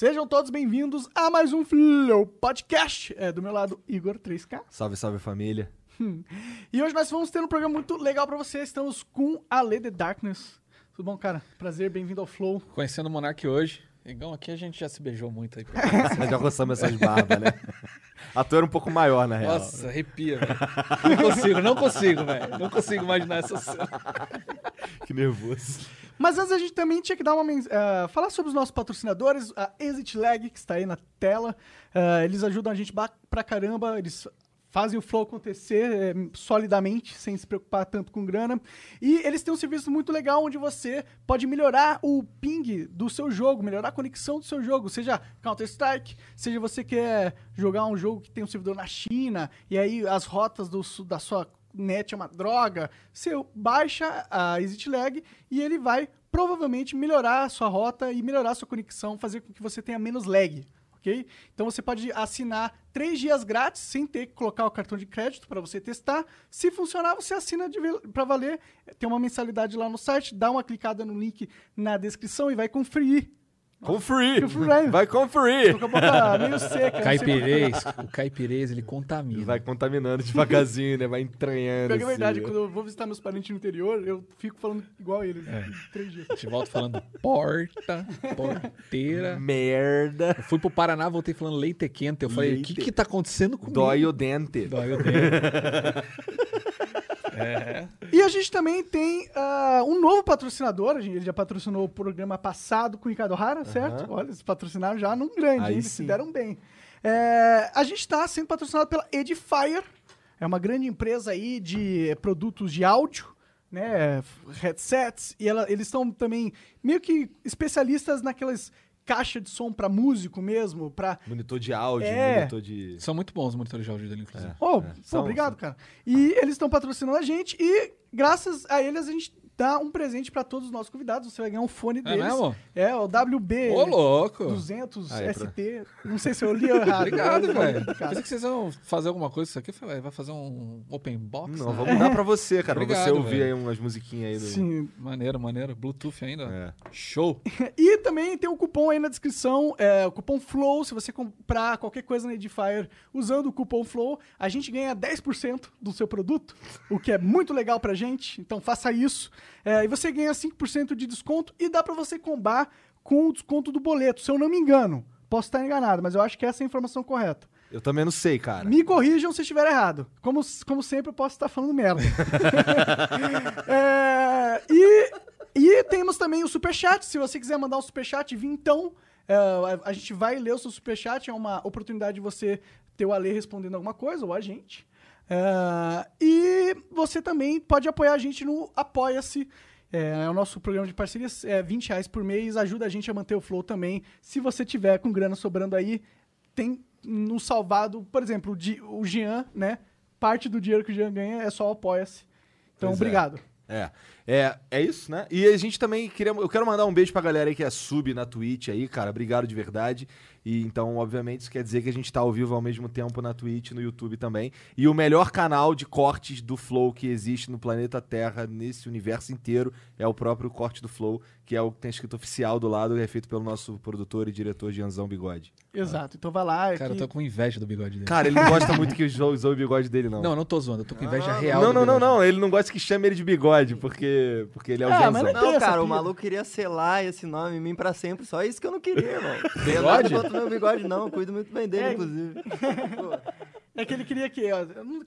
Sejam todos bem-vindos a mais um Flow Podcast. É, do meu lado, Igor 3K. Salve, salve família. E hoje nós vamos ter um programa muito legal pra vocês. Estamos com a Lady Darkness. Tudo bom, cara? Prazer, bem-vindo ao Flow. Conhecendo o Monark hoje. Igão, aqui a gente já se beijou muito aí. Já roçamos essas barbas, né? A tua era um pouco maior, na real. Nossa, arrepia, velho. Não consigo, não consigo, velho. Não consigo imaginar essa cena. Que nervoso. Mas antes a gente também tinha que dar uma eh, falar sobre os nossos patrocinadores, a Exit Lag, que está aí na tela. Eh, eles ajudam a gente pra caramba, eles fazem o flow acontecer eh, solidamente, sem se preocupar tanto com grana. E eles têm um serviço muito legal onde você pode melhorar o ping do seu jogo, melhorar a conexão do seu jogo, seja Counter-Strike, seja você quer jogar um jogo que tem um servidor na China, e aí as rotas do da sua net é uma droga, você baixa a ExitLag e ele vai provavelmente melhorar a sua rota e melhorar a sua conexão, fazer com que você tenha menos lag, ok? Então você pode assinar três dias grátis sem ter que colocar o cartão de crédito para você testar. Se funcionar, você assina para valer. Tem uma mensalidade lá no site, dá uma clicada no link na descrição e vai conferir. Conferir. Vai conferir. Tô com a boca meio seca. Caipirês, o caipirês, ele contamina. Vai contaminando devagarzinho, né? Vai entranhando. Que é verdade, assim. quando eu vou visitar meus parentes no interior, eu fico falando igual eles. É. Três dias. A gente volta falando porta, porteira. Merda. Eu fui pro Paraná, voltei falando leite quente. Eu falei, o que que tá acontecendo comigo? Dói o dente. Dói o dente. É. E a gente também tem ah, um novo patrocinador. Ele já patrocinou o programa passado com o Ricardo Hara, certo? Olha, eles patrocinaram já num grande, Aí hein? eles se deram bem. É, a gente está sendo patrocinado pela Edifier. É uma grande empresa aí de produtos de áudio, né? Headsets. E ela- eles estão também meio que especialistas naquelas caixas de som para músico mesmo, para Monitor de áudio, É. monitor de. São muito bons os monitores de áudio dele, inclusive. Oh, É, pô, são- obrigado, são. cara. E eles estão patrocinando a gente e graças a eles a gente dá um presente pra todos os nossos convidados. Você vai ganhar um fone É deles. mesmo? É, o WB Ô, louco! 200 Ah, é pra- ST. Não sei se eu li errado. Obrigado, velho. Pensei que vocês iam fazer alguma coisa com isso aqui. Falei, vai fazer um open box? Não, né? vamos dar pra você, cara. pra Obrigado, você ouvir velho. aí umas musiquinhas aí do. Sim. Maneiro, maneiro. Bluetooth ainda. É. Show. E também tem o cupom aí na descrição, é, o cupom FLOW, se você comprar qualquer coisa na Edifier usando o cupom FLOW, a gente ganha 10% do seu produto, o que é muito legal pra gente, então faça isso. É, e você ganha 5% de desconto e dá pra você combar com o desconto do boleto, se eu não me engano. Posso estar enganado, mas eu acho que essa é a informação correta. Eu também não sei, cara. Me corrijam se estiver errado. Como, como sempre, eu posso estar falando merda. É, e, e temos também o Superchat. Se você quiser mandar um Superchat, então a, a gente vai ler o seu Superchat. É uma oportunidade de você ter o Ale respondendo alguma coisa, ou a gente. É, e você também pode apoiar a gente no Apoia-se. É, é o nosso programa de parcerias, é 20 reais por mês, ajuda a gente a manter o flow também. Se você tiver com grana sobrando aí, tem nos salvado, por exemplo, o Jean, né? Parte do dinheiro que o Jean ganha é só o apoia-se. Então, Pois é. obrigado. É. É, é isso, né? E a gente também queria. Eu quero mandar um beijo pra galera aí que é sub na Twitch aí, cara. Obrigado de verdade. E então, obviamente, isso quer dizer que a gente tá ao vivo ao mesmo tempo na Twitch, no YouTube também. E o melhor canal de cortes do Flow que existe no planeta Terra, nesse universo inteiro, é o próprio Corte do Flow, que é o que tem escrito oficial do lado, e é feito pelo nosso produtor e diretor Gianzão Bigode. Exato. Então vai lá. é Cara, eu que- tô com inveja do bigode dele. Cara, ele não gosta muito que zoe o bigode dele, não. Não, eu não tô zoando, eu tô com inveja real. não, não, não, não. Ele não gosta que chame ele de bigode, porque, porque ele é o Ah, mas não Não, cara, o maluco queria selar esse nome em mim pra sempre. Só isso que eu não queria, irmão. Bigode? Não meu bigode, não. Eu cuido muito bem dele, É. inclusive. Pô, É que ele queria que.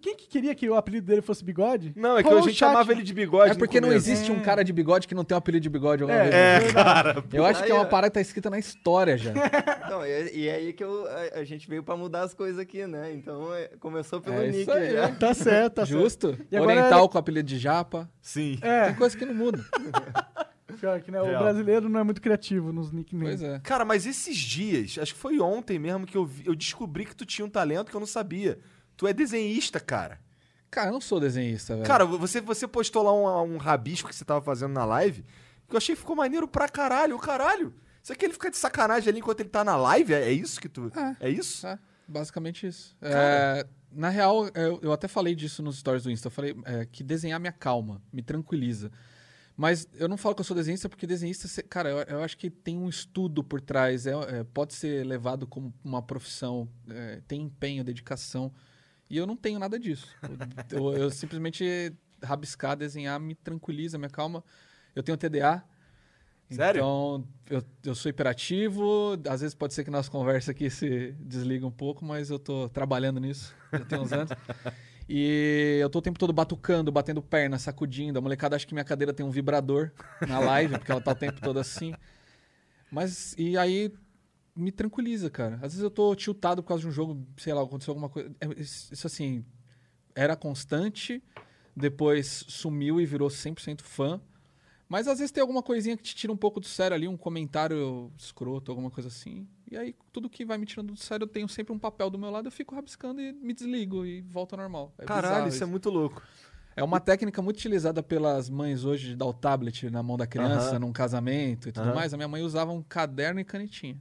Quem que queria que o apelido dele fosse bigode? Não, é que Rolou a gente chat. chamava ele de bigode. É no porque não começo. existe um cara de bigode que não tem um apelido de bigode alguma vez. É, É, cara. Eu acho que é uma parada que tá escrita na história já. Então, e, e é aí que eu, a, a gente veio pra mudar as coisas aqui, né? Então, é, começou pelo É isso Nick aí. já. Tá certo, tá certo. Justo? E agora Oriental ele- com apelido de japa. Sim. É. Tem coisa que não muda. pior que né, o Real. brasileiro não é muito criativo nos nicknames. Pois é. Cara, mas esses dias, acho que foi ontem mesmo que eu, vi- eu descobri que tu tinha um talento que eu não sabia. Tu é desenhista, cara. Cara, eu não sou desenhista, velho. Cara, você, você postou lá um, um rabisco que você tava fazendo na live, que eu achei que ficou maneiro pra caralho. O caralho. Isso aqui ele fica de sacanagem ali enquanto ele tá na live? É, é isso que tu. É, isso? É, basicamente isso. É, na real, eu, eu até falei disso nos stories do Insta. Eu falei é, que desenhar me acalma, me tranquiliza. Mas eu não falo que eu sou desenhista porque desenhista, cara, eu, eu acho que tem um estudo por trás. É, é, pode ser levado como uma profissão, é, tem empenho, dedicação. E eu não tenho nada disso. Eu, eu- eu simplesmente rabiscar, desenhar me tranquiliza, me acalma. Eu tenho TDA. Sério? Então, eu, eu sou hiperativo. Às vezes pode ser que nossa conversa aqui se desliga um pouco, mas eu tô trabalhando nisso. Já tem uns anos. E eu tô o tempo todo batucando, batendo perna, sacudindo. A molecada acha que minha cadeira tem um vibrador na live, porque ela tá o tempo todo assim. Mas, e aí me tranquiliza, cara. Às vezes eu tô tiltado por causa de um jogo, sei lá, aconteceu alguma coisa. É, Isso assim, era constante, depois sumiu e virou 100% fã. Mas às vezes tem alguma coisinha que te tira um pouco do sério ali, um comentário escroto, alguma coisa assim. E aí tudo que vai me tirando do sério, eu tenho sempre um papel do meu lado, eu fico rabiscando e me desligo e volto ao normal. É Caralho, isso é muito louco. é uma técnica muito utilizada pelas mães hoje de dar o tablet na mão da criança, num casamento e tudo mais. A minha mãe usava um caderno e canetinha.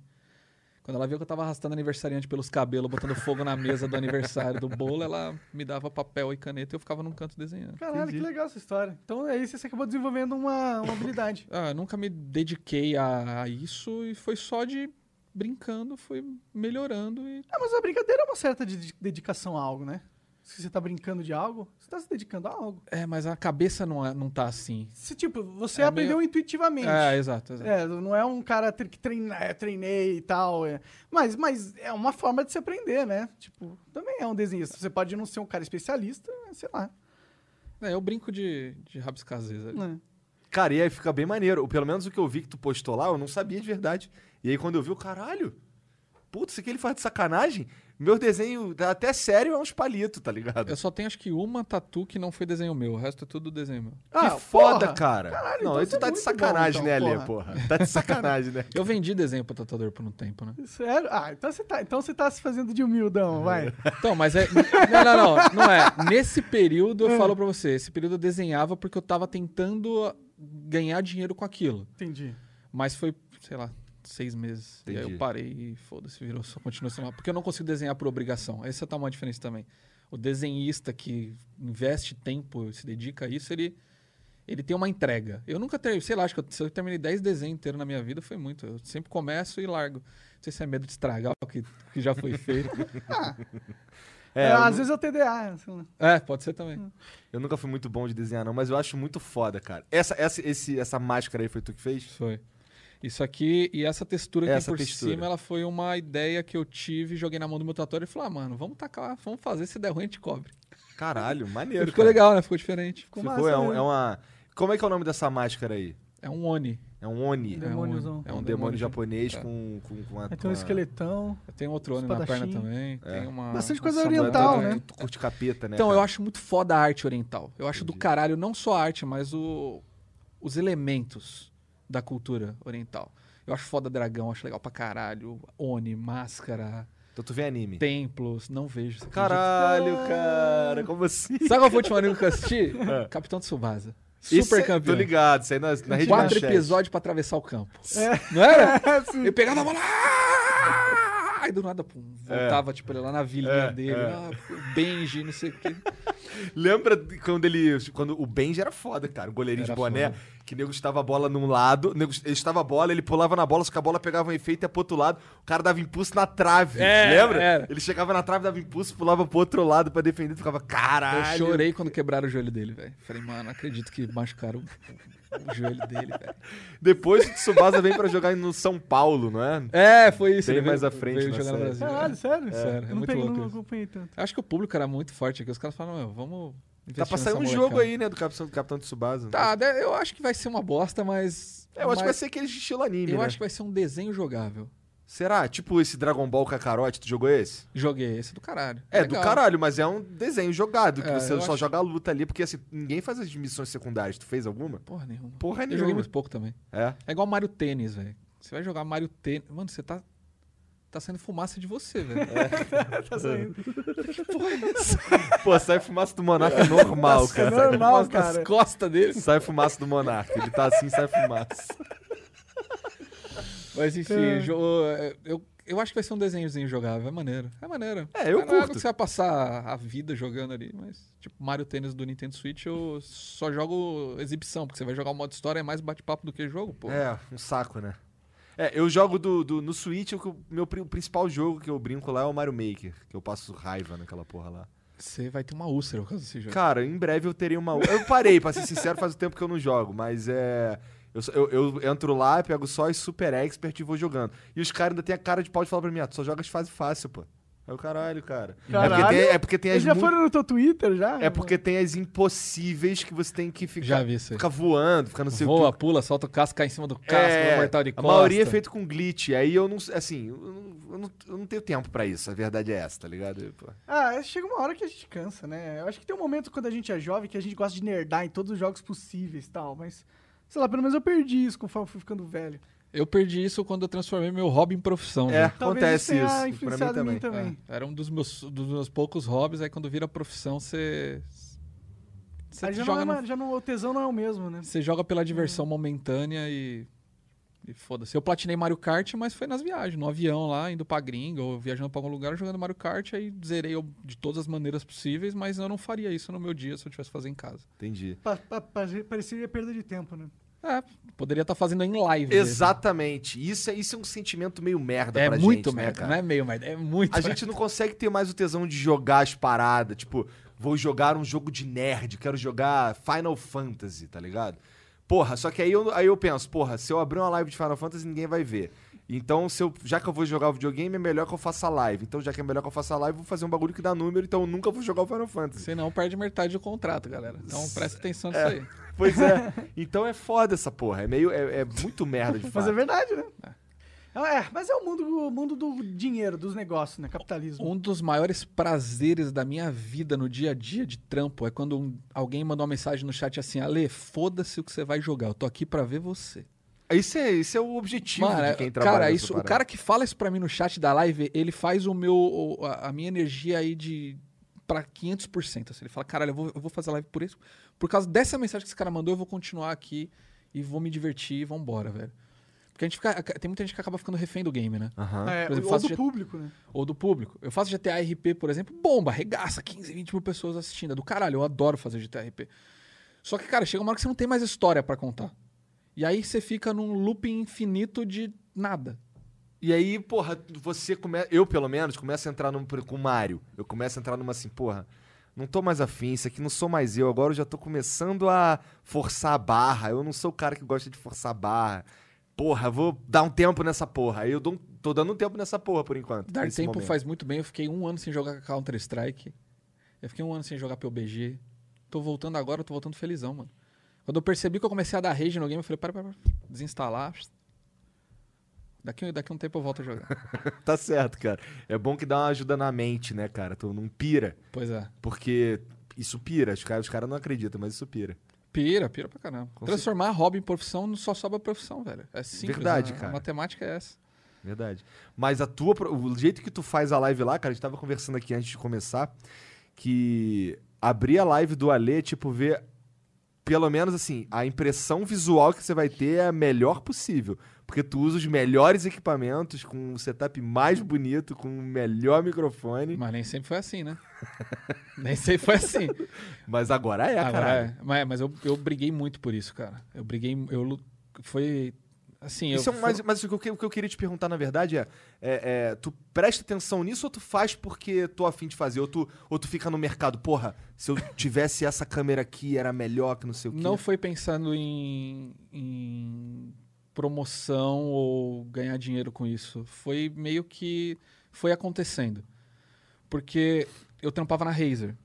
Quando ela viu que eu tava arrastando aniversariante pelos cabelos, botando fogo na mesa do aniversário do bolo, ela me dava papel e caneta e eu ficava num canto desenhando. Caralho, que legal essa história. Então é isso, você acabou desenvolvendo uma, uma habilidade. Ah, eu nunca me dediquei a, a isso e foi só de brincando, fui melhorando e Ah, mas a brincadeira é uma certa de- dedicação a algo, né? Se você tá brincando de algo, você tá se dedicando a algo. É, mas a cabeça não, é, não tá assim. Se, tipo, você É aprendeu meio- intuitivamente. É, exato, exato. É, não é um cara ter que treinar, é, treinei e tal. é. Mas, mas é uma forma de se aprender, né? Tipo, também é um desenhista. Você pode não ser um cara especialista, sei lá. É, eu brinco de, de rabiscar às vezes. ali. né? Cara, e aí fica bem maneiro. Pelo menos o que eu vi que tu postou lá, eu não sabia de verdade. E aí quando eu vi, o caralho. Putz, isso aqui ele faz de sacanagem. Meu desenho, até sério, é uns palitos, tá ligado? Eu só tenho acho que uma tatu que não foi desenho meu, o resto é tudo desenho meu. Que Ah, foda, porra. cara. Caralho, não, então tu tá é de muito sacanagem, bom, né, então, Alê, porra. Tá de sacanagem, né? Eu vendi desenho pro tatuador por um tempo, né? Sério? Ah, então você tá, então você tá se fazendo de humildão, vai. Então, mas é. Não, não, não. Não é. Nesse período, eu falo pra você, esse período eu desenhava porque eu tava tentando ganhar dinheiro com aquilo. Entendi. Mas foi, sei lá, seis meses. E aí Entendi. eu parei e foda-se, virou, só continua sendo. Porque eu não consigo desenhar por obrigação. Essa tá uma diferença também. O desenhista que investe tempo, se dedica a isso, ele. Ele tem uma entrega. Eu nunca tenho, sei lá, acho que eu, se eu terminei 10 desenhos inteiros na minha vida, foi muito. Eu sempre começo e largo. Não sei se é medo de estragar o que, que já foi feito. É, É, eu, às vezes é o TDA. sei lá. é, pode ser também. eu nunca fui muito bom de desenhar, não, mas eu acho muito foda, cara. Essa, essa, esse, essa máscara aí foi tu que fez? Foi. Isso aqui e essa textura aqui Essa por textura. cima, ela foi uma ideia que eu tive, joguei na mão do meu tatuador e falei, ah, mano, vamos tacar, vamos fazer, se der ruim a gente cobre. Caralho, maneiro. Ficou cara. legal, né? Ficou diferente. Ficou Ficou, massa é, um- mesmo. é uma. Como é que é o nome dessa máscara aí? É um Oni. É um Oni. É Demôniozão. É um, demônio japonês É. com, com, com a. Aí tem um esqueletão. Tem outro Oni na perna também. Tem uma, Bastante coisa é- oriental, né? Tu, curte capeta, né? Então, cara? eu acho muito foda a arte oriental. Eu acho do Entendi. caralho não só a arte, mas o, os elementos da cultura oriental. Eu acho foda dragão, acho legal pra caralho. Oni, máscara, Então tu vê anime. templos, não vejo. acredita? Caralho, cara, como assim? Sabe qual foi o último anime que eu assisti? Capitão Tsubasa. Super é- campeão. Tô ligado, isso aí na, na rede Quatro episódios pra atravessar o campo. Não era? Ele pegava a bola. ah! Aí do nada, pum, voltava, tipo, ele lá na vilinha É, dele. é. Ah, Benji, não sei o quê. Lembra quando ele. Quando o Benji era foda, cara. O goleirinho Era de boné. foda. Que nego estava a bola num lado. o Nego, ele estava a bola, ele pulava na bola, só que a bola pegava um efeito e ia pro outro lado. O cara dava impulso na trave. É, lembra? era. Ele chegava na trave, dava impulso, pulava pro outro lado pra defender. Ficava, caralho. Eu chorei quando quebraram o joelho dele, velho. Falei, mano, não acredito que machucaram o, o joelho dele, velho. Depois o Tsubasa vem pra jogar no São Paulo, não é? É, foi isso. Bem ele mais veio- à frente veio jogar no. Brasil. Caralho, sério? Sério, é Eu não muito peguei, louco não isso. acompanhei tanto. Acho que o público era muito forte aqui. Os caras falaram, meu, vamos Tá pra sair um jogo aí, né? Do Capitão, do Capitão Tsubasa. Tá, né, eu acho que vai ser uma bosta, mas... É, eu acho que vai mas ser aquele de estilo anime, Eu né? acho que vai ser um desenho jogável. Será? Tipo esse Dragon Ball Kakarote, tu jogou esse? Joguei esse do caralho. É, Legal. do caralho, mas é um desenho jogado, que É, você eu só acho- joga a luta ali, porque assim, ninguém faz as missões secundárias. Tu fez alguma? Porra nenhuma. Porra Eu nenhuma. joguei muito pouco também. É. É igual Mario Tênis, velho. Você vai jogar Mario Tênis. Mano, você tá. Tá saindo fumaça de você, velho. tá saindo. Pô, sai fumaça do Monarca normal, É cara. normal, Fumaça nas cara. costas dele. Sai fumaça do Monarca. Ele tá assim, sai fumaça. Mas enfim, É. jo- é, eu, eu acho que vai ser um desenhozinho jogável. É maneiro. É maneiro. É, eu Não é curto. que você vai passar a vida jogando ali, mas, tipo, Mario Tênis do Nintendo Switch, eu só jogo exibição, porque você vai jogar o modo história, é mais bate-papo do que jogo, pô. É, um saco, né? É, eu jogo do, do- no Switch, o meu o principal jogo que eu brinco lá é o Mario Maker, que eu passo raiva naquela porra lá. Você vai ter uma úlcera por causa desse jogo. Cara, em breve eu terei uma. Eu parei, pra ser sincero, faz o tempo que eu não jogo, mas é. Eu, eu- eu entro lá, pego só as Super Expert e vou jogando. E os caras ainda têm a cara de pau de falar pra mim, ah, tu só joga as fases fácil, pô. É o caralho, cara. É Caralho? porque tem, é porque tem as. Eles já mu- foram no teu Twitter já? É porque tem as impossíveis que você tem que ficar. Já vi isso aí. Ficar voando, ficar não sei o Voa, que. pula, solta o casco, cai em cima do casco, É, mortal de a costa. maioria é feito com glitch. Aí eu não. Assim, eu não, eu não, eu não tenho tempo pra isso. A verdade é essa, tá ligado? Pô. Ah, chega uma hora que a gente cansa, né? Eu acho que tem um momento quando a gente é jovem que a gente gosta de nerdar em todos os jogos possíveis e tal, mas... Sei lá, pelo menos eu perdi isso conforme eu fui ficando velho. Eu perdi isso quando eu transformei meu hobby em profissão. É, acontece isso. Pra mim também. mim também. É, era um dos meus, dos meus poucos hobbies, aí quando vira profissão, você. Você já, não joga, é, no- já não, o tesão não é o mesmo, né? você joga pela diversão momentânea e. E foda-se. Eu platinei Mario Kart, mas foi nas viagens, no avião lá, indo pra gringa ou viajando pra algum lugar, jogando Mario Kart, aí zerei eu de todas as maneiras possíveis, mas eu não faria isso no meu dia se eu tivesse fazer em casa. Entendi. Pa, pa, pa, parecia perda de tempo, né? É, poderia estar fazendo em live. mesmo. Exatamente. Isso é, isso é um sentimento meio merda É pra muito gente, né, merda, cara? não é meio merda, é muito A gente não consegue ter mais o tesão de jogar as paradas. Tipo, vou jogar um jogo de nerd, quero jogar Final Fantasy, tá ligado? Porra, só que aí eu, aí eu penso, porra, se eu abrir uma live de Final Fantasy, ninguém vai ver. Então, se eu, já que eu vou jogar o videogame, é melhor que eu faça live. Então, já que é melhor que eu faça live, eu vou fazer um bagulho que dá número, então eu nunca vou jogar o Final Fantasy. Senão perde metade do contrato, galera. Então presta atenção nisso aí. Pois é. então é foda essa porra. É meio. É, é muito merda de Mas fato. é verdade, né? Não, É, mas é o mundo, o mundo do dinheiro, dos negócios, né? Capitalismo. Um dos maiores prazeres da minha vida no dia a dia de trampo é quando um- alguém mandou uma mensagem no chat assim: Ale, foda-se o que você vai jogar, eu tô aqui pra ver você. Isso é, isso é o objetivo Mano, de quem trabalha. cara, isso, o cara que fala isso pra mim no chat da live, ele faz o meu, a, minha energia aí de pra 500%. Assim, ele fala, caralho, eu vou, eu vou fazer live por isso. Por causa dessa mensagem que esse cara mandou, eu vou continuar aqui e vou me divertir e vambora, velho. Porque a gente fica, tem muita gente que acaba ficando refém do game, né? Aham. É, exemplo, ou do G- público, né? ou do público. Eu faço GTA RP, por exemplo, bomba, arregaça, 15, 20 mil pessoas assistindo. É do caralho, eu adoro fazer GTA RP. Só que, cara, chega uma hora que você não tem mais história pra contar. E aí você fica num looping infinito de nada. E aí, porra, você começa. Eu, pelo menos, começo a entrar num, com o Mario. Eu começo a entrar numa assim, porra. Não tô mais afim, isso aqui não sou mais eu. Agora eu já tô começando a forçar a barra. Eu não sou o cara que gosta de forçar a barra. Porra, vou dar um tempo nessa porra. Aí eu dou tô dando um tempo nessa porra por enquanto. Dar tempo momento. faz muito bem. Eu fiquei um ano sem jogar Counter-Strike. Eu fiquei um ano sem jogar PUBG. Tô voltando agora, tô voltando felizão, mano. Quando eu percebi que eu comecei a dar rage no game, eu falei, para, para, para. Desinstalar. Daqui, daqui um tempo eu volto a jogar. Tá certo, cara. É bom que dá uma ajuda na mente, né, cara? Tu não pira. pois é. Porque isso pira. Os caras os cara não acreditam, mas isso pira. Pira, pira pra caramba. Com Transformar hobby em profissão não só sobra profissão, velho. É simples. Verdade, a, cara. A matemática é essa. Verdade. Mas a tua. O jeito que tu faz a live lá, cara, a gente tava conversando aqui antes de começar, que abrir a live do Alê, tipo, ver. Pelo menos assim, a impressão visual que você vai ter é a melhor possível. Porque tu usa os melhores equipamentos, com o setup mais bonito, com o melhor microfone. Mas nem sempre foi assim, né? nem sempre foi assim. Mas agora é, Agora caralho. é. Mas, mas eu, eu briguei muito por isso, cara. Eu briguei. Eu, foi. Assim, Isso eu. é, mas, mas o, que eu, o que eu queria te perguntar, na verdade, é, é, é, Tu presta atenção nisso ou tu faz porque tô afim de fazer? Ou tu, ou tu fica no mercado, porra, se eu tivesse essa câmera aqui, era melhor que não sei o quê. Não foi pensando em, em promoção ou ganhar dinheiro com isso. Foi meio que foi acontecendo. Porque eu trampava na Razer.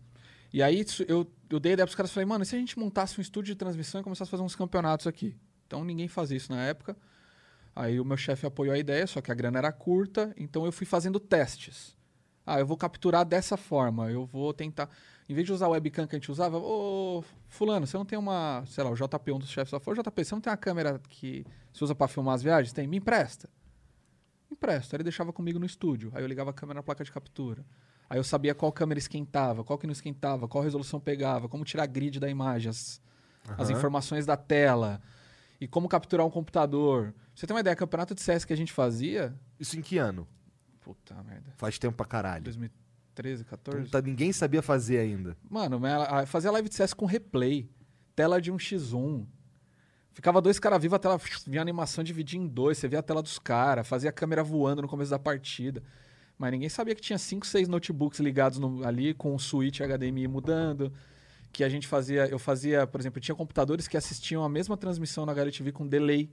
E aí eu, eu dei a ideia pros caras e falei, mano, e se a gente montasse um estúdio de transmissão e começasse a fazer uns campeonatos aqui? Então ninguém fazia isso na época. Aí o meu chefe apoiou a ideia, só que a grana era curta, então eu fui fazendo testes. Ah, eu vou capturar dessa forma, eu vou tentar. Em vez de usar o webcam que a gente usava, ô, Fulano, você não tem uma. Sei lá, o JP, um dos chefes só falou: JP, você não tem uma câmera que se usa pra filmar as viagens? Tem? Me empresta. Me empresta. Aí ele deixava comigo no estúdio. Aí eu ligava a câmera na placa de captura. Aí eu sabia qual câmera esquentava, qual que não esquentava, qual resolução pegava, como tirar grid da imagem, as, as Aham. informações da tela e como capturar um computador. Pra Você tem uma ideia, campeonato de CS que a gente fazia. Isso em que ano? Puta merda. Faz tempo pra caralho. 2013, 14. Então, tá- ninguém sabia fazer ainda. Mano, fazia live de CS com replay. Tela de 1x1. Ficava dois caras vivos, a tela vinha a animação dividir em dois. Você via a tela dos caras, fazia a câmera voando no começo da partida. Mas ninguém sabia que tinha 5, 6 notebooks ligados no- ali com o switch HDMI mudando. Que a gente fazia. Eu fazia, por exemplo, tinha computadores que assistiam a mesma transmissão na HLTV com delay.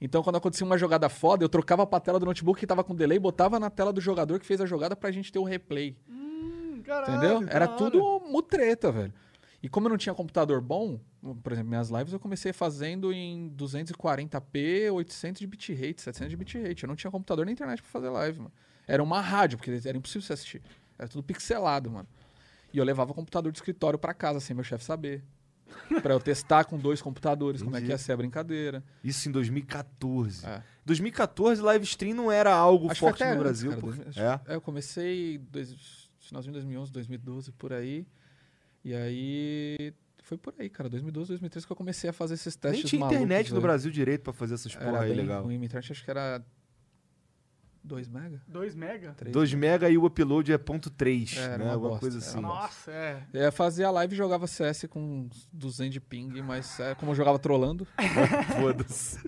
Então, quando acontecia uma jogada foda, eu trocava pra tela do notebook que tava com delay, botava na tela do jogador que fez a jogada pra gente ter o replay. Hum, caralho, Entendeu? Era hora. tudo mutreta, velho. E como eu não tinha computador bom, por exemplo, minhas lives eu comecei fazendo em 240p, 800 de bitrate, 700 de bitrate. Eu não tinha computador nem internet pra fazer live, mano. Era uma rádio, porque era impossível você assistir. Era tudo pixelado, mano. E eu levava o computador de escritório pra casa, sem meu chefe saber. Pra eu testar com dois computadores como é que Entendi. ia ser a brincadeira. Isso em 2014. É. 2014, live stream não era algo Acho forte no antes, Brasil. cara, acho- É? é, eu comecei dois, finalzinho de 2011, 2012, por aí. E aí foi por aí, cara, 2012, 2013 que eu comecei a fazer esses testes Nem tinha malucos internet no aí. Brasil direito pra fazer essas porra aí legal. ruim, minha internet acho que era 2 mega? 2 mega? 3 2 mega e o upload é ponto .3, Era né? uma Alguma bosta, coisa assim. Nossa, é. Eu fazia live e jogava CS com 200 de ping, mas é, como eu jogava trolando, Foda-se.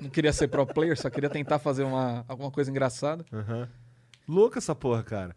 não queria ser pro player, só queria tentar fazer uma, alguma coisa engraçada. Aham. Louca essa porra, cara.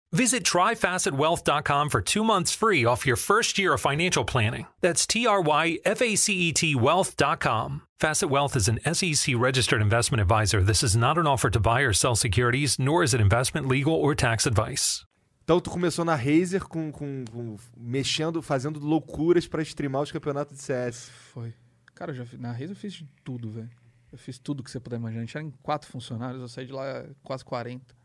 Visit tryfacetwealth.com for two months free off your first year of financial planning. That's T R Y F A C E T wealth.com. Facet Wealth is an SEC registered investment advisor. This is not an offer to buy or sell securities, nor is it investment, legal, or tax advice. Então tu começou na Razer com, com- com- mexendo, fazendo loucuras pra streamar os campeonatos de CS. Foi. Cara, eu já, na Reis eu fiz tudo, velho. Eu fiz tudo que você puder imaginar. A gente era em quatro funcionários, eu saí de lá quase 40.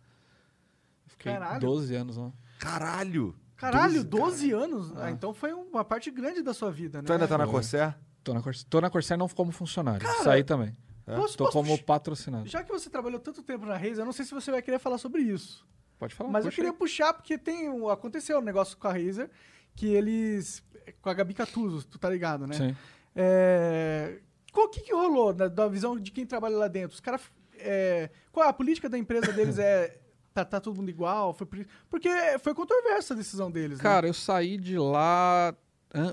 Fiquei Caralho. 12 anos lá. Caralho! Caralho, 12, 12 anos? Ah, então foi uma parte grande da sua vida, né? Tu ainda tá na. Corsair? Tô na, Corsair, tô na Corsair não como funcionário. Saí também. Posso- Tô posso- como patrocinado. Já que você trabalhou tanto tempo na Razer, eu não sei se você vai querer falar sobre isso. Pode falar. Mas eu queria aí. puxar, porque tem um, aconteceu um negócio com a Razer, que eles... Com a Gabi Catuzzo, tu tá ligado, né? Sim. É, qual que, que rolou da, da visão de quem trabalha lá dentro? Os caras. é, qual a política da empresa deles é tratar todo mundo igual? Foi por porque foi controversa a decisão deles, Cara, eu saí de lá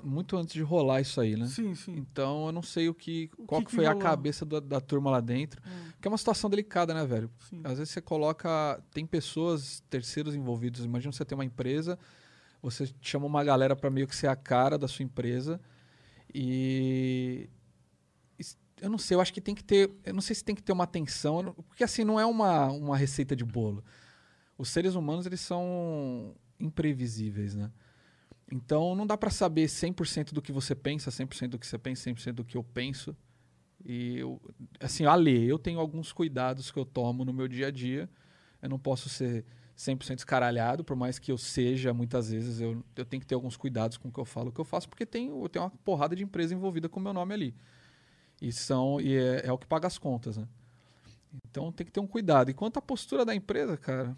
muito antes de rolar isso aí, né? né? Sim, sim. Então eu não sei o que, qual que que foi a rolou? cabeça da, da turma lá dentro. Que é uma situação delicada, né, velho? Sim. Às vezes você coloca. Tem pessoas, terceiros envolvidos. Imagina você tem uma empresa, você chama uma galera pra meio que ser a cara da sua empresa. E. Eu não sei, eu acho que tem que ter. Eu não sei se tem que ter uma atenção. Porque assim, não é uma, uma receita de bolo. Os seres humanos, eles são imprevisíveis, né? Então não dá pra saber 100% do que você pensa, 100% do que você pensa, 100% do que eu penso. E eu, assim, a ler, eu tenho alguns cuidados que eu tomo no meu dia a dia. Eu não posso ser 100% escaralhado, por mais que eu seja, muitas vezes, eu, eu tenho que ter alguns cuidados com o que eu falo, o que eu faço, porque tem, eu tenho uma porrada de empresa envolvida com o meu nome ali. E, são, e é, é o que paga as contas, né? Então tem que ter um cuidado. E quanto à postura da empresa, cara,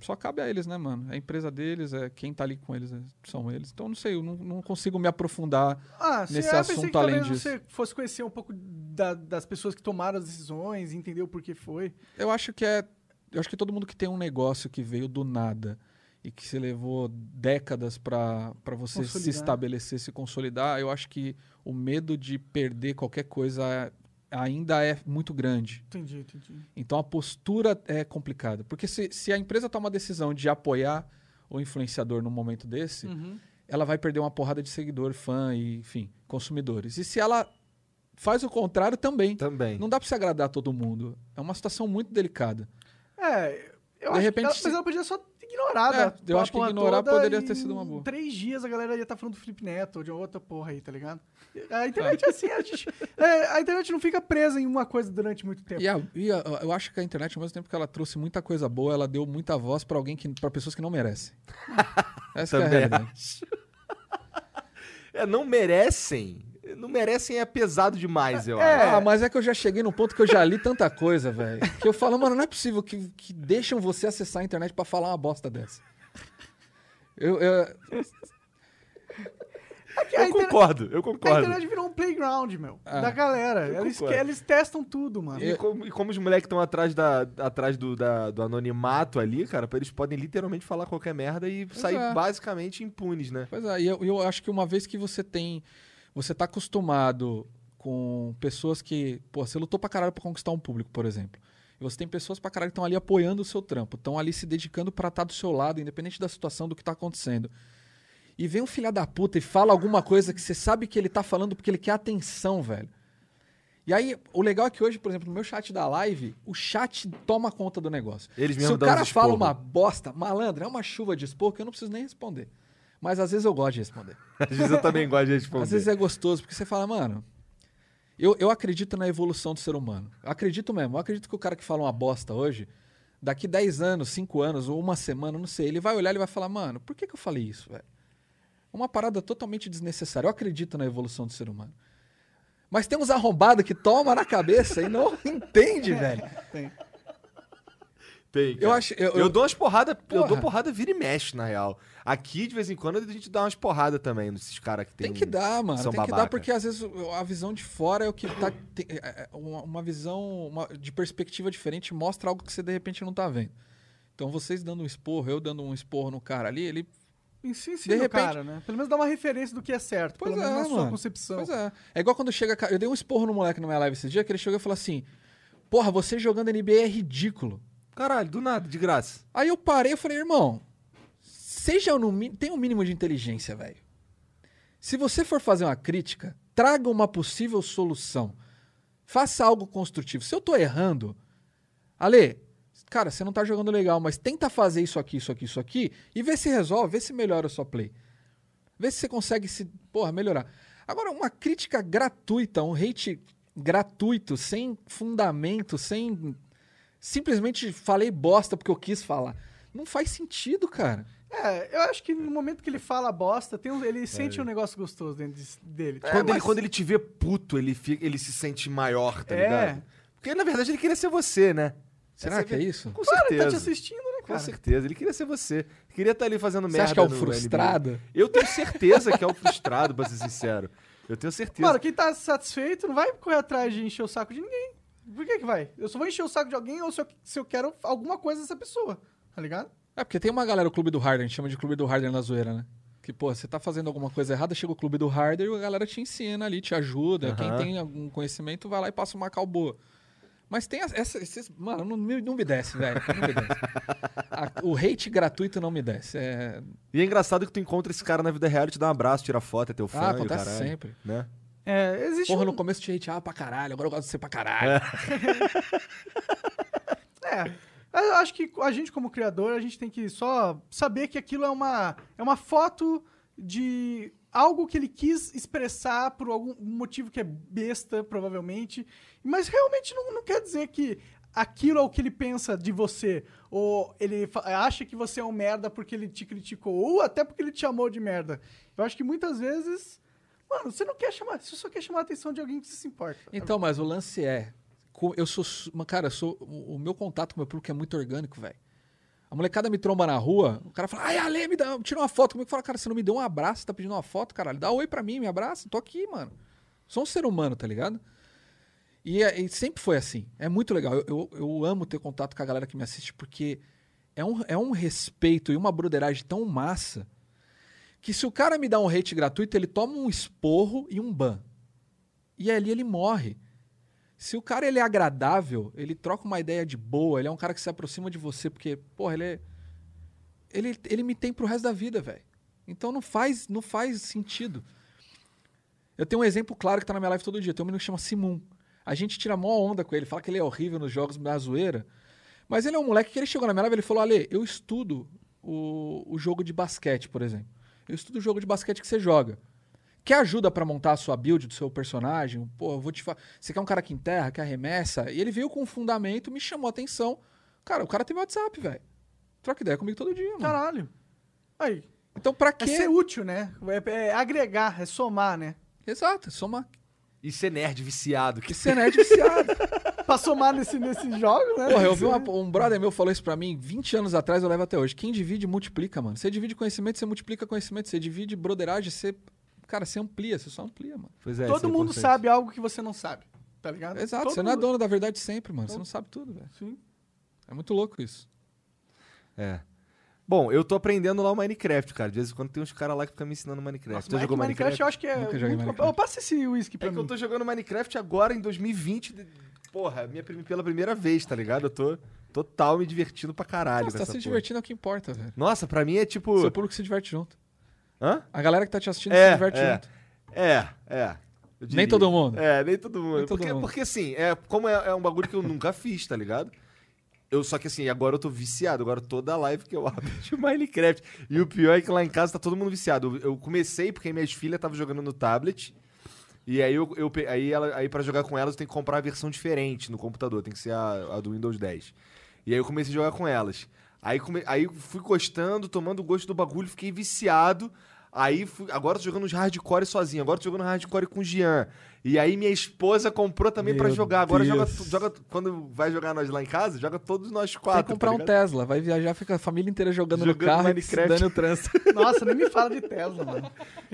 só cabe a eles, né, mano? É a empresa deles, é quem tá ali com eles é- são eles. Então, não sei, eu não, não consigo me aprofundar. Ah, Nesse pensei assunto que além disso. você fosse conhecer um pouco da- das pessoas que tomaram as decisões, entender o porquê foi. Eu acho que é. Eu acho que todo mundo que tem um negócio que veio do nada e que se levou décadas para você se Consolidar. estabelecer, se consolidar, eu acho que o medo de perder qualquer coisa ainda é muito grande. Entendi, entendi. Então a postura é complicada. Porque se, se a empresa toma a decisão de apoiar o influenciador num momento desse, Uhum. ela vai perder uma porrada de seguidor, fã e, enfim, consumidores. E se ela faz o contrário também. Também. Não dá pra se agradar todo mundo. É uma situação muito delicada. É, eu De acho repente, que ela, mas ela podia só ignorar, É, eu a acho que ignorar poderia ter sido uma boa. Em três dias a galera ia estar falando do Felipe Neto ou de outra porra aí, tá ligado? A internet é assim, a, gente, é, a internet não fica presa em uma coisa durante muito tempo. E, a- e a- eu acho que a internet, ao mesmo tempo que ela trouxe muita coisa boa, ela deu muita voz pra alguém que para pessoas que não merecem. Essa é a realidade. acho. É, não merecem. Não merecem é pesado demais, eu acho. Ah, mas é que eu já cheguei num ponto que eu já li tanta coisa, velho. Que eu falo, mano, não é possível que, que deixam você acessar a internet pra falar uma bosta dessa. Eu, eu- É a Eu internet- concordo, eu A concordo. internet virou um playground, meu. Ah, da galera. Eles, concordo. eles testam tudo, mano. E como, e como os moleques estão atrás, da, atrás do, da- do anonimato ali, cara, eles podem literalmente falar qualquer merda e sair é. basicamente impunes, né? Pois é, e eu, eu acho que uma vez que você tem. Você tá acostumado com pessoas que. Pô, você lutou pra caralho pra conquistar um público, por exemplo. E você tem pessoas pra caralho que estão ali apoiando o seu trampo, estão ali se dedicando pra estar do seu lado, independente da situação do que tá acontecendo. E vem um filho da puta e fala alguma coisa que você sabe que ele tá falando porque ele quer atenção, velho. E aí, o legal é que hoje, por exemplo, no meu chat da live, o chat toma conta do negócio. Eles Se o cara fala uma bosta, malandro, é uma chuva de expor que eu não preciso nem responder. Mas às vezes eu gosto de responder. Às vezes eu também gosto de responder. Às vezes é gostoso, porque você fala, mano. Eu, eu acredito na evolução do ser humano. Eu acredito mesmo. Eu acredito que o cara que fala uma bosta hoje, daqui 10 anos, 5 anos, ou uma semana, não sei, ele vai olhar e vai falar, mano, por que, que eu falei isso, velho? Uma parada totalmente desnecessária. Eu acredito na evolução do ser humano. Mas tem uns arrombados que toma na cabeça e não entende, velho. Tem. Tem, Eu cara. acho- eu- eu, eu- dou umas porradas, eu Porra. dou porrada vira e mexe, na real. Aqui, de vez em quando, a gente dá umas porradas também nesses caras que tem. Tem que dar, mano. são Tem que dar, babaca. porque às vezes a visão de fora é o que tá. tem- é- é uma, uma visão uma- de perspectiva diferente mostra algo que você de repente não tá vendo. Então vocês dando um esporro, eu dando um esporro no cara ali, ele. Ensina, De repente- cara, né? Pelo menos dá uma referência do que é certo. Pois pelo é, menos na sua concepção. Pois é. É igual quando chega. Eu dei um esporro no moleque na minha live esse dia, que ele chegou e falou assim: Porra, você jogando NBA é ridículo. Caralho, do nada, de graça. Aí eu parei e falei, irmão, seja no tem um mínimo de inteligência, velho. Se você for fazer uma crítica, traga uma possível solução. Faça algo construtivo. Se eu tô errando, Ale, cara, você não tá jogando legal, mas tenta fazer isso aqui, isso aqui, isso aqui e vê se resolve, vê se melhora a sua play. Vê se você consegue se, porra, melhorar. Agora, uma crítica gratuita, um hate gratuito, sem fundamento, sem simplesmente falei bosta porque eu quis falar. Não faz sentido, cara. É, eu acho que no momento que ele fala bosta, tem um- ele sente um negócio gostoso dentro de- dele. Tipo, quando, ele, mas- quando ele te vê puto, ele, fica, ele se sente maior, tá É. ligado? Porque na verdade ele queria ser você, né? Será Essa que é isso? Com Claro, ele certeza. tá te assistindo, né, Com cara? certeza. Ele queria ser você. Queria estar ali fazendo Você merda. acha que é o no frustrado? NBA. Eu tenho certeza que é o frustrado, pra ser sincero. Eu tenho certeza. Mano, quem tá satisfeito não vai correr atrás de encher o saco de ninguém. Por que que vai? Eu só vou encher o saco de alguém ou se eu, se eu quero alguma coisa dessa pessoa, tá ligado? É, porque tem uma galera, o Clube do Harden, a gente chama de Clube do Harden na zoeira, né? Que, pô, você tá fazendo alguma coisa errada, chega o Clube do Harden e a galera te ensina ali, te ajuda. Quem Aham. tem algum conhecimento vai lá e passa uma cal boa. Mas tem essa, esses, mano, não, me- não me desce, velho. Não me desce. A- o hate gratuito não me desce. É, E é engraçado que tu encontra esse cara na vida real, ele te dá um abraço, tira foto, é teu fã. ah, e o acontece caralho, sempre. Né? É, existe Porra, um... no começo te hateava pra caralho, agora eu gosto de ser pra caralho. É. Eu acho que a gente, como criador, a gente tem que só saber que aquilo é uma, é uma foto de algo que ele quis expressar por algum motivo que é besta, provavelmente. Mas realmente não, não quer dizer que aquilo é o que ele pensa de você. Ou ele acha que você é um merda porque ele te criticou. Ou até porque ele te chamou de merda. Eu acho que muitas vezes. Mano, você não quer chamar. Você só quer chamar a atenção de alguém que se importa. Então, mas o lance é. Eu sou. Cara, eu sou, o meu contato com o meu público é muito orgânico, velho. A molecada me tromba na rua, o cara fala, ai, Ale, me dá, tira uma foto comigo. Fala, cara, você não me deu um abraço, você tá pedindo uma foto, caralho. Dá oi pra mim, me abraça, tô aqui, mano. Sou um ser humano, tá ligado? E, é- e sempre foi assim. É muito legal. Eu, eu, eu amo ter contato com a galera que me assiste, porque é um, é um respeito e uma broderagem tão massa que se o cara me dá um hate gratuito, ele toma um esporro e um ban. E ali ele morre. Se o cara ele é agradável, ele troca uma ideia de boa, ele é um cara que se aproxima de você, porque, porra, ele é. Ele, ele me tem pro resto da vida, velho. Então não faz, não faz sentido. Eu tenho um exemplo claro que tá na minha live todo dia. Tem um menino que chama Simon. A gente tira mó onda com ele, fala que ele é horrível nos jogos da zoeira. Mas ele é um moleque que ele chegou na minha live e falou: Ale, eu estudo o, o jogo de basquete, por exemplo. Eu estudo o jogo de basquete que você joga. Quer ajuda pra montar a sua build do seu personagem? Pô, eu vou te falar. Você quer um cara que enterra, que arremessa? E ele veio com um fundamento, me chamou a atenção. Cara, o cara tem meu WhatsApp, velho. Troca ideia comigo todo dia, mano. Caralho. Aí. Então pra É quê? ser útil, né? É, é agregar, é somar, né? Exato, somar. E ser nerd viciado. Que Que... ser nerd viciado. pra somar nesse, nesses jogos, né? Porra, eu vi uma- um brother meu falou isso pra mim 20 anos atrás, eu levo até hoje. Quem divide, multiplica, mano. Você divide conhecimento, você multiplica conhecimento. Você divide broderagem, você. Cara, você amplia, você só amplia, mano. Pois é, isso Todo é mundo importante. sabe algo que você não sabe. Tá ligado? Exato, Todo você não é mundo- dono da verdade sempre, mano. Você não sabe tudo, velho. Sim. É muito louco isso. É. Bom, eu tô aprendendo lá o Minecraft, cara. De vez em quando tem uns caras lá que ficam me ensinando Minecraft. Nossa, é jogou que Minecraft? eu acho que é. Nunca joguei muito Minecraft. Eu passa esse whisky pra É que mim. eu tô jogando Minecraft agora em 2020. de- Porra, minha, pela primeira vez, tá ligado? Eu tô total me divertindo pra caralho. Nossa, com tá se porra. divertindo é o que importa, velho. Nossa, pra mim é tipo. Seu público se diverte junto. Hã? A galera que tá te assistindo É, se diverte é. junto. É, é. Nem todo mundo. É, nem todo mundo. Nem todo porque, mundo. porque assim, é, como é, é um bagulho que eu nunca fiz, tá ligado? Eu, só que assim, agora eu tô viciado. Agora toda live que eu abro de Minecraft. E o pior é que lá em casa tá todo mundo viciado. Eu, comecei porque minhas filhas estavam jogando no tablet. E aí, eu, eu aí, aí pra jogar com elas eu tenho que comprar a versão diferente no computador. Tem que ser a, a do Windows 10. E aí eu comecei a jogar com elas. Aí, come, aí fui gostando, tomando gosto do bagulho, fiquei viciado. Aí fui, agora tô jogando os hardcore sozinho. Agora tô jogando hardcore com o Jean. E aí minha esposa comprou também pra Meu jogar. Agora joga, joga. Quando vai jogar nós lá em casa, joga todos nós quatro. que comprar tá um? Tesla. Vai viajar, fica a família inteira jogando, no Jogando carro Minecraft. e se dando trânsito. Nossa, nem me fala de Tesla, mano.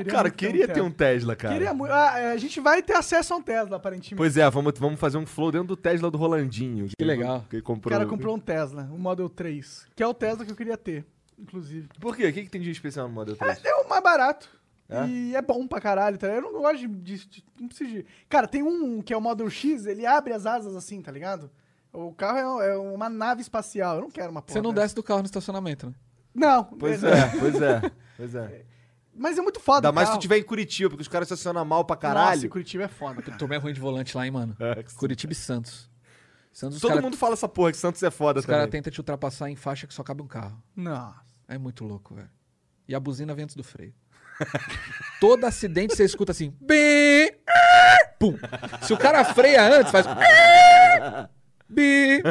Cara, muito queria ter um Tesla, cara. Queria muito. Ah, é, a gente vai ter acesso a um Tesla, aparentemente. Pois é, vamos, vamos fazer um flow dentro do Tesla do Rolandinho. Que legal. Que ele o comprou. cara comprou um Tesla, um Model 3. Que é o Tesla que eu queria ter, inclusive. Por quê? O que, que tem de especial no Model 3? É o mais barato. É? E é bom pra caralho, tá? Eu não gosto de, de- de- Não preciso de. Cara, tem um que é o Model X, ele abre as asas assim, tá ligado? O carro é, é uma nave espacial. Eu não quero uma porra. Você não dessa. desce do carro no estacionamento, né? Não. Pois é, pois é. Pois é. Mas é muito foda. Ainda mais se tu estiver em Curitiba, porque os caras estacionam mal pra Nossa, caralho. Curitiba é foda, cara. Tô bem ruim de volante lá, hein, mano. É. Curitiba e Santos. Santos, os Todo caras mundo fala essa porra que Santos é foda os cara também. tentam te ultrapassar em faixa que só cabe um carro. Nossa. É muito louco, velho. E a buzina vem antes do freio. Todo acidente você escuta assim. Bi, pum. Se o cara freia antes, faz. Bi.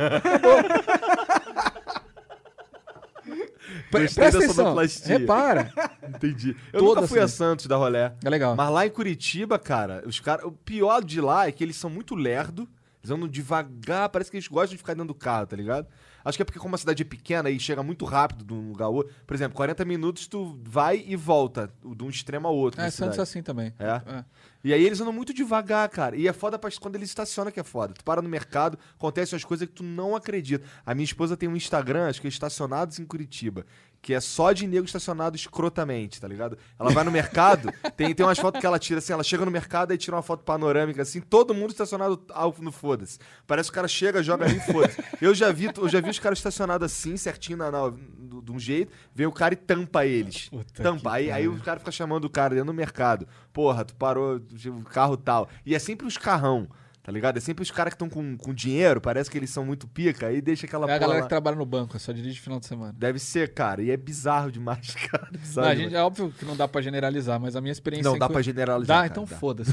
Pre- Presta atenção. Repara. Entendi. Eu Todo nunca fui a acidente. Santos da rolé. É legal. Mas lá em Curitiba, cara, os cara, o pior de lá é que eles são muito lerdo. Eles andam devagar, parece que eles gostam de ficar dentro do carro, tá ligado? Acho que é porque como a cidade é pequena e chega muito rápido de um lugar ao outro. Por exemplo, 40 minutos tu vai e volta de um extremo ao outro. É, Santos é cidade. assim também. É? É. E aí eles andam muito devagar, cara. E é foda pra quando eles estacionam que é foda. Tu para no mercado, acontecem umas coisas que tu não acredita. A minha esposa tem um Instagram, acho que é Estacionados em Curitiba, que é só de nego estacionado escrotamente, tá ligado? Ela vai no mercado, tem, tem umas fotos que ela tira assim, ela chega no mercado e tira uma foto panorâmica assim, todo mundo estacionado ao- no foda-se. Parece que o cara chega, joga ali e foda-se. Eu já vi, eu já vi os caras estacionados assim, certinho na, na- do- de um jeito, vem o cara e tampa eles. Puta tampa. Aí, aí o cara fica chamando o cara dentro do mercado. Porra, tu parou o carro tal. E é sempre os carrão, tá ligado? É sempre os caras que estão com, com dinheiro, parece que eles são muito pica, aí deixa aquela É a galera lá. que trabalha no banco, só dirige final de semana. Deve ser, cara. E é bizarro demais, cara. Bizarro Não, gente, é óbvio que não dá pra generalizar, mas a minha experiência. Não dá Cu- pra generalizar. Dá, cara, então foda-se.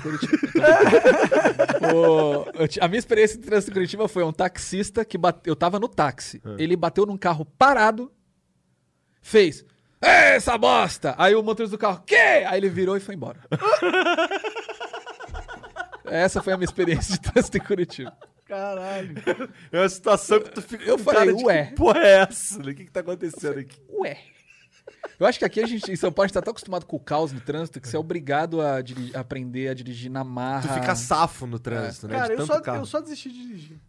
O- a minha experiência em trânsito em Curitiba foi um taxista que bate, eu tava no táxi. É. Ele bateu num carro parado, fez. "Ê, Essa bosta! Aí o motorista do carro, quê? Aí ele virou e foi embora. Essa foi a minha experiência de trânsito em Curitiba. Caralho. É uma situação que tu fica. Eu com falei, cara de, ué. Que porra é essa? O que, que tá acontecendo aqui? Ué. Eu acho que aqui a gente, em São Paulo, a gente tá tão acostumado com o caos no trânsito que você é obrigado a, aprender a dirigir na marra. Tu fica safo no trânsito, né? Cara, de eu só, carro. eu só desisti de dirigir.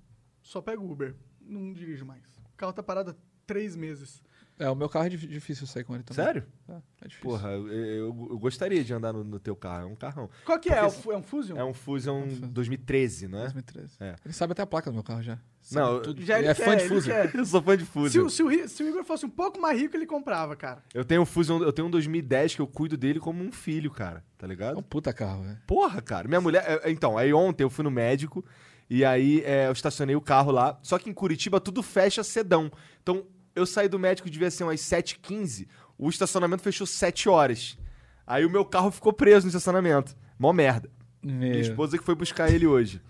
Só pego Uber. Não dirijo mais. O carro tá parado há três meses. É, o meu carro é dif- difícil sair com ele também. Sério? É, é difícil. Porra, eu, eu- eu gostaria de andar no, no teu carro. É um carrão. Qual que é? É o Fu- É um Fusion? É um Fusion Fusion. 2013, não é? 2013. É. Ele sabe até a placa do meu carro já. Sabe Não, tudo. Já ele, ele é quer, fã de Fusion. quer. Eu sou fã de Se, Fusion. se, o, Ri- se o Igor fosse um pouco mais rico, ele comprava, cara. Eu tenho um Fusion, eu tenho um 2010 que eu cuido dele como um filho, cara. Tá É ligado? um puta carro, velho. Porra, cara. Minha mulher. é, Então, aí ontem eu fui no médico e aí é, eu estacionei o carro lá. Só que em Curitiba tudo fecha cedão. Então, eu saí do médico, devia ser umas 7h15. O estacionamento fechou 7 horas. Aí o meu carro ficou preso no estacionamento. Mó merda. Minha Meu. esposa que foi buscar ele hoje.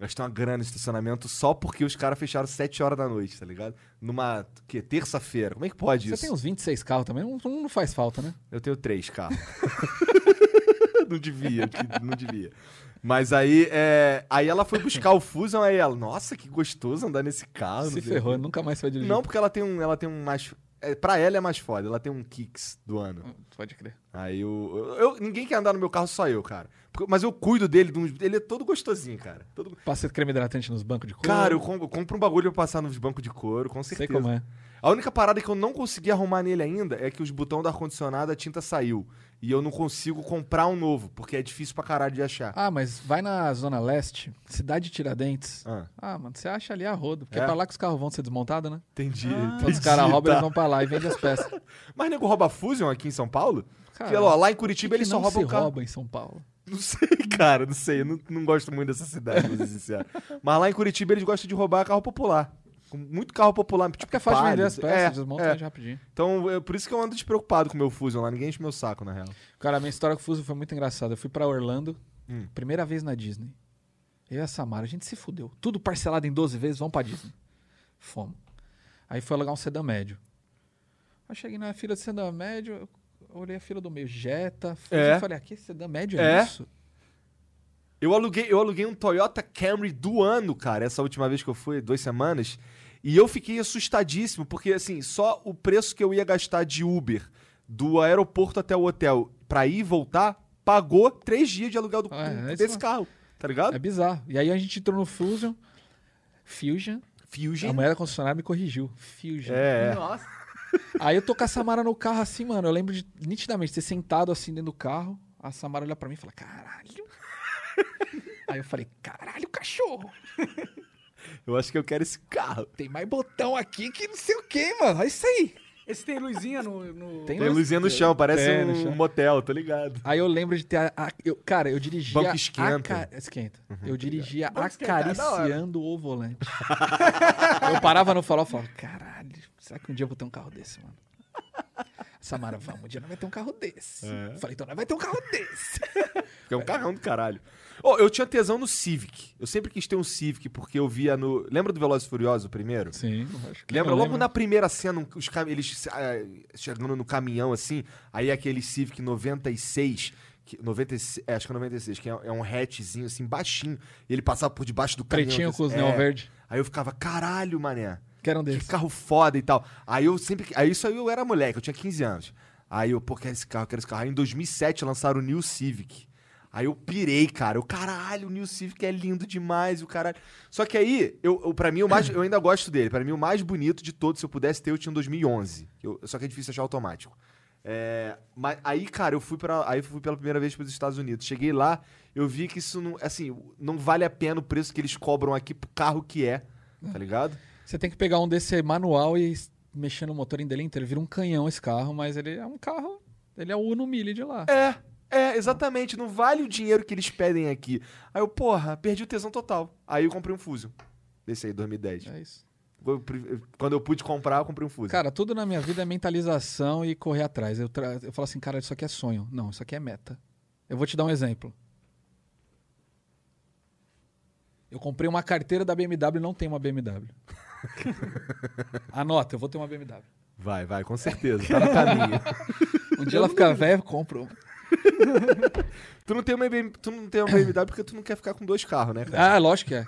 Gastei uma grana no estacionamento só porque os caras fecharam 7 horas da noite, tá ligado? Numa, o quê? Terça-feira. Como é que pode Você isso? tem uns 26 carros também, não, não faz falta, né? Eu tenho três carros. não devia, não devia. Mas aí, é, aí ela foi buscar o Fusion, aí ela, nossa, que gostoso andar nesse carro. Se sei ferrou, nunca mais vai dirigir. Não, porque ela tem um, ela tem um mais, é, pra ela é mais foda, ela tem um Kicks do ano. Pode crer. Aí eu, eu- ninguém quer andar no meu carro, só eu, cara. Porque- Mas eu cuido dele, ele é todo gostosinho, cara. Todo- Passa creme hidratante nos bancos de couro. Cara, eu compro, eu compro um bagulho pra passar nos bancos de couro, com sei certeza. como é. A única parada que eu não consegui arrumar nele ainda é que os botões do ar-condicionado, a tinta saiu. E eu não consigo comprar um novo, porque é difícil pra caralho de achar. Ah, mas vai na Zona Leste, cidade de Tiradentes. Ah, Ah, mano, você acha ali a rodo. Porque é, É? pra lá que os carros vão ser desmontados, né? entendi. Ah. Quando os entendi, caras roubam, tá. eles vão pra lá e vendem as peças. Mas nego rouba Fusion aqui em São Paulo? Cara, Porque, ó, lá em Curitiba que eles só não roubam se o carro. rouba em São Paulo. Não sei, cara, não sei. Eu não, não gosto muito dessa cidade, pra ser sincero. Mas lá em Curitiba eles gostam de roubar carro popular. Com muito carro popular, tipo Porque é fácil de vender peças, é, desmonta é. rapidinho. Então, é por isso que eu ando despreocupado com o meu Fusion lá. Ninguém enche meu saco, na real. Cara, a minha história com o Fuso foi muito engraçada. Eu fui pra Orlando, Hum. primeira vez na Disney. Eu e a Samara, a gente se fudeu. Tudo parcelado em 12 vezes, vamos pra Disney. Fomos. Aí foi alugar um sedã médio. Aí cheguei na fila de sedã médio, eu olhei a fila do meio, Jetta, Fuso, É. eu falei, aqui sedã médio é, É. isso? Eu aluguei, eu aluguei um Toyota Camry do ano, cara, essa última vez que eu fui, duas semanas. E eu fiquei assustadíssimo, porque assim, só o preço que eu ia gastar de Uber do aeroporto até o hotel pra ir e voltar, pagou três dias de aluguel do, É, é desse carro, tá ligado? É bizarro. E aí a gente entrou no Fusion, Fusion, Fusion. a mulher da concessionária me corrigiu. Fusion. É, é. Nossa. Aí eu tô com a Samara no carro assim, mano. Eu lembro de nitidamente ter sentado assim dentro do carro. A Samara olha pra mim e fala: caralho. Aí eu falei: caralho, cachorro. Eu acho que eu quero esse carro. Tem mais botão aqui que não sei o que, mano. É isso aí. Esse tem luzinha no. no- Tem Tem luzinha no chão, parece Tem no um chão. motel, tô ligado. Aí eu lembro de ter. A, a- eu- cara, eu dirigia. Banco esquenta. aca- Esquenta. eu dirigia é acariciando o volante. eu parava no farol e falava: caralho, será que um dia eu vou ter um carro desse, mano? Samara, vamos, um dia nós vai ter um carro desse. É. Eu Falei, então nós vai ter um carro desse. É um carrão do caralho. Ô, eu tinha tesão no Civic. Eu sempre quis ter um Civic, porque eu via no. Lembra do Velozes e Furiosos, o primeiro? Sim, Lembra logo lembro. na primeira cena, os cam- eles ah, chegando no caminhão assim, aí aquele Civic 96, que, 96 é, acho que é 96, que é, é um hatchzinho assim, baixinho, e ele passava por debaixo do caminhão. Pretinho com os é. neon verde. Aí eu ficava, caralho, mané. Que era um Que carro foda e tal. Aí eu sempre. Aí isso aí eu era moleque, eu tinha 15 anos. Aí eu, pô, quero esse carro, quero esse carro. Aí em 2007 lançaram o New Civic. Aí eu pirei, cara. Eu, caralho, o New Civic é lindo demais, o caralho. Só que aí, eu, eu, pra mim, o mais, eu ainda gosto dele. Pra mim, o mais bonito de todos, se eu pudesse ter, eu tinha em 2011. Eu- só que é difícil achar automático. É, mas aí, cara, eu fui para aí eu fui pela primeira vez para os Estados Unidos. Cheguei lá, eu vi que isso não, assim, não vale a pena o preço que eles cobram aqui pro carro que é, tá ligado? Você tem que pegar um desse manual e mexer no motor em dele inteiro. Vira um canhão esse carro, mas ele é um carro. Ele é o Uno Mille de lá. É, é, exatamente. Não vale o dinheiro que eles pedem aqui. Aí eu, porra, perdi o tesão total. Aí eu comprei um Fusion. Desse aí, 2010. É isso. Quando eu pude comprar, eu comprei um Fusion. Cara, tudo na minha vida é mentalização e correr atrás. Eu, tra- eu falo assim, cara, isso aqui é sonho. Não, isso aqui é meta. Eu vou te dar um exemplo. Eu comprei uma carteira da BMW e não tenho uma BMW. Anota, eu vou ter uma BMW. Vai, vai, com certeza. Tá no caminho. Um dia ela ficar velha, eu compro. uma. tu, não tem uma BMW, tu não tem uma BMW porque tu não quer ficar com dois carros, né, cara? Ah, lógico que é.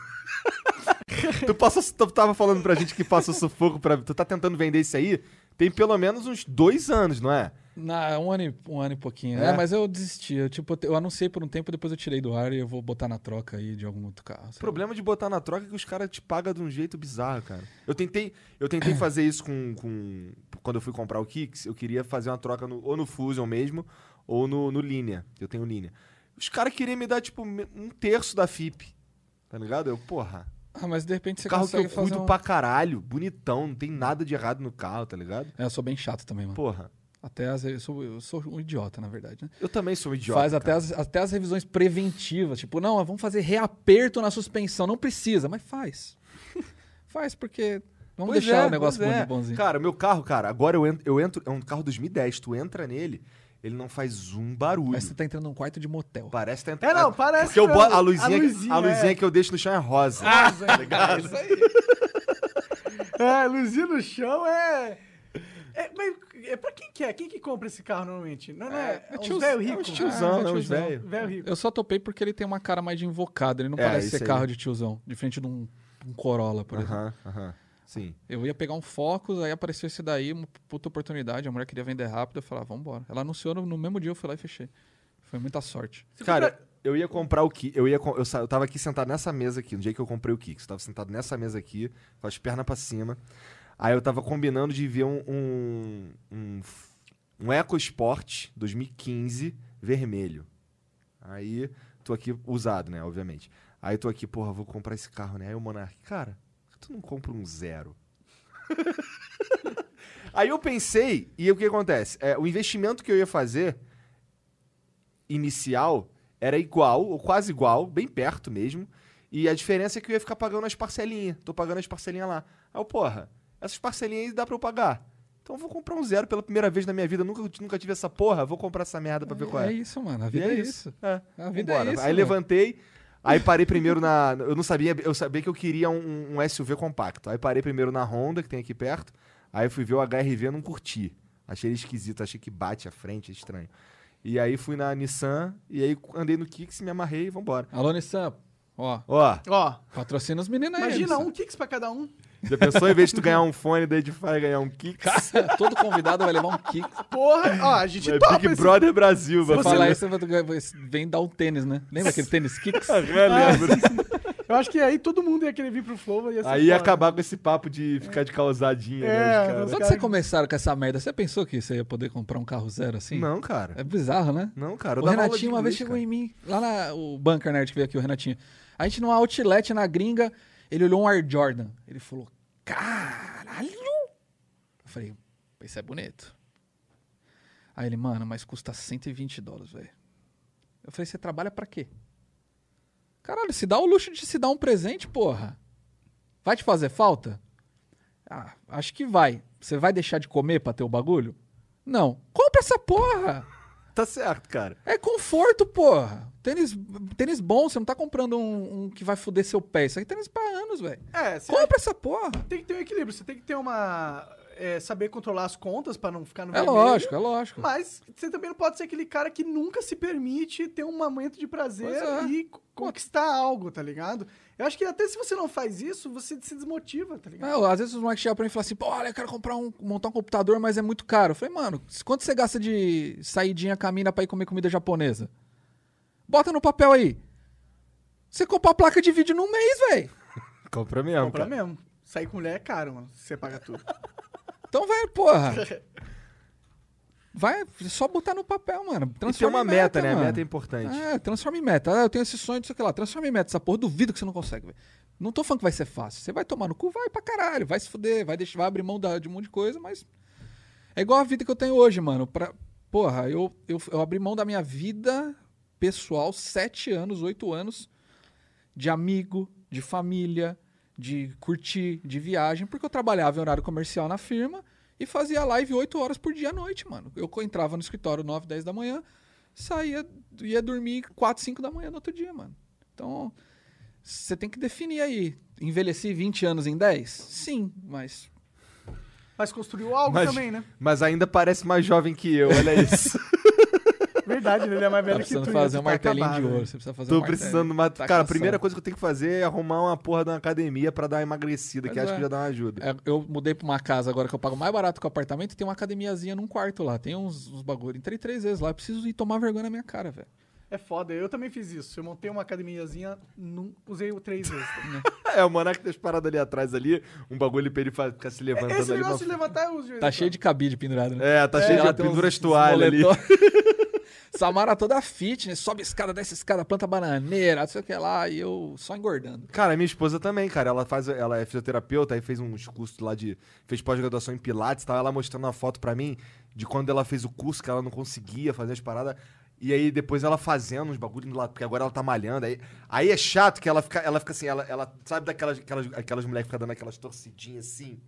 tu, passou, tu tava falando pra gente que passa sufoco pra. Tu tá tentando vender isso aí? Tem pelo menos uns dois anos, não é? Na, um, ano e, um ano e pouquinho. É? É, mas eu desisti. Eu, tipo, eu anunciei por um tempo, depois eu tirei do ar e eu vou botar na troca aí de algum outro carro. O problema de botar na troca é que os caras te pagam de um jeito bizarro, cara. Eu tentei, eu tentei fazer isso com, com. Quando eu fui comprar o Kicks, eu queria fazer uma troca no- ou no Fusion mesmo, ou no, no Linea. Eu tenho Linea. Os caras queriam me dar, tipo, um terço da FIP. Tá ligado? Eu, porra. Ah, mas de repente você carro que eu cuido um... pra caralho, bonitão, não tem nada de errado no carro, tá ligado? É, eu sou bem chato também, mano. Porra. Até as, eu, sou, eu sou um idiota, na verdade, né? Eu também sou um idiota. Faz até as, até as revisões preventivas. Tipo, não, vamos fazer reaperto na suspensão. Não precisa, mas faz. faz, porque. Vamos Pois deixar é, o negócio pois é. bonzinho. Cara, meu carro, cara, agora eu entro, eu entro. É um carro 2010, tu entra nele, ele não faz um barulho. Mas você tá entrando num quarto de motel. Parece que tá entrando. É, não, parece Porque eu boto, a luzinha, A luzinha, a luzinha é. que eu deixo no chão é rosa. Ah, tá ligado? isso aí. É, luzinha no chão é. É, mas é pra quem que é? Quem que compra esse carro normalmente? Não, não é, É, é, tios- velho é rico. uns tiozão, Ah, né? Uns velho. Velho rico. Eu só topei porque ele tem uma cara mais de invocado. Ele não É, parece ser aí. carro de tiozão. Diferente de um, um Corolla, por exemplo. Aham, aham. Sim. Eu ia pegar um Focus, aí apareceu esse daí, uma puta oportunidade. A mulher queria vender rápido. Eu falei, ah, vambora. Ela anunciou no, no mesmo dia, eu fui lá e fechei. Foi muita sorte. Cara, eu ia comprar o Kicks. Eu, ia, eu, eu tava aqui sentado nessa mesa aqui, no dia que eu comprei o Kicks. Eu tava sentado nessa mesa aqui, com as pernas pra cima. Aí eu tava combinando de ver um. Um, um, um EcoSport 2015 vermelho. Aí, tô aqui usado, né? Obviamente. Aí tô aqui, porra, vou comprar esse carro, né? Aí o Monark, cara, tu não compra um zero? Aí eu pensei, e o que acontece? É, o investimento que eu ia fazer inicial era igual, ou quase igual, bem perto mesmo. E a diferença é que eu ia ficar pagando as parcelinhas. Tô pagando as parcelinhas lá. Aí eu, porra, essas parcelinhas aí dá pra eu pagar. Então eu vou comprar um zero pela primeira vez na minha vida. Nunca, nunca tive essa porra. Vou comprar essa merda pra ver qual É é. isso, mano. A vida é, isso. É. A vida Vambora. é isso. Aí mano. levantei, aí parei primeiro na. Eu não sabia, eu sabia que eu queria um, um SUV compacto. Aí parei primeiro na Honda, que tem aqui perto. Aí fui ver o HRV, não curti. Achei ele esquisito, achei que bate a frente, é estranho. E aí fui na Nissan, e aí andei no Kicks, me amarrei e vambora. Alô, Nissan. Ó, Ó, Ó, patrocina os meninos aí. imagina Nissan. um Kicks pra cada um. Já pensou em vez de tu ganhar um fone da Edify, ganhar um Kicks? Todo convidado vai levar um kick. Porra, ó, a gente É topa Big esse- Brother Brasil, vai falar falar isso, você vai- vai- vem dar um tênis, né? Lembra aquele tênis kicks? Eu lembro. Eu acho que aí todo mundo ia querer vir pro Flow. Ia ser Aí ia foda. acabar com esse papo de ficar de causadinha, É, né, caras. os Quando você começaram com essa merda, você pensou que você ia poder comprar um carro zero assim? Não, cara. É bizarro, né? Não, cara. Eu O Renatinho uma vez chegou em mim, lá na o Bunker Nerd que veio aqui, o Renatinho. A gente numa outlet na gringa, ele olhou um Air Jordan. Ele falou, caralho! Eu falei, isso é bonito. Aí ele, mano, mas custa 120 dólares, velho. Eu falei, você trabalha pra quê? Caralho, se dá o luxo de se dar um presente, porra. Vai te fazer falta? Ah, acho que vai. Você vai deixar de comer pra ter o bagulho? Não. Compra essa porra! Tá certo, cara. É conforto, porra. Tênis, tênis bom, você não tá comprando um, um que vai foder seu pé. Isso aqui é tênis pra anos, velho. É, Compra essa porra. tem que ter um equilíbrio. Você tem que ter uma. É, saber controlar as contas pra não ficar no É vermelho. lógico, é lógico. Mas você também não pode ser aquele cara que nunca se permite ter um momento de prazer é. e co- conquistar algo, tá ligado? Eu acho que até se você não faz isso, você se desmotiva, tá ligado? Não, às vezes os moleques chegam pra mim e falam assim, pô, olha, eu quero comprar um, montar um computador, mas é muito caro. Eu falei, mano, quanto você gasta de saidinha camina pra ir comer comida japonesa? Bota no papel aí. Você compra a placa de vídeo num mês, velho. Compra mesmo, Compra cara. mesmo. Sair com mulher é caro, mano. Você paga tudo. Então vai, porra. Vai, só botar no papel, mano. E ter Transforma uma em meta, né? A meta é importante. É, transforma em meta. Ah, eu tenho esse sonho, não sei o que lá. Transforma em meta. Essa porra, duvido que você não consegue, velho. Não tô falando que vai ser fácil. Você vai tomar no cu, vai pra caralho. Vai se fuder, vai, deixar, vai abrir mão de um monte de coisa, mas. É igual a vida que eu tenho hoje, mano. Pra, porra, eu, eu, eu abri mão da minha vida pessoal, sete anos, oito anos, de amigo, de família, de curtir, de viagem, porque eu trabalhava em horário comercial na firma e fazia live oito horas por dia à noite, mano. Eu entrava no escritório 9, 10 da manhã, saía, ia dormir 4, 5 da manhã no outro dia, mano. Então, você tem que definir aí. Envelheci 20 anos em 10? Sim, mas Mas construiu algo Mas- também, né? Mas ainda parece mais jovem que eu, olha isso. verdade, né? ele é mais Tá velho que tu. precisando e fazer um tá martelinho acabado, de né? ouro. Você precisa fazer Tô um martelinho. precisando de uma. Tá cara, a primeira coisa que eu tenho que fazer é arrumar uma porra de uma academia pra dar uma emagrecida, que Pois acho é. que já dá uma ajuda. É, eu mudei pra uma casa agora que eu pago mais barato que o apartamento e tem uma academiazinha num quarto lá. Tem uns, uns bagulho. Entrei três vezes lá. Eu preciso ir tomar vergonha na minha cara, velho. É foda, eu também fiz isso. Eu montei uma academiazinha, não, usei o três vezes. É, o Monark tem as paradas ali atrás ali, um bagulho pra ele ficar se levantando Esse ali. negócio de pra- levantar eu uso. Tá cheio de cabide pendurado, né? É, tá cheio Ela de pendura as toalhas ali. Samara toda fitness, sobe escada, desce escada, planta bananeira, não sei o que lá, e eu só engordando. Cara, minha esposa também, cara. Ela faz, ela é fisioterapeuta, aí fez uns cursos lá de. fez pós-graduação em Pilates, tava ela mostrando uma foto pra mim de quando ela fez o curso, que ela não conseguia fazer as paradas. E aí depois ela fazendo uns bagulhos lá, porque agora ela tá malhando. Aí, aí é chato que ela fica, ela fica assim, ela, ela sabe daquelas aquelas, aquelas mulheres que ficam dando aquelas torcidinhas assim,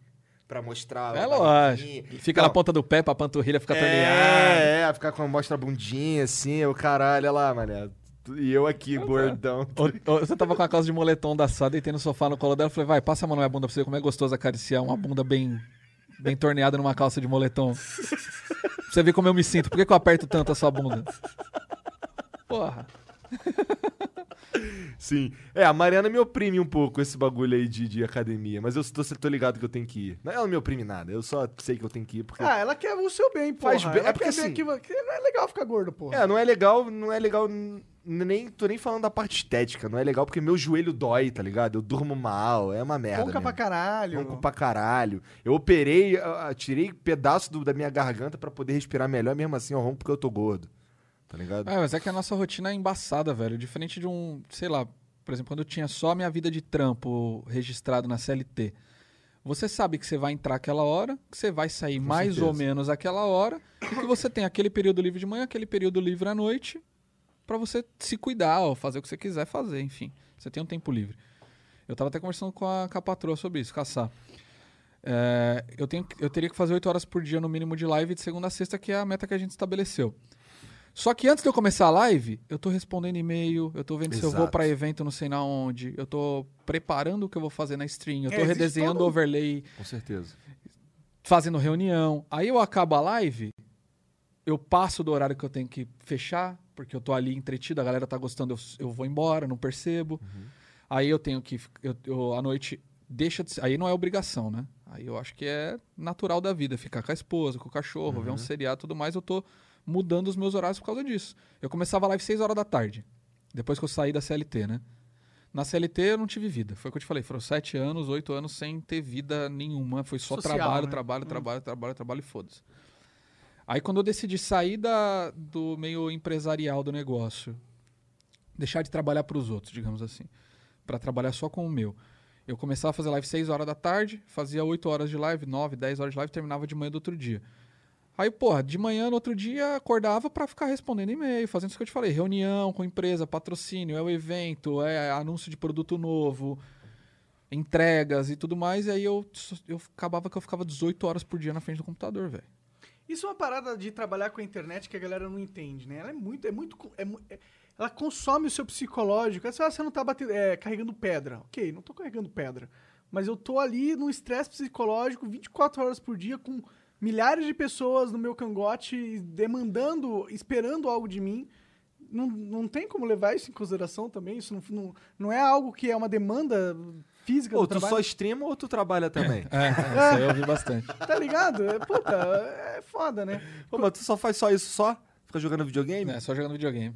pra mostrar. É lógico. Fica na ponta do pé pra panturrilha ficar torneada. É, é, ficar com mostra a bundinha assim, eu caralho, olha lá, mané. E eu aqui, gordão. Ô, ô, Você tava com a calça de moletom da Sada e tem no sofá no colo dela. Eu falei, vai, passa a mão na minha bunda pra você ver como é gostoso acariciar uma bunda bem, bem torneada numa calça de moletom. pra você ver como eu me sinto. Por que, que eu aperto tanto a sua bunda? Porra. Sim. É, a Mariana me oprime um pouco esse bagulho aí de, de academia, mas eu tô, tô ligado que eu tenho que ir. Não, ela não me oprime nada, eu só sei que eu tenho que ir porque. Ah, ela quer o seu bem, porra. Faz bem- Ela é porque assim- que, que não é legal ficar gordo, porra. É, não é legal, não é legal. Nem, tô nem falando da parte estética, não é legal porque meu joelho dói, tá ligado? Eu durmo mal, é uma merda. Ronca pra caralho. Ronco pra caralho. Eu operei, ah, ah, tirei pedaço do- da minha garganta pra poder respirar melhor, mesmo assim eu ronco porque eu tô gordo. Tá ligado? É, mas é que a nossa rotina é embaçada, velho. Diferente de um, sei lá, por exemplo, quando eu tinha só a minha vida de trampo registrado na CLT. Você sabe que você vai entrar aquela hora, que você vai sair mais certeza. ou menos aquela hora, e que você tem aquele período livre de manhã, aquele período livre à noite, pra você se cuidar ou fazer o que você quiser fazer, enfim. Você tem um tempo livre. Eu tava até conversando com a, com a patroa sobre isso, caçar. É, eu, tenho, eu teria que fazer 8 horas por dia no mínimo de live de segunda a sexta, que é a meta que a gente estabeleceu. Só que antes de eu começar a live, eu tô respondendo e-mail, eu tô vendo se eu vou Exato. pra evento não sei na onde, eu tô preparando o que eu vou fazer na stream, eu É, tô existe redesenhando todo o overlay, Com certeza. fazendo reunião. Aí eu acabo a live, eu passo do horário que eu tenho que fechar, porque eu tô ali entretido, a galera tá gostando, eu, eu vou embora, não percebo. Aí eu tenho que. Eu, eu, à noite deixa de ser. Aí não é obrigação, né? Aí eu acho que é natural da vida, ficar com a esposa, com o cachorro, ver um seriado e tudo mais. Eu tô mudando os meus horários por causa disso. Eu começava a live 6 horas da tarde, depois que eu saí da CLT, né? Na CLT eu não tive vida. Foi o que eu te falei. Foram sete anos, oito anos sem ter vida nenhuma. Foi só Social, trabalho, né? trabalho, trabalho, trabalho, trabalho e foda-se. Aí quando eu decidi sair da, do meio empresarial do negócio, deixar de trabalhar para os outros, digamos assim, para trabalhar só com o meu. Eu começava a fazer live 6 horas da tarde, fazia 8 horas de live, 9, 10 horas de live, terminava de manhã do outro dia. Aí, porra, de manhã no outro dia acordava para ficar respondendo e-mail, fazendo isso que eu te falei, reunião com empresa, patrocínio, é o evento, é anúncio de produto novo, entregas e tudo mais, e aí eu, eu acabava que eu ficava 18 horas por dia na frente do computador, velho. Isso é uma parada de trabalhar com a internet que a galera não entende, né? Ela é muito. É muito é é- ela consome o seu psicológico. É só você não tá batendo, é, carregando pedra. Ok, não tô carregando pedra. Mas eu tô ali num estresse psicológico 24 horas por dia com milhares de pessoas no meu cangote demandando, esperando algo de mim. Não, não tem como levar isso em consideração também? Isso não, não, não é algo que é uma demanda física Ou do tu trabalho? só streama ou tu trabalha também? É, isso aí eu ouvi bastante. Tá ligado? É, puta, é foda, né? Pô, mas tu só faz só isso só? Fica jogando videogame? É, só jogando videogame.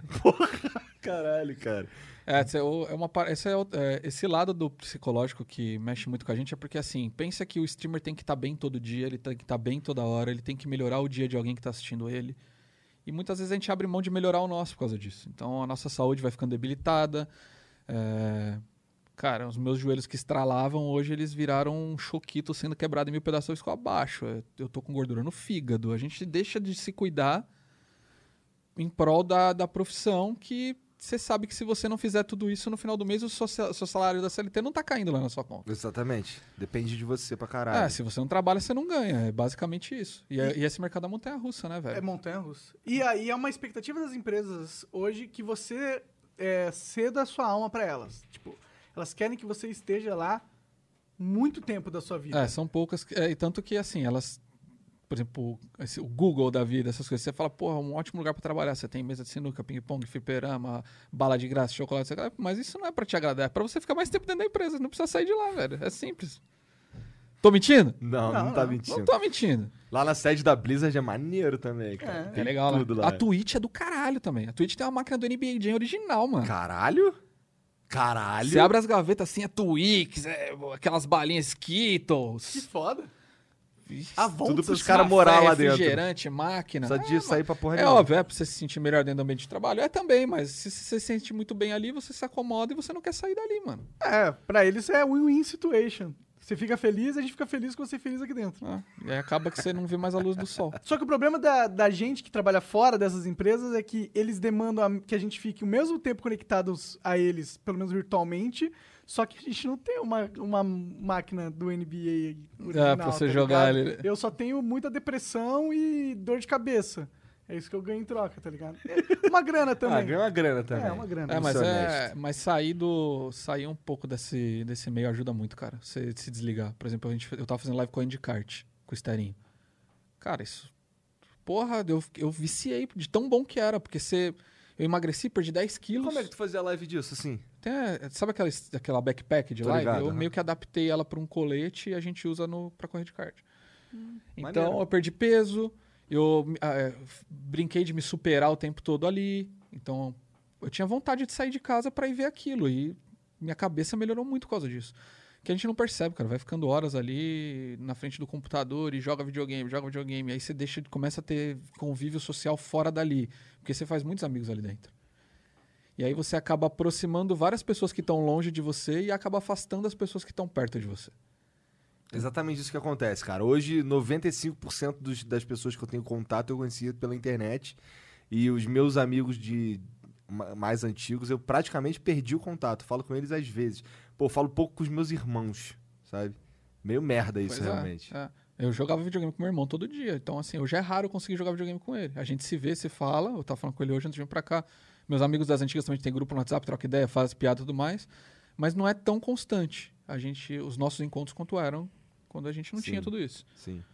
Caralho, cara. É, é, é uma, esse, é é, esse lado do psicológico que mexe muito com a gente é porque, assim, pensa que o streamer tem que estar bem todo dia, ele tem que estar bem toda hora, ele tem que melhorar o dia de alguém que está assistindo ele. E muitas vezes a gente abre mão de melhorar o nosso por causa disso. Então a nossa saúde vai ficando debilitada. é, Cara, os meus joelhos que estralavam, hoje eles viraram um choquito sendo quebrado em mil pedaços ficou abaixo. Eu tô com gordura no fígado. A gente deixa de se cuidar em prol da, da profissão que você sabe que se você não fizer tudo isso no final do mês, o seu, seu salário da CLT não tá caindo lá na sua conta. Exatamente. Depende de você pra caralho. É, se você não trabalha, você não ganha. É basicamente isso. E, é- e esse mercado da montanha russa, né, É velho? montanha russa. E aí é uma expectativa das empresas hoje que você é, ceda a sua alma pra elas. Tipo, elas querem que você esteja lá muito tempo da sua vida. É, são poucas. é, e tanto que, assim, elas por exemplo, o Google da vida, essas coisas. Você fala, porra, um ótimo lugar pra trabalhar. Você tem mesa de sinuca, ping-pong, fliperama, bala de graça, chocolate, lá. mas isso não é pra te agradar, é pra você ficar mais tempo dentro da empresa. Não precisa sair de lá, velho. É simples. Tô mentindo? Não, não, Não, tá não. mentindo. Não tô mentindo. Lá na sede da Blizzard é maneiro também, cara. É. Tem é legal, né? tudo lá. A Twitch é do caralho também. A Twitch tem uma máquina do NBA Jam original, mano. Caralho? Caralho? Você abre as gavetas assim, é Twix, é aquelas balinhas Que Skittles. Foda. Ah, tudo pros caras morar lá dentro. refrigerante, máquina. Precisa É, sair pra porra É nenhuma. óbvio, é pra você se sentir melhor dentro do ambiente de trabalho. É também, mas se você se sente muito bem ali, você se acomoda e você não quer sair dali, mano. É, pra eles é win-win situation. Você fica feliz, a gente fica feliz com você feliz aqui dentro. Ah, E aí acaba que você não vê mais a luz do sol. Só que o problema da, da gente que trabalha fora dessas empresas é que eles demandam a- que a gente fique o mesmo tempo conectados a eles, pelo menos virtualmente, só que a gente não tem uma, uma máquina do NBA original, Ah, pra você tá jogar ligado? ali. Eu só tenho muita depressão e dor de cabeça. É isso que eu ganho em troca, tá ligado? Uma grana Ah, também. ganha uma grana também. é, uma grana. É, mas, ser é, mas sair do. Sair um pouco desse, desse meio ajuda muito, cara. Você se desligar. Por exemplo, a gente, eu tava fazendo live com a Kart, com o Esterinho. Cara, isso. Porra, eu, eu viciei de tão bom que era, porque você. Eu emagreci, perdi 10 E quilos. como é que tu fazia live disso, assim? Tem, é, sabe aquela, aquela backpack de Tô live? ligado, eu meio que adaptei ela para um colete e a gente usa no, pra correr de kart. então, maneiro. eu perdi peso, eu ah, é, brinquei de me superar o tempo todo ali. Então, eu tinha vontade de sair de casa para ir ver aquilo. E minha cabeça melhorou muito por causa disso. Que a gente não percebe, cara. Vai ficando horas ali na frente do computador e joga videogame, joga videogame. Aí você deixa, começa a ter convívio social fora dali. Porque você faz muitos amigos ali dentro. E aí você acaba aproximando várias pessoas que estão longe de você e acaba afastando as pessoas que estão perto de você. Exatamente isso que acontece, cara. Hoje, 95% dos, das pessoas que eu tenho contato eu conhecia pela internet. E os meus amigos de ma- mais antigos, eu praticamente perdi o contato. Falo com eles às vezes. Pô, eu falo pouco com os meus irmãos, sabe? Meio merda isso, Pois é, realmente. é. Eu jogava videogame com meu irmão todo dia. Então, assim, hoje é raro conseguir jogar videogame com ele. A gente se vê, se fala. Eu tava falando com ele hoje antes de vir pra cá. Meus amigos das antigas também tem grupo no WhatsApp, troca ideia, faz piada e tudo mais. Mas não é tão constante. A gente, os nossos encontros quanto eram quando a gente não Sim. tinha tudo isso. Sim.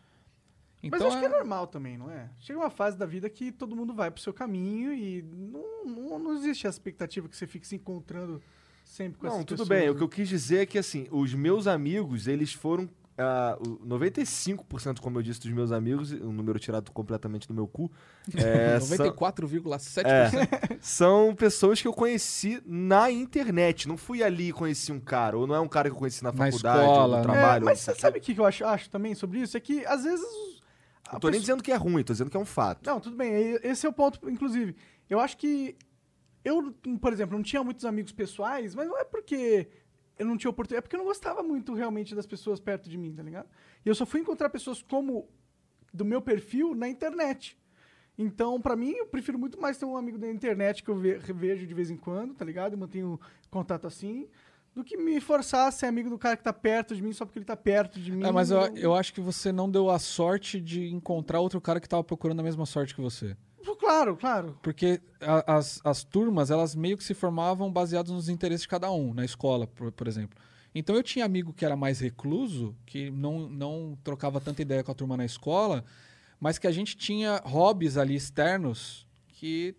Mas Então, acho que é é- normal também, não é? Chega uma fase da vida que todo mundo vai pro seu caminho e não, não, não existe a expectativa que você fique se encontrando sempre com Não, tudo pessoas. bem. O né? que eu quis dizer é que, assim, os meus amigos, eles foram. ah, o 95%, como eu disse, dos meus amigos, um número tirado completamente do meu cu, é, são, 94,7%. É. são pessoas que eu conheci na internet. Não fui ali e conheci um cara, ou não é um cara que eu conheci na Na faculdade, escola, ou no né? trabalho. É, mas você sabe o que eu acho, acho também sobre isso? É que às vezes. Não tô nem pessoa- dizendo que é ruim, tô dizendo que é um fato. Não, tudo bem. Esse é o ponto, inclusive. Eu acho que. Eu, por exemplo, não tinha muitos amigos pessoais, mas não é porque eu não tinha oportunidade. É porque eu não gostava muito realmente das pessoas perto de mim, tá ligado? E eu só fui encontrar pessoas como. do meu perfil na internet. Então, pra mim, eu prefiro muito mais ter um amigo da internet que eu ve- vejo de vez em quando, tá ligado? Eu mantenho contato assim, do que me forçar a ser amigo do cara que tá perto de mim só porque ele tá perto de mim. É, mas Eu- eu acho que você não deu a sorte de encontrar outro cara que tava procurando a mesma sorte que você. Claro, claro. Porque a- as, as turmas, elas meio que se formavam baseadas nos interesses de cada um, na escola, por, por exemplo. Então eu tinha amigo que era mais recluso, que não, não trocava tanta ideia com a turma na escola, mas que a gente tinha hobbies ali externos que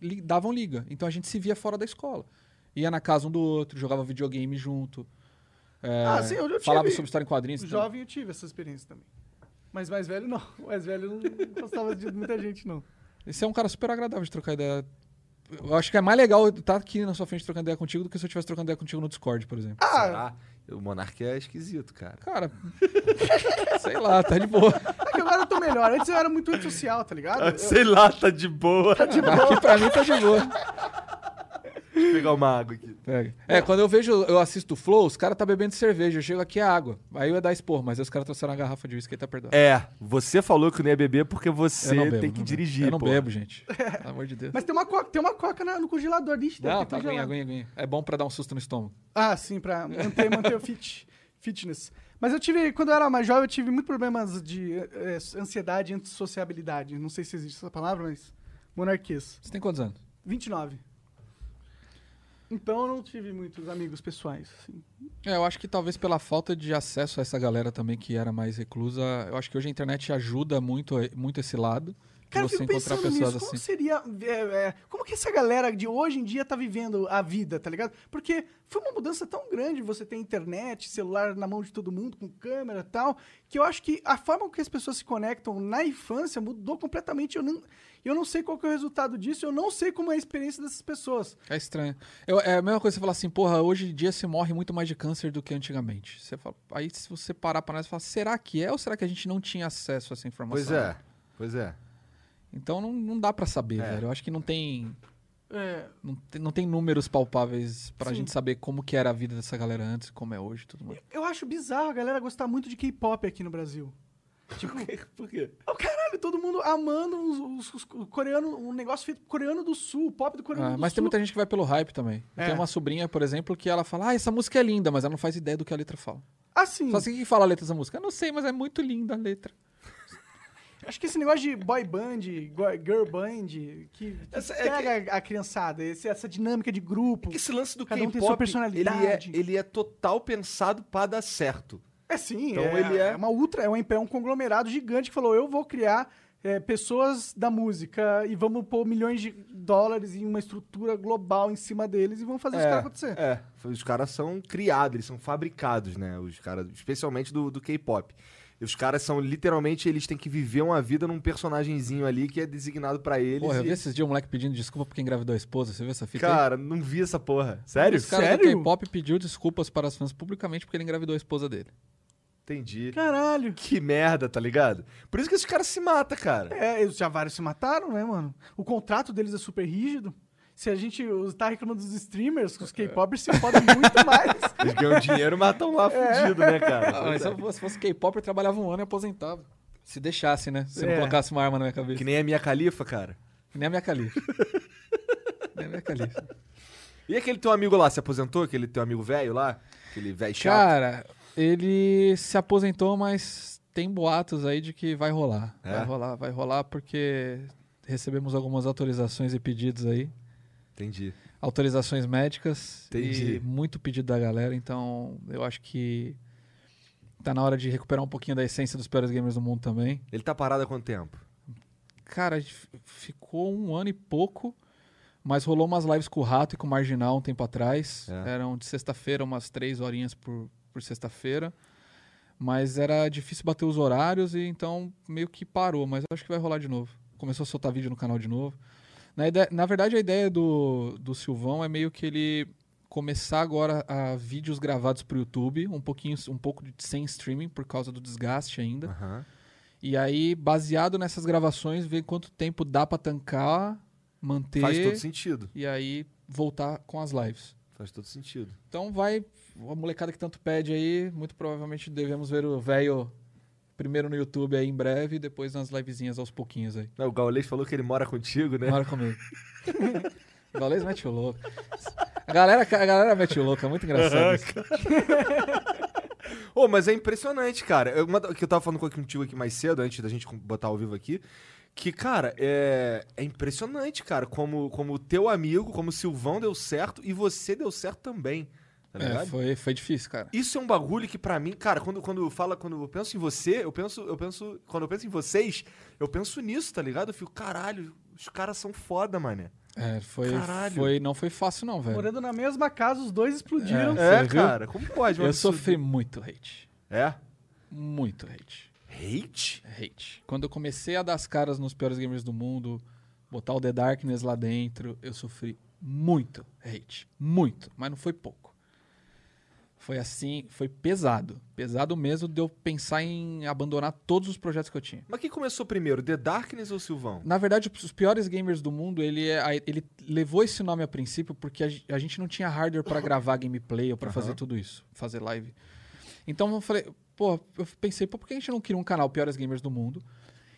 li- davam liga. Então a gente se via fora da escola. Ia na casa um do outro, jogava videogame junto. é, Ah, sim, eu- eu falava tive- sobre história em quadrinhos. então. Jovem eu tive essa experiência também. Mas mais velho não. Mais velho não gostava de muita gente, não. Esse é um cara super agradável de trocar ideia. Eu acho que é mais legal estar aqui na sua frente trocando ideia contigo do que se eu estivesse trocando ideia contigo no Discord, por exemplo. Ah, Será? O Monark é esquisito, cara. Cara, sei lá, tá de boa. é que agora eu tô melhor. Antes eu era muito antissocial, tá ligado? Eu- Sei lá, tá de boa. Aqui pra mim tá de boa. Deixa eu pegar uma água aqui. Pega. É, quando eu vejo, eu assisto o Flow, os caras tá bebendo cerveja, eu chego aqui é água. Aí eu ia dar expor, mas aí os caras trouxeram uma garrafa de uísque, aí tá perdoado. É, você falou que não ia beber porque você eu não bebo, tem que dirigir, Eu não pô. bebo, gente. Pelo amor de Deus. Mas tem uma coca, tem uma coca na- no congelador. Deve Não, tá aguinha, aguinha, aguinha. É bom pra dar um susto no estômago. Ah, sim, pra manter, manter o fit, fitness. Mas eu tive, quando eu era mais jovem, eu tive muitos problemas de eh, ansiedade e antissociabilidade. Não sei se existe essa palavra, mas monarquias. Você tem quantos anos? 29. Então eu não tive muitos amigos pessoais. assim. É, eu acho que talvez pela falta de acesso a essa galera também que era mais reclusa, eu acho que hoje a internet ajuda muito, muito esse lado. Cara, eu você fico encontrar pensando pessoas nisso, como assim. seria... é, é, como que essa galera de hoje em dia tá vivendo a vida, tá ligado? Porque foi uma mudança tão grande você ter internet, celular na mão de todo mundo, com câmera e tal, que eu acho que a forma com que as pessoas se conectam na infância mudou completamente. Eu não, eu não sei qual que é o resultado disso, eu não sei como é a experiência dessas pessoas. É estranho. Eu- é a mesma coisa que você falar assim, porra, hoje em dia se morre muito mais de câncer do que antigamente. Você fala, aí se você parar pra nós e falar, será que é ou será que a gente não tinha acesso a essa informação? Pois é, pois é. Então não, não dá pra saber, É. velho. Eu acho que não tem, É, não tem, não tem números palpáveis pra Sim. gente saber como que era a vida dessa galera antes, como é hoje tudo mais. eu acho bizarro a galera gostar muito de K-pop aqui no Brasil. Tipo, Por quê? oh, caralho, todo mundo amando os, os, os coreanos, um negócio feito coreano do sul, o pop do coreano Ah, do mas sul. tem muita gente que vai pelo hype também. É. Tenho uma sobrinha, por exemplo, que ela fala, ah, essa música é linda, mas ela não faz ideia do que a letra fala. Assim, Só assim, o que que fala a letra dessa música? Eu não sei, mas é muito linda a letra. Acho que esse negócio de boy band, girl band, que, que Essa- é pega a criançada, esse- essa dinâmica de grupo. Porque esse lance do um K-pop, personalidade. ele é, ele é total pensado pra dar certo. É sim, Então é, ele é- é uma ultra, é um, é um conglomerado gigante que falou: eu vou criar é, pessoas da música e vamos pôr milhões de dólares em uma estrutura global em cima deles e vamos fazer isso cara acontecer. É, os caras são criados, eles são fabricados, né? Os caras, especialmente do, do K-pop. E os caras são literalmente, eles têm que viver uma vida num personagemzinho ali que é designado pra eles. Porra, eu e- vi esses dias um moleque pedindo desculpa porque engravidou a esposa. Você viu essa fita aí? Cara, não vi essa porra. Sério? Do Sério? K-pop pediu desculpas para as fãs publicamente porque ele engravidou a esposa dele. Entendi. Caralho. Que merda, tá ligado? Por isso que esses caras se matam, cara. É, já vários se mataram, né, mano? O contrato deles é super rígido. Se a gente tá reclamando dos streamers, os K-popers se podem muito mais. Eles ganham dinheiro, mas estão lá fudido, né, cara? Ah, mas se fosse, se fosse K-pop, eu trabalhava um ano e aposentava. Se deixasse, né? Se É. não colocasse uma arma na minha cabeça. Que nem a minha califa, cara. Nem a minha califa. Nem a minha califa. E aquele teu amigo lá, se aposentou? Aquele teu amigo velho lá? Aquele velho chato? Cara, ele se aposentou, mas tem boatos aí de que vai rolar. É? Vai rolar, vai rolar porque recebemos algumas autorizações e pedidos aí. Entendi. Autorizações médicas Entendi. e muito pedido da galera, então eu acho que tá na hora de recuperar um pouquinho da essência dos piores gamers do mundo também. Ele tá parado há quanto tempo? Cara, ficou um ano e pouco, mas rolou umas lives com o Rato e com o Marginal um tempo atrás. É. Eram de sexta-feira, umas três horinhas por, por sexta-feira. Mas era difícil bater os horários e então meio que parou. Mas eu acho que vai rolar de novo. Começou a soltar vídeo no canal de novo. Na, ideia- na verdade, a ideia do, do Silvão é meio que ele começar agora a vídeos gravados pro YouTube, um pouquinho, um pouco de, sem streaming por causa do desgaste ainda. Aham. E aí, baseado nessas gravações, ver quanto tempo dá pra tancar, manter Faz todo sentido. e aí voltar com as lives. Faz todo sentido. Então vai, a molecada que tanto pede aí, muito provavelmente devemos ver o velho primeiro no YouTube aí em breve e depois nas livezinhas aos pouquinhos aí. Não, o Gaulês falou que ele mora contigo, né? Bora comigo. o Galês mete o louco. A galera, a galera mete o louco, é muito engraçado isso. Ô, mas é impressionante, cara. Eu, uma, que eu tava falando com contigo aqui mais cedo, antes da gente botar ao vivo aqui, que, cara, é, é impressionante, cara, como, como o teu amigo, como o Silvão deu certo e você deu certo também. Tá É, foi, foi difícil, cara. Isso é um bagulho que pra mim, cara, quando, quando fala, quando eu penso em você, eu penso, eu penso, quando eu penso em vocês, eu penso nisso, tá ligado? Eu fico, caralho, os caras são foda, mané. É, foi, Caralho. foi, não foi fácil não, velho. Morando na mesma casa, os dois explodiram. É, viu? cara, como pode? Eu sofri muito hate. É? Muito hate. Hate? Hate. Quando eu comecei a dar as caras nos piores gamers do mundo, botar o The Darkness lá dentro, eu sofri muito hate. Muito. Mas não foi pouco. Foi assim, foi pesado. Pesado mesmo de eu pensar em abandonar todos os projetos que eu tinha. Mas quem começou primeiro, The Darkness ou Silvão? Na verdade, os piores gamers do mundo, ele, é, ele levou esse nome a princípio porque a, a gente não tinha hardware pra gravar gameplay ou pra fazer tudo isso, fazer live. Então eu falei, pô, eu pensei, pô, por que a gente não cria um canal Piores Gamers do Mundo?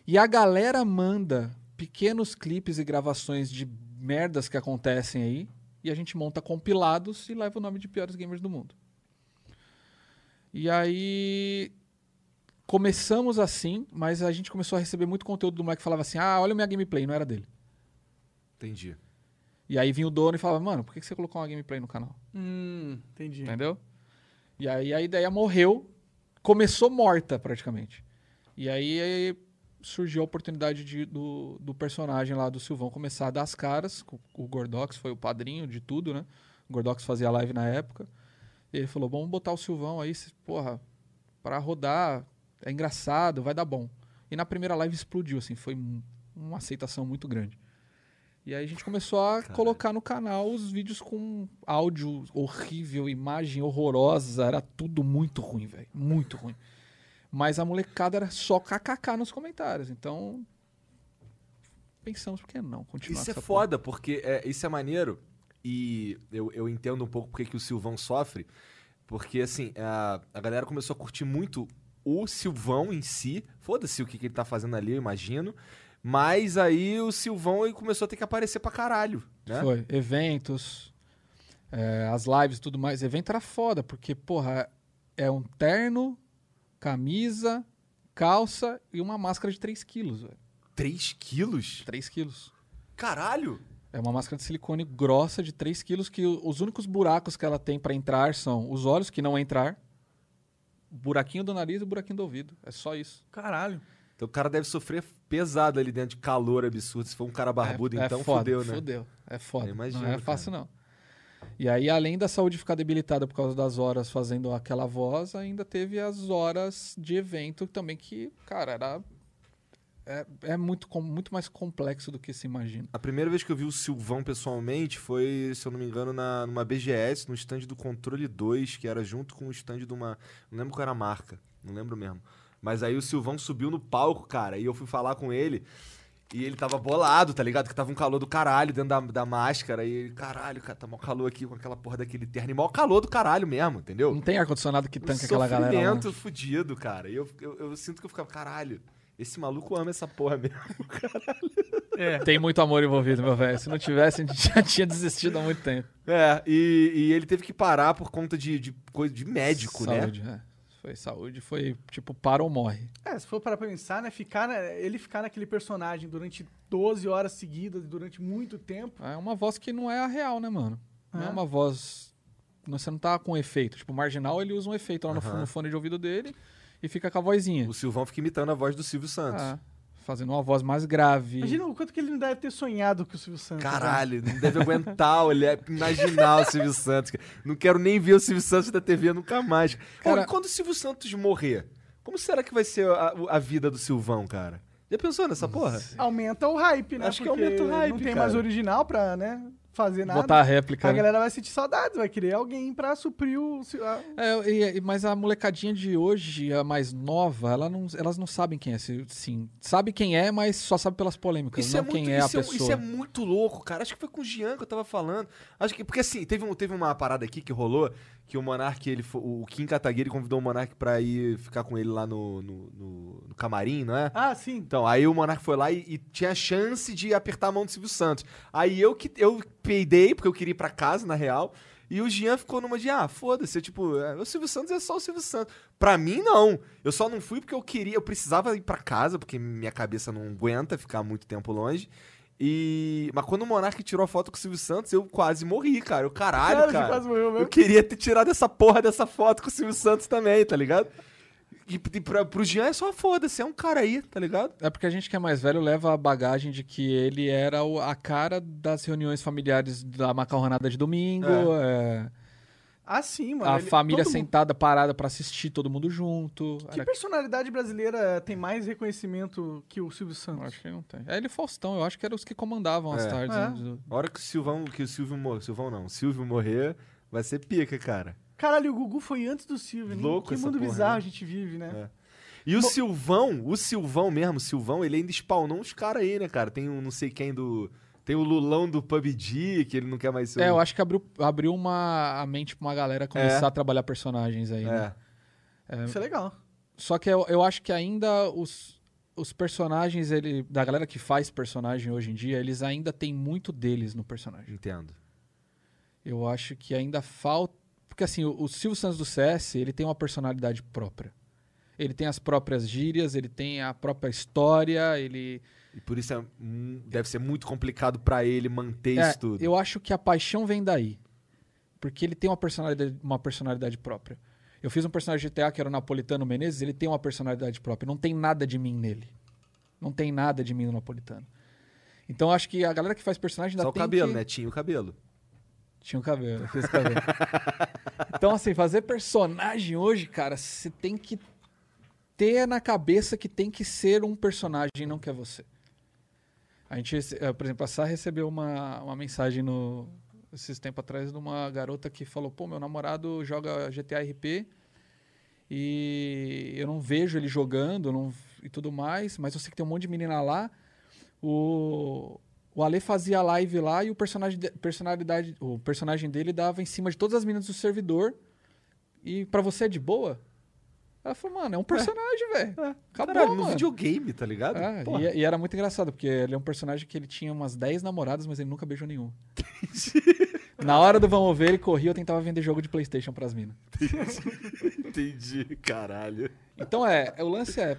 E a galera manda pequenos clipes e gravações de merdas que acontecem aí, e a gente monta compilados e leva o nome de Piores Gamers do Mundo. E aí começamos assim, mas a gente começou a receber muito conteúdo do moleque que falava assim: "Ah, olha a minha gameplay", não era dele. Entendi. E aí vinha o dono e falava, mano, por que você colocou uma gameplay no canal? Hum, entendi. Entendeu? E aí a ideia morreu, começou morta praticamente. E aí, aí surgiu a oportunidade de- do, do personagem lá do Silvão começar a dar as caras. O, o Gordox foi o padrinho de tudo, né? O Gordox fazia live na época. E ele falou: vamos botar o Silvão aí, porra, pra rodar, é engraçado, vai dar bom. E na primeira live explodiu, assim, foi um- uma aceitação muito grande. E aí a gente começou a colocar no canal os vídeos com áudio horrível, imagem horrorosa, era tudo muito ruim, velho, muito ruim. Mas a molecada era só kkk nos comentários, então pensamos por que não continuar Isso é essa porra. foda, porque é, isso é maneiro e eu, eu entendo um pouco porque que o Silvão sofre, porque assim, a, a galera começou a curtir muito o Silvão em si, foda-se o que, que ele tá fazendo ali, eu imagino, mas aí o Silvão ele começou a ter que aparecer pra caralho, né? Foi, eventos, é, as lives e tudo mais. Evento era foda, porque, porra, é um terno, camisa, calça e uma máscara de 3 quilos, velho. 3 quilos? 3 quilos. Caralho! É uma máscara de silicone grossa de 3 quilos que os únicos buracos que ela tem pra entrar são os olhos, que não entrar, o buraquinho do nariz e o buraquinho do ouvido. É só isso. Caralho. Então o cara deve sofrer pesado ali dentro de calor absurdo. Se for um cara barbudo, é, então é foda, fudeu, né? Fudeu. É foda. Eu imagino, não é cara. fácil, não. E aí, além da saúde ficar debilitada por causa das horas fazendo aquela voz, ainda teve as horas de evento também que, cara, era. É, é muito, muito mais complexo do que se imagina. A primeira vez que eu vi o Silvão pessoalmente foi, se eu não me engano, na, numa BGS, no stand do Controle 2, que era junto com o stand de uma. Não lembro qual era a marca, não lembro mesmo. Mas aí o Silvão subiu no palco, cara, e eu fui falar com ele. E ele tava bolado, tá ligado? Que tava um calor do caralho dentro da, da máscara. E ele, caralho, cara, tá mó calor aqui com aquela porra daquele terno. E mó calor do caralho mesmo, entendeu? Não tem ar-condicionado que Um tanca aquela galera. sofrimento fudido, cara. E eu, eu, eu sinto que eu ficava, caralho, esse maluco ama essa porra mesmo. É. Tem muito amor envolvido, meu velho. Se não tivesse, a gente já tinha desistido há muito tempo. É, e, e ele teve que parar por conta de, de coisa de médico, né? saúde, é. Foi saúde, foi tipo, para ou morre. É, se for parar pra pensar, né? Ficar, né, ele ficar naquele personagem durante 12 horas seguidas, durante muito tempo. É uma voz que não é a real, né, mano? Não é, É. uma voz. não- Você não tá com efeito. Tipo, o marginal ele usa um efeito lá Aham. no fone de ouvido dele e fica com a vozinha. O Silvão fica imitando a voz do Silvio Santos. Ah, fazendo uma voz mais grave. Imagina o quanto que ele não deve ter sonhado com o Silvio Santos. né? Caralho, não deve aguentar olhar, imaginar o Silvio Santos. Não quero nem ver o Silvio Santos da TV nunca mais. Cara- e quando o Silvio Santos morrer, como será que vai ser a, a vida do Silvão, cara? Já pensou nessa porra? Aumenta o hype, né? Acho que Porque aumenta o hype, Não tem cara. mais original pra, né? Fazer nada. Botar a réplica. A né? galera vai sentir saudades, vai querer alguém pra suprir o. a- É, e- e- mas a molecadinha de hoje, a mais nova, ela não, elas não sabem quem é. Sim, sabe quem é, mas só sabe pelas polêmicas, Isso não é, muito, quem é a isso, é, pessoa. isso é muito louco, cara. Acho que foi com o Jean que eu tava falando. Acho que, porque assim, teve, um, teve uma parada aqui que rolou que o Monark, ele, o Kim Kataguiri convidou o Monark pra ir ficar com ele lá no, no, no- no camarim, não é? Ah, sim. Então, aí o Monark foi lá e, e tinha chance de apertar a mão do Silvio Santos. Aí eu que eu peidei, porque eu queria ir pra casa, na real. E o Jean ficou numa de, ah, foda-se, tipo, é, o Silvio Santos é só o Silvio Santos. Pra mim, não. Eu só não fui porque eu queria, eu precisava ir pra casa, porque minha cabeça não aguenta ficar muito tempo longe. E. Mas quando o Monark tirou a foto com o Silvio Santos, eu quase morri, cara. Eu, caralho, você cara. quase morreu mesmo? Eu queria ter tirado essa porra dessa foto com o Silvio Santos também, tá ligado? E, e pra, pro Jean é só foda-se, é um cara aí, tá ligado? É porque a gente que é mais velho leva a bagagem de que ele era o- a cara das reuniões familiares da macarronada de domingo, é, Ah, sim, mano. a ele- família todo mundo- sentada parada pra assistir todo mundo junto. Que Era- personalidade brasileira tem mais reconhecimento que o Silvio Eu Santos? acho que não tem. É ele e Faustão, eu acho que eram os que comandavam as É. tardes. É. né, do- A hora que o Silvão, que o Silvio morrer, Silvão não, o Silvio morrer, vai ser pica, cara. Caralho, o Gugu foi antes do Silvio, né? Louco Que essa mundo porra, bizarro né? a gente vive, né? É. E o Silvão, o Silvão mesmo, o Silvão, ele ainda spawnou uns caras aí, né, cara? Tem um não sei quem do. Tem o Lulão do PUBG, que ele não quer mais ser. É, eu acho que abriu, abriu uma, a mente pra uma galera começar É. a trabalhar personagens aí. né? É. Isso é legal. Só que eu, eu acho que ainda os, os personagens, ele, da galera que faz personagem hoje em dia, eles ainda têm muito deles no personagem. Entendo. Eu acho que ainda falta. Porque assim, o, o Silvio Santos do CS, ele tem uma personalidade própria. Ele tem as próprias gírias, ele tem a própria história, ele. E por isso é, deve ser muito complicado pra ele manter É, isso tudo. eu acho que a paixão vem daí. Porque ele tem uma personalidade, uma personalidade própria. Eu fiz um personagem de GTA que era o Napolitano Menezes, ele tem uma personalidade própria. Não tem nada de mim nele. Não tem nada de mim no Napolitano. Então acho que a galera que faz personagem ainda Só o cabelo, que... né? Tinha o cabelo. Tinha um cabelo, eu fiz cabelo. então, assim, fazer personagem hoje, cara, você tem que ter na cabeça que tem que ser um personagem, não que é você. A gente, eh, por exemplo, a Sá recebeu uma, uma mensagem no, esses tempos atrás de uma garota que falou: pô, meu namorado joga GTA RP e eu não vejo ele jogando não, e tudo mais, mas eu sei que tem um monte de menina lá. O, o Ale fazia live lá e o personagem, de- personalidade, o personagem dele dava em cima de todas as meninas do servidor. E pra você é de boa? Ela falou, mano, é um personagem, velho. Acabou, Caralho, no mano. videogame, tá ligado? É, e, e era muito engraçado, porque ele é um personagem que ele tinha umas 10 namoradas, mas ele nunca beijou nenhum. Na hora do vamos ver, ele corria, eu tentava vender jogo de Playstation pras minas. Entendi, caralho. Então é, é, o lance é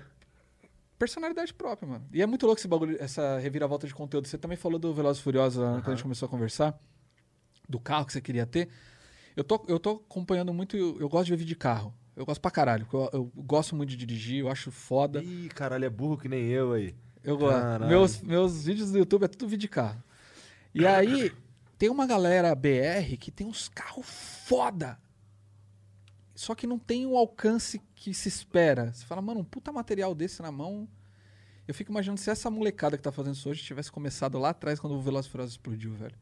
personalidade própria, mano. E é muito louco esse bagulho, essa reviravolta de conteúdo. Você também falou do Velozes e Furiosos lá, quando a gente começou a conversar, do carro que você queria ter. Eu tô, eu tô acompanhando muito, eu, eu gosto de ver vídeo de carro. Eu gosto pra caralho, eu, eu gosto muito de dirigir, eu acho foda. Ih, caralho, é burro que nem eu aí. Eu gosto. Meus, meus vídeos do YouTube é tudo vídeo de carro. E aí, tem uma galera BR que tem uns carros foda. Só que não tem o alcance que se espera. Você fala, mano, um puta material desse na mão. Eu fico imaginando se essa molecada que tá fazendo isso hoje tivesse começado lá atrás quando o Velozes Furiosos explodiu, velho.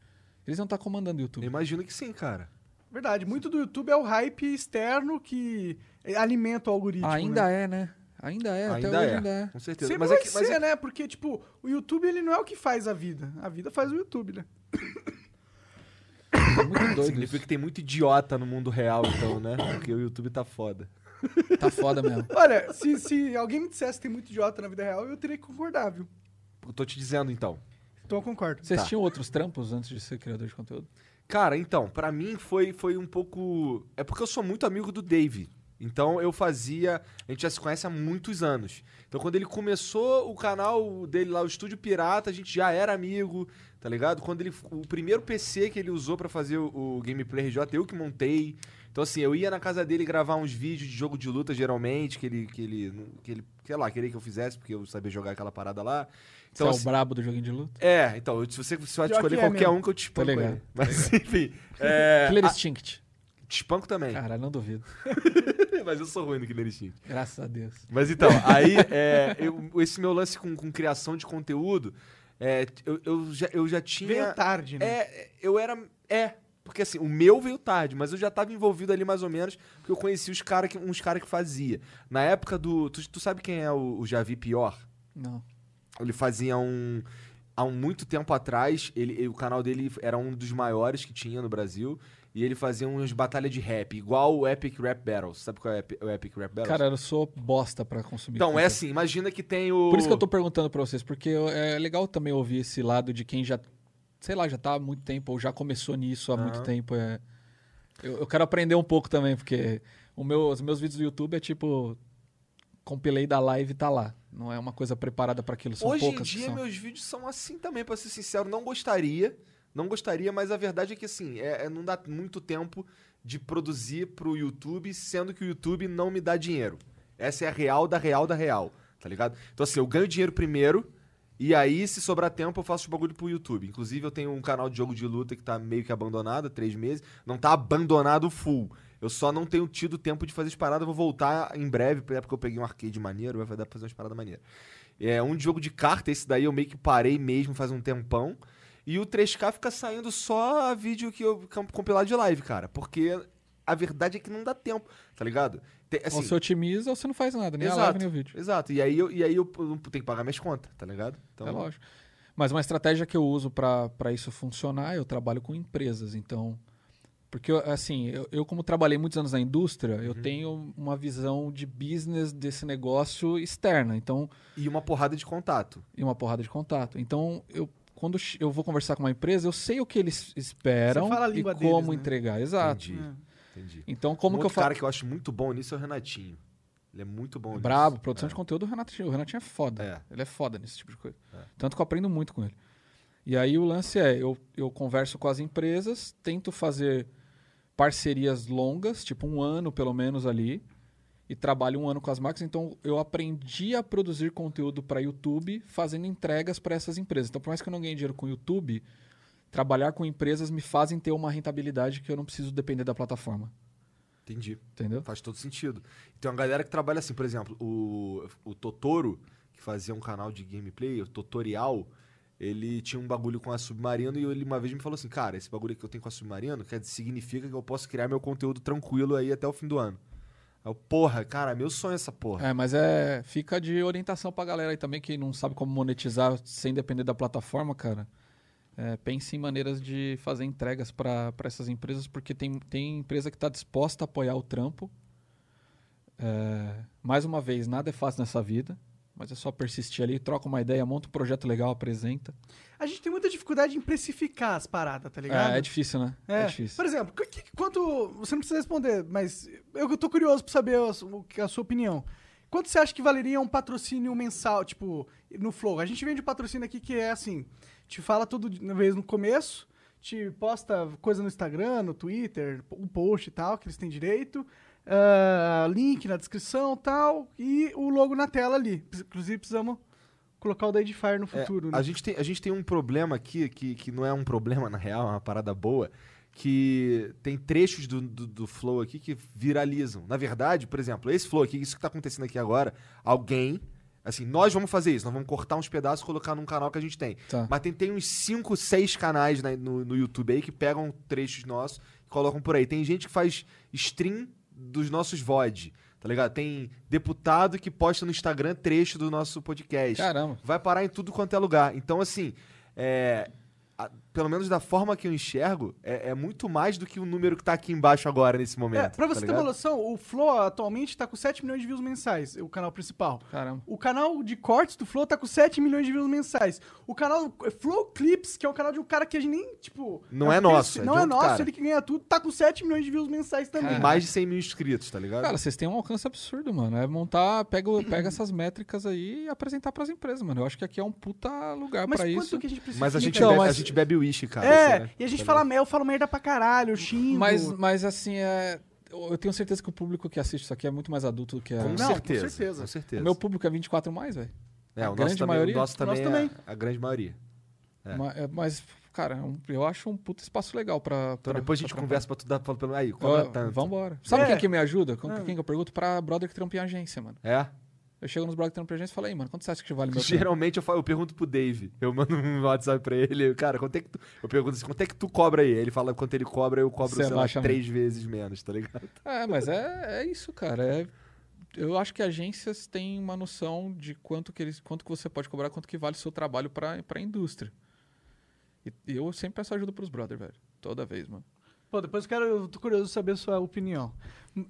Eles iam estar comandando o Eu YouTube. imagino que sim, cara. Verdade, muito do YouTube é o hype externo que alimenta o algoritmo. Ainda né? é, né? Ainda é, até ainda hoje é, ainda é. com certeza. Sempre Mas vai é que, mas ser, é- né? Porque, tipo, o YouTube ele não é o que faz a vida. A vida faz o YouTube, né? É muito doido significa isso. que tem muito idiota no mundo real, então, né? Porque o YouTube tá foda. Tá foda mesmo. Olha, se, se alguém me dissesse que tem muito idiota na vida real, eu teria que concordar, viu? Eu tô te dizendo, então. Então eu concordo. Vocês Tá. tinham outros trampos antes de ser criador de conteúdo? Cara, então, pra mim foi, foi um pouco. É porque eu sou muito amigo do Dave. Então eu fazia. A gente já se conhece há muitos anos. Então quando ele começou o canal dele lá, o Estúdio Pirata, a gente já era amigo, tá ligado? Quando ele. O primeiro PC que ele usou pra fazer o, o Gameplay RJ, eu que montei. Então assim, eu ia na casa dele gravar uns vídeos de jogo de luta, geralmente, que ele. Que ele, que ele sei lá, queria que eu fizesse, porque eu sabia jogar aquela parada lá. Então, Você é assim, o brabo do joguinho de luta? é, então, se você, você Pior escolher é qualquer mesmo. um que eu te espanco. ligado. aí. Mas enfim. É, Killer a- Instinct. te espanco também. Caralho, não duvido. Mas eu sou ruim no Killer Instinct. Graças a Deus. Mas então, aí, é, eu- esse meu lance com, com criação de conteúdo, é, eu, eu, já, eu já tinha. Veio tarde, né? É, eu era. É. Porque assim, o meu veio tarde, mas eu já tava envolvido ali mais ou menos, porque eu conheci os cara que, uns caras que fazia. Na época do. Tu, tu sabe quem é o, o Javi Pior? Não. Ele fazia um. Há muito tempo atrás, ele, o canal dele era um dos maiores que tinha no Brasil. E ele fazia umas batalhas de rap, igual o Epic Rap Battles. Sabe qual é o Epi- o Epic Rap Battles? Cara, eu sou bosta pra consumir. então, é assim, imagina que tem o. Por isso que eu tô perguntando pra vocês, porque é legal também ouvir esse lado de quem já, sei lá, já tá há muito tempo, ou já começou nisso há muito Aham. tempo. É... Eu, eu quero aprender um pouco também, porque o meu, os meus vídeos do YouTube é tipo. Compilei da live e tá lá. Não é uma coisa preparada pra aquilo. São Hoje em dia, são. meus vídeos são assim também, pra ser sincero. Não gostaria, não gostaria, mas a verdade é que, assim, é, é- não dá muito tempo de produzir pro YouTube, sendo que o YouTube não me dá dinheiro. Essa é a real da real da real, tá ligado? Então, assim, eu ganho dinheiro primeiro, e aí, se sobrar tempo, eu faço os bagulho pro YouTube. Inclusive, eu tenho um canal de jogo de luta que tá meio que abandonado há três meses. Não tá abandonado full. Eu só não tenho tido tempo de fazer as paradas. Eu vou voltar em breve, porque eu peguei um arcade maneiro, vai dar pra fazer umas paradas maneiras. É um jogo de carta, esse daí eu meio que parei mesmo faz um tempão. E o 3K fica saindo só vídeo que eu campo compilado de live, cara. Porque a verdade é que não dá tempo, tá ligado? Tem- assim, ou você otimiza ou você não faz nada, nem a exato, live nem o vídeo. Exato. E aí eu, e aí eu, eu tenho que pagar minhas contas, tá ligado? Então, É lógico. Mas uma estratégia que eu uso pra isso funcionar, eu trabalho com empresas, então. Porque, assim, eu, eu como trabalhei muitos anos na indústria, eu Uhum. tenho uma visão de business desse negócio externa. Então, E uma porrada de contato. e uma porrada de contato. Então, eu, quando eu vou conversar com uma empresa, eu sei o que eles esperam e como deles, né? entregar. Exato. Entendi. É. Entendi. Então, como um que eu faço? cara que eu acho muito bom nisso é o Renatinho. Ele é muito bom nisso. Brabo, produção É. de conteúdo, o Renatinho, o Renatinho é foda. É. Ele é foda nesse tipo de coisa. Tanto que eu aprendo muito com ele. E aí o lance é, eu, eu converso com as empresas, tento fazer parcerias longas, tipo um ano pelo menos ali, e trabalho um ano com as marcas. Então eu aprendi a produzir conteúdo para YouTube fazendo entregas para essas empresas. Então por mais que eu não ganhe dinheiro com o YouTube, trabalhar com empresas me fazem ter uma rentabilidade que eu não preciso depender da plataforma. Entendi. Entendeu? Faz todo sentido. Tem uma galera que trabalha assim, por exemplo, o, o Totoro, que fazia um canal de gameplay, o Tutorial, ele tinha um bagulho com a Submarino e ele uma vez me falou assim, cara, esse bagulho que eu tenho com a Submarino quer, significa que eu posso criar meu conteúdo tranquilo aí até o fim do ano. Eu, porra, cara, meu sonho é essa porra. É, mas é. Fica de orientação pra galera aí também que não sabe como monetizar sem depender da plataforma, cara. É, pense em maneiras de fazer entregas para essas empresas, porque tem, tem empresa que está disposta a apoiar o trampo. É, mais uma vez, nada é fácil nessa vida, mas é só persistir ali, troca uma ideia, monta um projeto legal, apresenta. A gente tem muita dificuldade em precificar as paradas, tá ligado? É, é difícil, né? É. difícil. Por exemplo, que- quanto. Você não precisa responder, mas eu tô curioso pra saber a, a sua opinião. Quanto você acha que valeria um patrocínio mensal, tipo, no Flow? A gente vende um patrocínio aqui que é assim: te fala tudo de vez no começo, te posta coisa no Instagram, no Twitter, um post e tal, que eles têm direito, ah, link na descrição e tal, e o logo na tela ali. Inclusive, precisamos colocar o da Edifier no É, futuro, né? a, gente tem, a gente tem um problema aqui, que, que não é um problema, na real, é uma parada boa, que tem trechos do, do, do Flow aqui que viralizam. Na verdade, por exemplo, esse Flow aqui, isso que tá acontecendo aqui agora, alguém, assim, nós vamos fazer isso, nós vamos cortar uns pedaços e colocar num canal que a gente tem. Tá. Mas tem, tem uns 5, 6 canais né, no, no YouTube aí que pegam trechos nossos e colocam por aí. Tem gente que faz stream dos nossos VOD, tá ligado? Tem deputado que posta no Instagram trecho do nosso podcast Caramba. vai parar em tudo quanto é lugar. Então, assim, é, a- pelo menos da forma que eu enxergo, é, é muito mais do que o número que tá aqui embaixo agora, nesse momento. É, pra tá você ter uma noção, o Flow atualmente tá com 7 milhões de views mensais, o canal principal. Caramba. O canal de cortes do Flow tá com 7 milhões de views mensais. O canal Flow Clips, que é um canal de um cara que a gente nem, tipo... Não é um nosso, é Não é nosso, cara. ele que ganha tudo, tá com 7 milhões de views mensais também. Cara, Mais de 100 mil inscritos, tá ligado? Cara, vocês têm um alcance absurdo, mano. É montar, pega, o- pega essas métricas aí e apresentar pras empresas, mano. Eu acho que aqui é um puta lugar Mas pra quanto isso. que a gente precisa? Mas a gente, Então, bebe, mas- cara. É, assim, né? e a gente Tá fala, ligado? eu falo merda pra caralho, eu xingo. Mas, mas assim, é... eu tenho certeza que o público que assiste isso aqui é muito mais adulto do que a... Com, Não, com certeza, certeza. Com certeza. O meu público é 24 mais, velho. é, a o nosso grande também, maioria- O nosso também, Nosso é também. a grande maioria. É. Ma- é, Mas, cara, é eu acho um puta espaço legal pra. Então pra- depois a gente conversa pra tu dar pra, pelo aí, cobra Ó, tanto. Vambora. Sabe É. quem que me ajuda? Ah. quem que eu pergunto? Pra brother que trampa em agência, mano. É? Eu chego nos brother que trampam em agência e falo, aí, mano, quanto você acha que vale meu? Geralmente eu, falo- eu pergunto pro Dave. Eu mando um WhatsApp pra ele. Cara, quanto é que tu. Eu pergunto assim, quanto é que tu cobra aí? Ele fala quanto ele cobra, eu cobro, Você sei lá, abaixa três vezes menos, tá ligado? É, mas é, é isso, cara. É, eu acho que agências têm uma noção de quanto que, eles, quanto que você pode cobrar, quanto que vale o seu trabalho pra, pra indústria. E e eu sempre peço ajuda pros brother, velho. Toda vez, mano. Pô, depois eu quero, eu tô curioso de saber a sua opinião.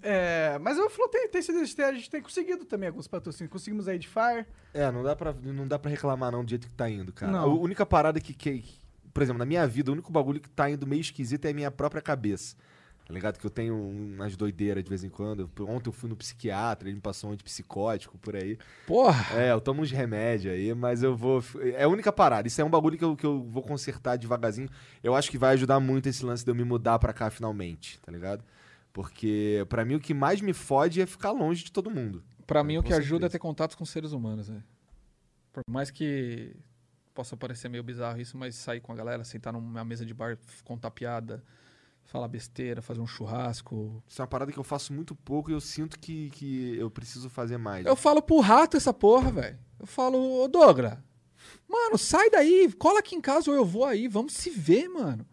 É, mas eu Flow tem, tem sido, a gente tem conseguido também alguns patrocínios. Conseguimos a Edifier. É, não dá pra, não dá pra reclamar não do jeito que tá indo, cara. Não. A única parada que, que, por exemplo, na minha vida, o único bagulho que tá indo meio esquisito é a minha própria cabeça. Tá ligado? Que eu tenho umas doideiras de vez em quando. Ontem eu fui no psiquiatra, ele me passou um antipsicótico por aí. Porra! É, eu tomo uns remédios aí, mas eu vou. É a única parada. Isso é um bagulho que eu, que eu vou consertar devagarzinho. Eu acho que vai ajudar muito esse lance de eu me mudar pra cá finalmente, tá ligado? Porque pra mim o que mais me fode é ficar longe de todo mundo. Pra mim, o que ajuda é certeza. ter contatos com seres humanos, velho. Por mais que possa parecer meio bizarro isso, mas sair com a galera, sentar numa mesa de bar, contar piada, falar besteira, fazer um churrasco. Isso é uma parada que eu faço muito pouco e eu sinto que, que eu preciso fazer mais. Eu falo pro rato essa porra, velho. Eu falo, ô Douglas, mano, sai daí, cola aqui em casa ou eu vou aí, vamos se ver, mano.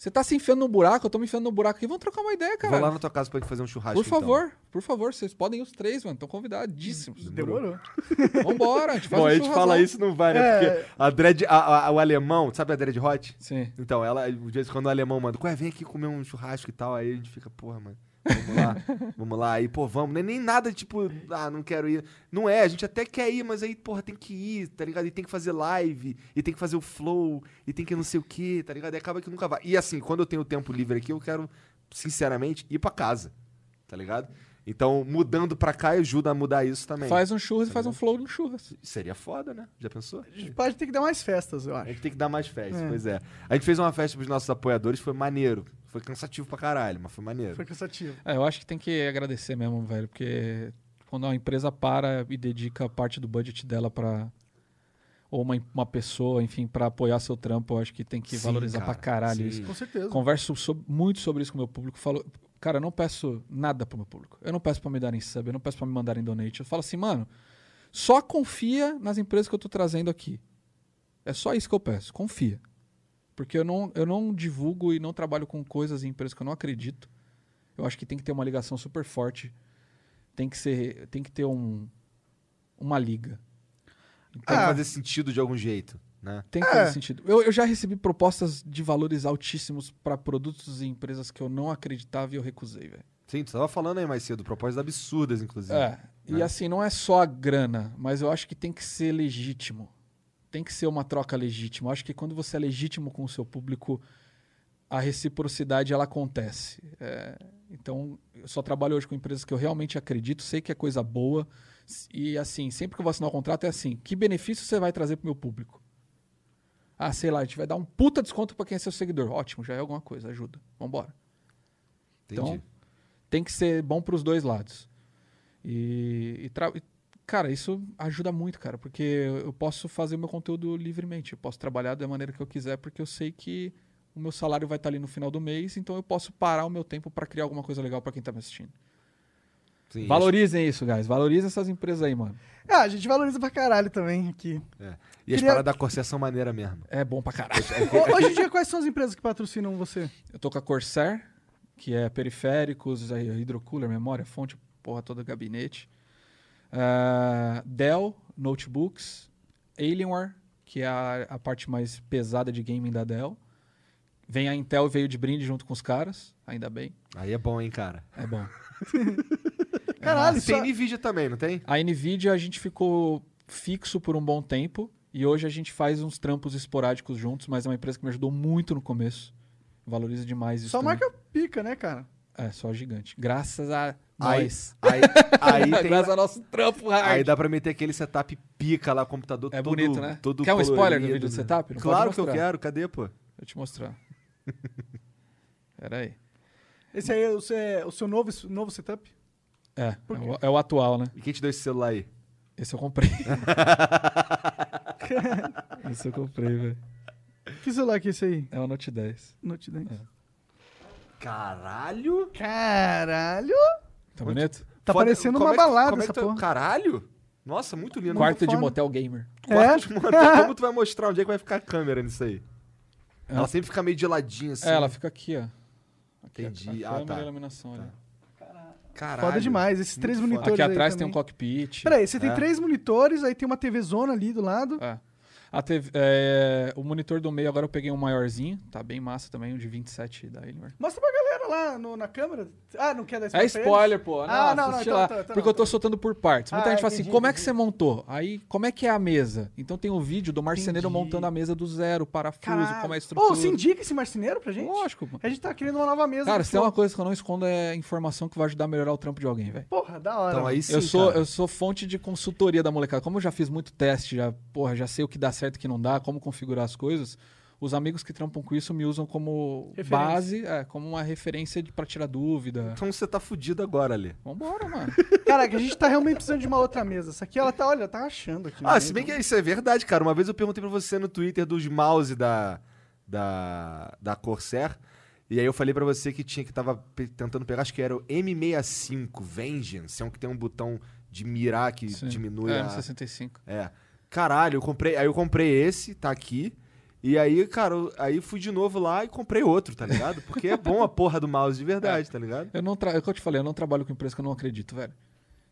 Você tá se enfiando no buraco, eu tô me enfiando no buraco aqui, vamos trocar uma ideia, cara. Vou lá na tua casa pra gente fazer um churrasco. Por favor, por favor, vocês podem ir os três, mano, estão convidadíssimos. Demorou. Vambora, a gente faz Bom, um a gente fala isso não vai, né? É. Porque a dread, a- a- o alemão, sabe a dread hot? Sim. Então, ela, de vez em quando o alemão manda, ué, vem aqui comer um churrasco e tal. Aí a gente fica, porra, mano, vamos lá, vamos lá. Aí, pô, vamos. Nem, nem nada tipo, ah, não quero ir. Não é, a gente até quer ir, mas aí, porra, tem que ir, tá ligado? E tem que fazer live, e tem que fazer o flow, e tem que não sei o quê, tá ligado? E acaba que nunca vai. E assim, quando eu tenho tempo livre aqui, eu quero, sinceramente, ir pra casa, tá ligado? Então, mudando pra cá ajuda a mudar isso também. Faz um churras e faz um flow no churras. Seria foda, né? Já pensou? A gente pode ter que dar mais festas, eu A acho. gente tem que dar mais festas, É. pois é. A gente fez uma festa pros nossos apoiadores, foi maneiro. Foi cansativo pra caralho, mas foi maneiro. Foi cansativo. É, eu acho que tem que agradecer mesmo, velho, porque quando uma empresa para e dedica parte do budget dela pra. ou uma, uma pessoa, enfim, pra apoiar seu trampo, eu acho que tem que Sim, valorizar cara, pra caralho sim. isso. Com certeza. Converso sob- muito sobre isso com o meu público. Falo, cara, eu não peço nada pro meu público. Eu não peço pra me darem sub, eu não peço pra me mandarem donate. Eu falo assim, mano, só confia nas empresas que eu tô trazendo aqui. É só isso que eu peço, confia. Porque eu não, eu não divulgo e não trabalho com coisas e empresas que eu não acredito. Eu acho que tem que ter uma ligação super forte. Tem que ser, tem que ter um, uma liga. Tem que Ah. fazer sentido de algum jeito, né? Tem que É. fazer sentido. Eu, eu já recebi propostas de valores altíssimos para produtos e empresas que eu não acreditava e eu recusei, velho. Sim, tu tava falando aí mais cedo, propostas absurdas, inclusive. É. E né? assim, não é só a grana, mas eu acho que tem que ser legítimo. Tem que ser uma troca legítima. Eu acho que quando você é legítimo com o seu público, a reciprocidade ela acontece. É, então, eu só trabalho hoje com empresas que eu realmente acredito, sei que é coisa boa. E assim, sempre que eu vou assinar o contrato é assim: que benefício você vai trazer pro meu público? Ah, sei lá, a gente vai dar um puta desconto para quem é seu seguidor. Ótimo, já é alguma coisa, ajuda. Vambora. Entendi. Então, tem que ser bom para os dois lados. E, e, cara, isso ajuda muito, cara, porque eu posso fazer o meu conteúdo livremente. Eu posso trabalhar da maneira que eu quiser, porque eu sei que o meu salário vai estar ali no final do mês, então eu posso parar o meu tempo para criar alguma coisa legal para quem tá me assistindo. Sim, Valorizem isso, guys. Valorizem essas empresas aí, mano. É, a gente valoriza pra caralho também aqui. É. E as Queria- paradas da Corsair são maneira mesmo. É bom pra caralho. Ho- Hoje em dia, quais são as empresas que patrocinam você? Eu tô com a Corsair, que é periféricos, aí, hidrocooler, memória, fonte, porra toda, gabinete. Ah, Dell, notebooks. Alienware, que é a, a parte mais pesada de gaming da Dell. Vem a Intel veio de brinde junto com os caras, ainda bem. Aí é bom, hein, cara. É bom. Caralho, E tem só... Nvidia também, não tem? A Nvidia a gente ficou fixo por um bom tempo e hoje a gente faz uns trampos esporádicos juntos, mas é uma empresa que me ajudou muito no começo. Valoriza demais isso. só também. marca pica, né, cara? É, só gigante. Graças a nós. aí, aí, tem- Graças ao nosso trampo hard. aí dá pra meter aquele setup pica lá, computador É todo bonito, né? todo Quer um spoiler do vídeo do né? setup? Não Claro que eu quero. Cadê, pô? Deixa eu te mostrar. Pera aí. Esse aí é o seu, o seu novo, novo setup? É, é o, é o atual, né? E quem te deu esse celular aí? Esse eu comprei. esse eu comprei, velho. Que celular que é esse aí? É o Note 10. Note 10. Caralho! Caralho! Tá bonito? Tá Foda- parecendo como uma é que balada como é que essa tu- porra. Caralho! Nossa, muito lindo. Quarto de foda. motel gamer. Quarto É? de motel. Como tu vai mostrar onde é que vai ficar a câmera nisso aí? É. Ela sempre fica meio de ladinho, assim. É, ela fica aqui, ó. Aqui, Entendi. A Ah, câmera tá. e a iluminação ali. Caralho. Foda demais. Esses três foda. monitores Aqui aí atrás tem um cockpit. Peraí, você tem É. três monitores, aí tem uma TV zona ali do lado. É. A TV, é, o monitor do meio agora eu peguei um maiorzinho, tá bem massa também, um de 27 da Alienware. Mostra pra galera lá no- na câmera. Ah, não quer dar É spoiler pra spoiler, pô. Não, Ah, não, não, então- lá. então- então porque não, eu tô então. soltando por partes. Muita Ah, gente fala entendi, assim, como é que você montou? Aí, como é que é a mesa? Então tem um vídeo do marceneiro Entendi. montando a mesa do zero, parafuso, Caralho. como é a estrutura. você indica esse marceneiro pra gente? Lógico, mano. A gente tá querendo uma nova mesa. Cara, se tem uma coisa que eu não escondo é informação que vai ajudar a melhorar o trampo de alguém, velho. Porra, da hora. Então aí sim, Eu sou, cara. eu sou fonte de consultoria da molecada. Como eu já fiz muito teste, já, porra, já sei o que dá certo que não dá, como configurar as coisas. Os amigos que trampam com isso me usam como Referência. base, é, como uma referência pra tirar dúvida. Então você tá fudido agora ali. Vambora, mano. Caraca, a gente tá realmente precisando de uma outra mesa. Essa aqui, ela tá, olha, tá achando aqui. Ah, né? se bem que isso é verdade, cara. Uma vez eu perguntei pra você no Twitter dos mouse da, da, da Corsair. E aí eu falei pra você que tinha que tava tentando pegar, acho que era o M65 Vengeance, é um que tem um botão de mirar que Sim. diminui é, a... no 65. É. Caralho, eu comprei, aí eu comprei esse, tá aqui. E aí, cara, eu- aí fui de novo lá e comprei outro, tá ligado? Porque é bom a porra do mouse de verdade, tá ligado? Eu não tra... É o que eu te falei, eu não trabalho com empresa que eu não acredito, velho.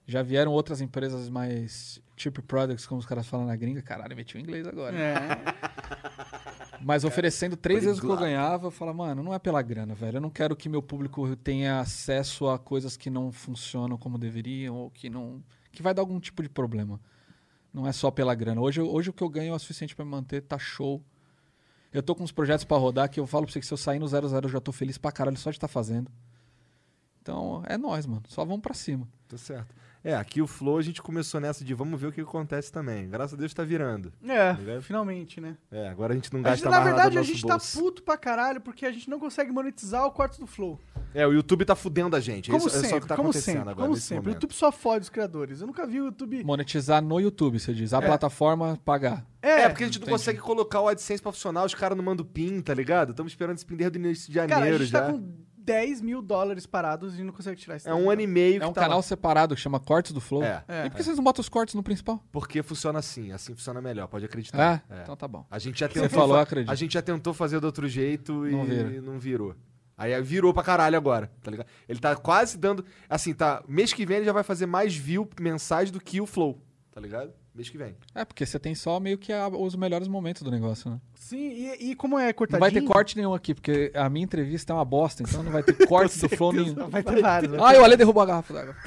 Já vieram outras empresas mais cheap products, como os caras falam na gringa. Caralho, meti o inglês agora. É. Mas oferecendo três vezes o que eu ganhava, eu falo, mano, não é pela grana, velho. Eu não quero que meu público tenha acesso a coisas que não funcionam como deveriam ou que não. que vai dar algum tipo de problema. Não é só pela grana. Hoje, hoje o que eu ganho é o suficiente pra me manter, tá show. Eu tô com uns projetos pra rodar que eu falo pra você que se eu sair no 00 eu já tô feliz pra caralho só de estar fazendo. Então, é nós, mano. Só vamos pra cima. Tá certo. É, aqui o Flow a gente começou nessa de vamos ver o que acontece também. Graças a Deus tá virando. É, Ligado? finalmente, né? É, agora a gente não A gasta gente, na mais verdade, nada a do gente nosso tá bolso. puto pra caralho porque a gente não consegue monetizar o Cortes do Flow. É, o YouTube tá fudendo a gente. Como Isso é só o sempre, que tá como acontecendo sempre, agora como nesse sempre. O. YouTube só fode os criadores. Eu nunca vi o YouTube... Monetizar no YouTube, você diz. A plataforma pagar. É, porque a gente não entendi. consegue colocar o AdSense pra funcionar, os caras não mandam PIN, tá ligado? Estamos esperando esse PIN desde o início de Cara, a janeiro gente já. tá com 10 mil dólares parados e não consegue tirar isso. É um ano e meio É um que tá canal lá. separado que chama Cortes do Flow. É. É. E por que vocês não botam os cortes no principal? Porque funciona assim, assim funciona melhor, pode acreditar. É? Então tá bom. A gente já Você tentou falou, fa- acredito. A gente já tentou fazer do outro jeito e Não vira. não virou. Aí virou pra caralho agora, tá ligado? Ele tá quase dando. Assim, tá. Mês que vem ele já vai fazer mais view mensais do que o Flow, tá ligado? Mês que vem. É, porque você tem só meio que a- os melhores momentos do negócio, né? Sim, e, e como é Não cortadinho... vai ter corte nenhum aqui, porque a minha entrevista é uma bosta, então não vai ter corte do Flow nenhum. Vai ter vários. Ah, e o Ale derrubou a garrafa d'água.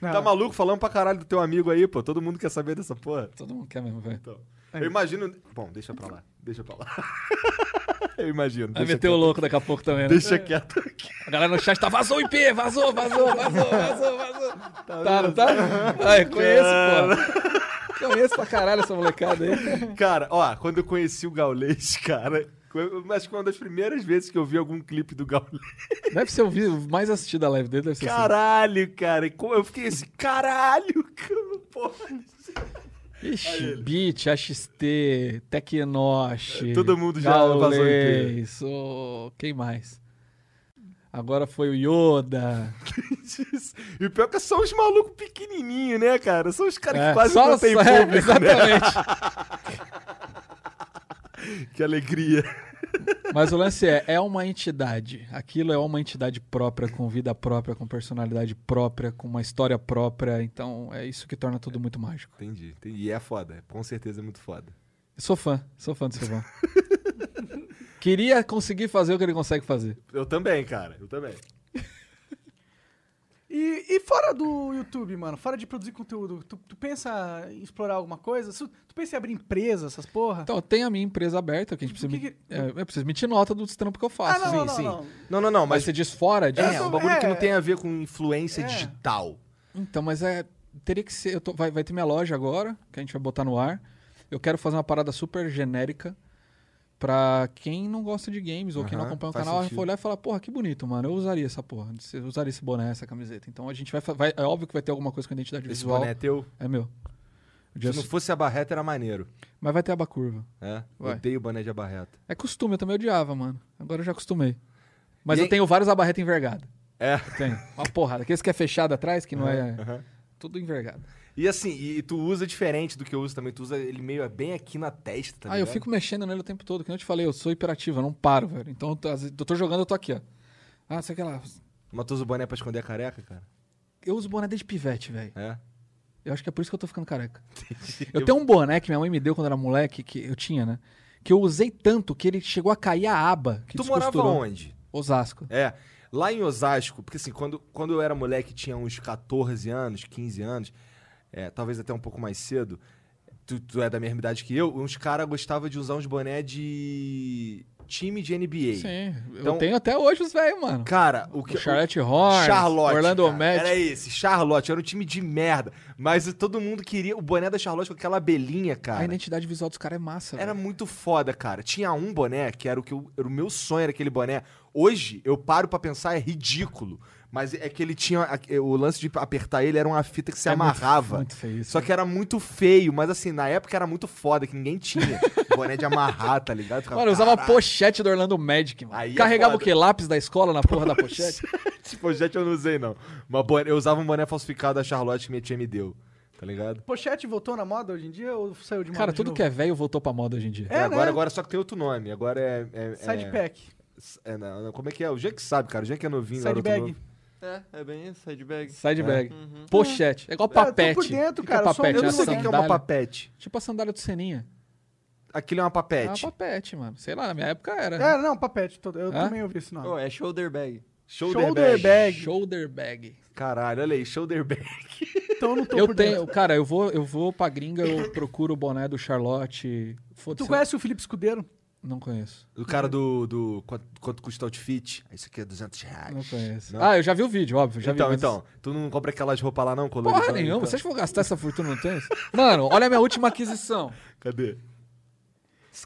Não. Tá maluco falando pra caralho do teu amigo aí, pô? Todo mundo quer saber dessa porra. Todo mundo quer mesmo, velho. Então. Eu imagino. Bom, deixa pra lá. Deixa pra lá. Eu imagino. Vai meter o louco daqui a pouco também, né? Deixa quieto aqui. A galera no chat tá vazou o IP, vazou, vazou, vazou, vazou, vazou. Tá, não tá? Ai, conheço, pô. Conheço pra caralho essa molecada aí. Cara, ó, quando eu conheci o Gaulês, cara. que foi uma das primeiras vezes que eu vi algum clipe do Gaulês. Deve ser o vídeo mais assistido da live dele, deve ser assim. Caralho, cara. e como Eu fiquei assim, caralho, cara, porra. Ixi, Beat, AXT, Tecnosh. É, todo mundo já vazou. Gaules, ô, Quem mais? Agora foi o Yoda. E o pior é que são os malucos pequenininhos, né, cara? São os caras É, que quase não tem é, público, né? Exatamente. Que alegria. Mas o lance é, é uma entidade. Aquilo é uma entidade própria, com vida própria, com personalidade própria, com uma história própria. Então é isso que torna tudo muito mágico. Entendi, entendi. E é foda, com certeza é muito foda. Eu sou fã, sou fã do Silvão. Queria conseguir fazer o que ele consegue fazer. Eu também, cara, eu também. E, e fora do YouTube, mano, fora de produzir conteúdo, tu, tu pensa em explorar alguma coisa? Su- Tu pensa em abrir empresa, essas porra? Então, tem a minha empresa aberta, que a gente Do precisa. que me- que- é, eu preciso emitir nota dos trampos que eu faço. Ah, não, sim, não, sim. não. Não, não, não, Mas mas você diz fora disso? é um bagulho que é. não tem a ver com influência É. digital. Então, mas é. Teria que ser. eu tô- vai, vai ter minha loja agora, que a gente vai botar no ar. Eu quero fazer uma parada super genérica pra quem não gosta de games ou quem não acompanha o canal. sentido. Vai olhar e falar, porra, que bonito, mano. Eu usaria essa porra. Eu usaria esse boné, essa camiseta. Então a gente vai, vai. É óbvio que vai ter alguma coisa com identidade Esse visual. boné é teu. É meu. O Se Just- não fosse a barreta, era maneiro. Mas vai ter aba curva. É? Vai. Odeio o boné de abarreta. É costume, eu também odiava, mano. Agora eu já acostumei. Mas E eu tenho vários abarreta envergada. É. Tenho. Uma porrada. Aqueles que é fechado atrás, que não é. Aham. Tudo envergado. E assim, e tu usa diferente do que eu uso também. Tu usa ele meio bem aqui na testa, tá ah, eu fico mexendo nele o tempo todo. Que nem eu te falei, eu sou hiperativo, eu não paro, velho. Então eu tô, eu jogando, eu tô aqui, ó. Ah, sei que lá. Mas tu usa o boné pra esconder a careca, cara? Eu uso boné desde pivete, velho. É. Eu acho que é por isso que eu tô ficando careca. Eu tenho um boné que minha mãe me deu quando era moleque, que eu tinha, né? Que eu usei tanto que ele chegou a cair a aba. Que Tu morava onde? Osasco. É. Lá em Osasco, porque assim, quando, quando eu era moleque, tinha uns 14 anos, 15 anos, é, talvez até um pouco mais cedo, tu, tu é da mesma idade que eu, uns caras gostavam de usar uns boné de time de NBA. Sim. Então- eu tenho até hoje os velhos, mano. Cara, o que. O Charlotte Hornets, Charlotte. Orlando cara. Magic. Era esse, Charlotte. Era um time de merda. Mas todo mundo queria o boné da Charlotte com aquela abelhinha, A cara. identidade visual dos caras é massa, Era velho. muito foda, cara. Tinha um boné que era o que eu- era o meu sonho, era aquele boné. Hoje, eu paro pra pensar, é ridículo. Mas é que ele tinha. a- O lance de apertar ele era uma fita que se É muito- amarrava. muito feio isso. Só que era muito feio, mas assim, na época era muito foda, que ninguém tinha. boné de amarrar, tá ligado? Ficava, Mano, eu usava pochete do Orlando Magic, mano. Aí é Carregava o foda. quê? Lápis da escola na porra da pochete? Esse pochete eu não usei, não. Mas boné- eu usava um boné falsificado da Charlotte que minha tia me deu. Tá ligado? Pochete voltou na moda hoje em dia ou saiu de moda Cara, de tudo novo? que é velho voltou pra moda hoje em dia. É, agora, né? agora só que tem outro nome. Agora é. é, Side é, pack. é, não, não, como é que é? O Jean que sabe, cara. O Jean que é novinho. Side garoto bag. novo. É, é bem isso, side bag. Side bag. Uhum. Pochete. É igual É, eu tô papete. por dentro, cara, Que é papete? Eu não É sei o que é uma papete. Tipo a sandália do Seninha. Aquilo é uma É uma papete. papete, mano. Sei lá, na minha época era. É, não, papete. todo- Eu Hã? também ouvi esse nome. Oh, é shoulder bag. Shoulder, Shoulder bag. bag. Shoulder bag. Caralho, olha aí, shoulder bag. Então eu não tô Eu por tenho, dentro. cara, eu vou, eu vou pra gringa, eu procuro o boné do Charlotte. Tu conhece o Felipe Escudeiro? Não conheço. O cara do, do quanto, quanto custa o outfit? Isso aqui é 200 reais. Não conheço. Não? Ah, eu já vi o vídeo, óbvio. Já então, vi, mas- então, tu não compra aquelas roupas lá não, coloridas? Porra nenhuma. Você acha que eu vou gastar essa fortuna no tênis? Mano, olha a minha última aquisição. Cadê?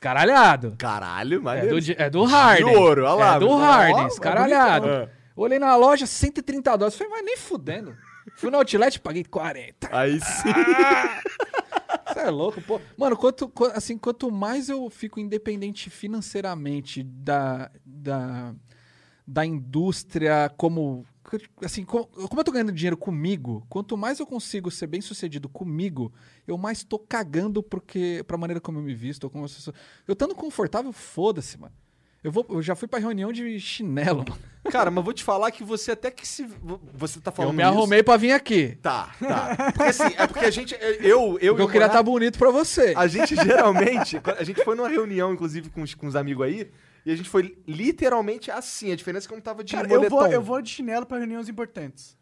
Caralhado. Caralho, É maneiro. do, é do Harden. De ouro, olha lá. É do Harden, ó, escaralhado. bonitão. Olhei na loja, 130 dólares. Falei, mas nem fudendo. Fui no outlet, paguei 40. Aí sim. Você é louco, pô. Mano, quanto, qu- assim, quanto mais eu fico independente financeiramente da, da, da indústria como... Assim, como, como eu tô ganhando dinheiro comigo, quanto mais eu consigo ser bem sucedido comigo, eu mais tô cagando porque, pra maneira como eu me visto. ou Como eu, sou. eu estando confortável, foda-se, mano. Eu, vou, eu já fui pra reunião de chinelo, mano. Cara, mas vou te falar que você até que se. Você tá falando Eu me isso- arrumei pra vir aqui. Tá, tá. Porque assim, é porque a gente. Eu, eu Porque eu o queria estar bonito pra você. A gente geralmente. A gente foi numa reunião, inclusive, com os, com os amigos aí. E a gente foi literalmente assim. A diferença é que eu não tava de Cara, eu moletom. vou, eu vou de chinelo pra reuniões importantes.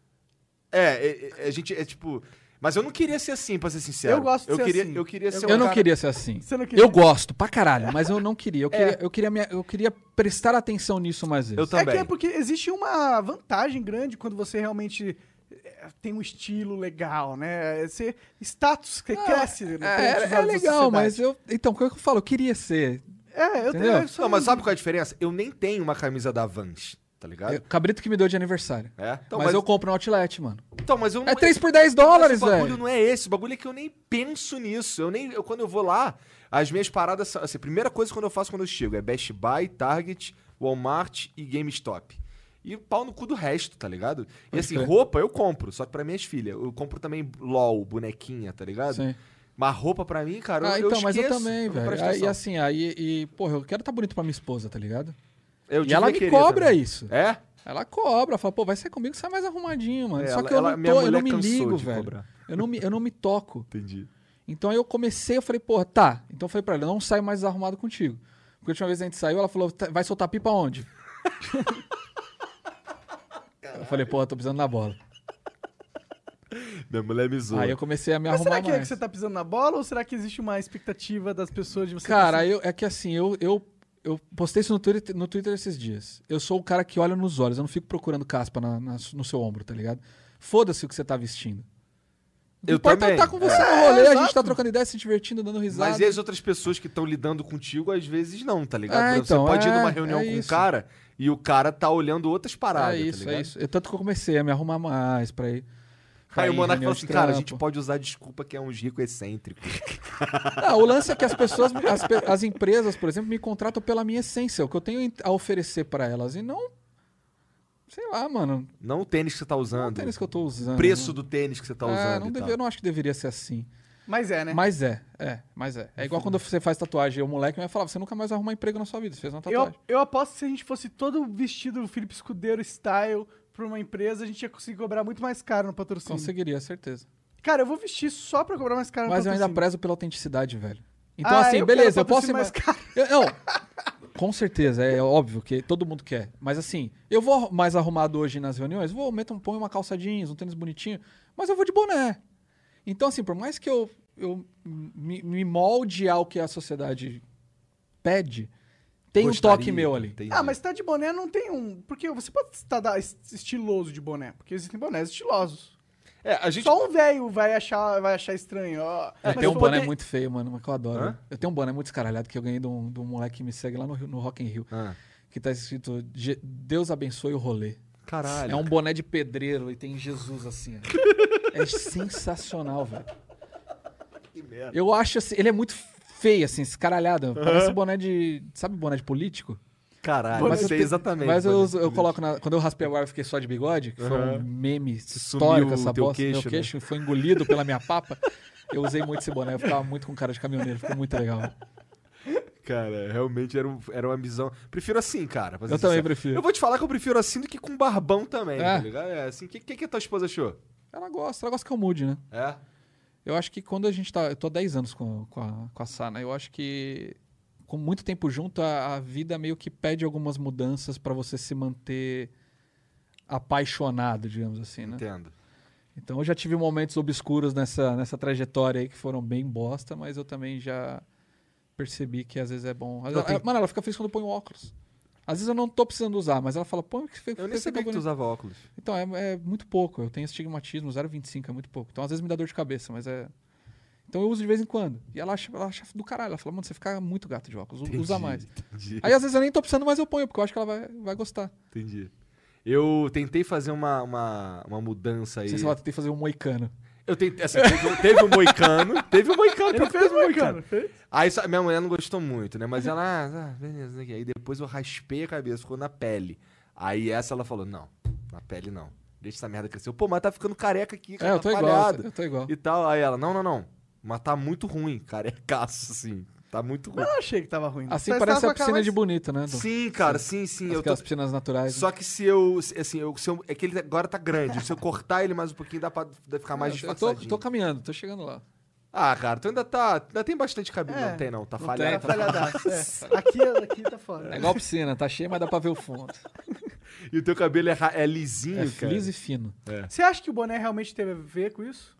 É, é, é, a gente é tipo. Mas eu não queria ser assim, pra ser sincero. Eu gosto de eu ser queria, assim. Eu queria Eu ser um Eu não cara- queria ser assim. Você não queria? Eu gosto pra caralho, mas eu não queria. Eu É. queria, eu queria, me- eu queria prestar atenção nisso mais vezes. Eu É também. que é porque existe uma vantagem grande quando você realmente é, tem um estilo legal, né? Você, status que cresce. né, É, é, da legal, mas eu. Então, como é que eu falo? Eu queria ser. É, eu Entendeu? tenho. Não, mas sabe qual é a diferença? Eu nem tenho uma camisa da Vans, tá ligado? Eu- cabrito que me deu de aniversário. É? Então, mas, eu compro no outlet, mano. Então, mas eu não. É 3 por 10 Mas dólares, o bagulho velho. não é esse, o bagulho é que eu nem penso nisso. Eu nem, eu, quando eu vou lá, as minhas paradas são. Assim, a primeira coisa quando eu faço quando eu chego é Best Buy, Target, Walmart e GameStop. E pau no cu do resto, tá ligado? E assim, crer. roupa eu compro, só que pra minhas filhas. Eu compro também LOL, bonequinha, tá ligado? Sim. Mas roupa pra mim, cara, Ah, eu, então, mas eu esqueço, também, não velho. presto Aí, atenção. assim, aí, e, porra, eu quero estar bonito pra minha esposa, tá ligado? Eu e ela me cobra também. isso. É? Ela cobra, fala, pô, vai sair comigo, sai mais arrumadinho, mano. É, Só ela- que eu ela- não, tô, eu não me ligo, velho. cobrar. Eu não, me, eu não me toco. Entendi. Então aí eu comecei, eu falei, porra, tá. Então eu falei pra ela, eu não saio mais desarrumado contigo. Porque a última vez a gente saiu, ela falou, "Tá- vai soltar pipa onde? eu falei, porra, tô pisando na bola. Minha mulher me zoa. Aí eu comecei a me Mas arrumar será que é mais. que você tá pisando na bola ou será que existe uma expectativa das pessoas de você Cara, tá eu, é que assim, eu, eu, eu postei isso no Twitter, no Twitter esses dias. Eu sou o cara que olha nos olhos, eu não fico procurando caspa na- na- no seu ombro, tá ligado? Foda-se o que você tá vestindo. Eu importa também. estar com você É, no rolê, a gente tá trocando ideia, se divertindo, dando risada. Mas e as outras pessoas que estão lidando contigo, às vezes não, tá ligado? É, então, você pode ir é, numa reunião é com um cara e o cara tá olhando outras paradas, é isso, tá ligado? é isso. Eu, tanto que eu comecei a me arrumar mais pra ir. Aí o Monark falou assim, cara, a gente pode usar desculpa que é uns ricos excêntricos. Não, o lance é que as pessoas, as, as empresas, por exemplo, me contratam pela minha essência, o que eu tenho a oferecer pra elas. E não. Sei lá, mano. Não o tênis que você tá Não usando. o tênis que eu tô usando. o preço do tênis que você tá É, usando. não deve- eu não acho que deveria ser assim. Mas é, né? Mas é, é, mas é. É igual quando você faz tatuagem e o moleque vai falar, você nunca mais vai arrumar emprego na sua vida, você fez uma eu, tatuagem. eu aposto que se a gente fosse todo vestido Felipe Escudeiro style pra uma empresa, a gente ia conseguir cobrar muito mais caro no patrocínio. Conseguiria, certeza. Cara, eu vou vestir só pra cobrar mais caro no Mas eu ainda prezo pela autenticidade, velho. Então, Ah, assim, eu beleza, quero eu posso ir patrocínio mais. mais caro. Eu- não, com certeza, é óbvio que todo mundo quer. Mas assim, eu vou mais arrumado hoje nas reuniões, vou, meto um, ponho uma calça jeans, um tênis bonitinho, mas eu vou de boné. Então, assim, por mais que eu, eu me, me molde ao que a sociedade pede, tem um toque meu ali. entendi. Ah, mas tá de boné não tem um... Porque você pode estar da- estiloso de boné, porque existem bonés estilosos. É, a gente... Só um velho vai achar, vai achar estranho, ó. Eu Mas tenho um boné botei- muito feio, mano, mas que eu adoro. Hã? Eu tenho um boné muito escaralhado que eu ganhei de um, de um moleque que me segue lá no, Rio- no Rock in Rio, Ah, que tá escrito "Je- Deus abençoe o rolê. caralho. É um boné de pedreiro e tem Jesus assim. É sensacional, velho. Que merda. Eu acho assim, ele é muito feio, assim, escaralhado. Parece boné de. Sabe boné de político? Caralho, Mas eu sei te- exatamente. Mas eu, eu ser. coloco na. Quando eu raspei a barba e fiquei só de bigode, que foi um meme histórico essa teu bosta. queixo, meu né? queixo foi engolido pela minha papa. Eu usei muito esse boné, eu ficava muito com cara de caminhoneiro, ficou muito legal. Cara, realmente era, um- era uma visão. Prefiro assim, cara. Eu também sincero. prefiro. Eu vou te falar que eu prefiro assim do que com barbão também, É. tá ligado? É assim. O que, que, que a tua esposa achou? Ela gosta, ela gosta que eu mude, né? É? Eu acho que quando a gente tá. Eu tô há 10 anos com, com, a, com a Sana. Eu acho que com muito tempo junto, a, a vida meio que pede algumas mudanças pra você se manter apaixonado, digamos assim, né? Entendo. Então eu já tive momentos obscuros nessa, nessa trajetória aí que foram bem bosta, mas eu também já percebi que às vezes é bom. Tenho- Mano, ela fica feliz quando eu ponho óculos. Às vezes eu não tô precisando usar, mas ela fala, põe que fica Eu nem sabia que tu bonito. usava óculos. Então, é, é muito pouco. Eu tenho estigmatismo, 0,25 é muito pouco. Então, às vezes me dá dor de cabeça, mas é. Então eu uso de vez em quando. E ela acha, ela acha do caralho. Ela fala, mano, você fica muito gato de óculos, u- usa Entendi, mais. Entendi. Aí às vezes eu nem tô precisando, mas eu ponho, porque eu acho que ela vai, vai gostar. Entendi. Eu tentei fazer uma, uma, uma mudança aí. Sei se ela tentei fazer um moicano. Eu tentei, assim, teve, teve um moicano, teve um moicano, Ele fez um um moicano. fez? Aí só- minha mulher não gostou muito, né? Mas ela, ah, ah, beleza, aí depois eu raspei a cabeça, ficou na pele. Aí essa ela falou, não, na pele não. Deixa essa merda crescer. Pô, mas tá ficando careca aqui, É, cara, eu tô tá igual. falhado. Eu tô igual. E tal. Aí ela, não, não, não. Mas tá muito ruim, carecaço, assim. Tá muito ruim. Eu não achei que tava ruim. Assim Só parece a piscina mais- de bonito, né? Do, Sim, cara, sim, sim. Eu tô... Aquelas piscinas naturais. né? Só que se eu, assim, eu, se eu- é que ele agora tá grande. Se eu cortar ele mais um pouquinho, dá pra dá ficar mais É, eu tô, disfarçadinho. tô caminhando, tô chegando lá. Ah, cara, tu ainda tá. Ainda tem bastante cabelo. É, não tem, não. Tá não falhado. Tá falhadaço, é. Aqui, aqui tá fora. É igual piscina, tá cheio, mas dá pra ver o fundo. E o teu cabelo é, é lisinho, É cara. liso e fino. Você acha que o boné realmente teve a ver com isso?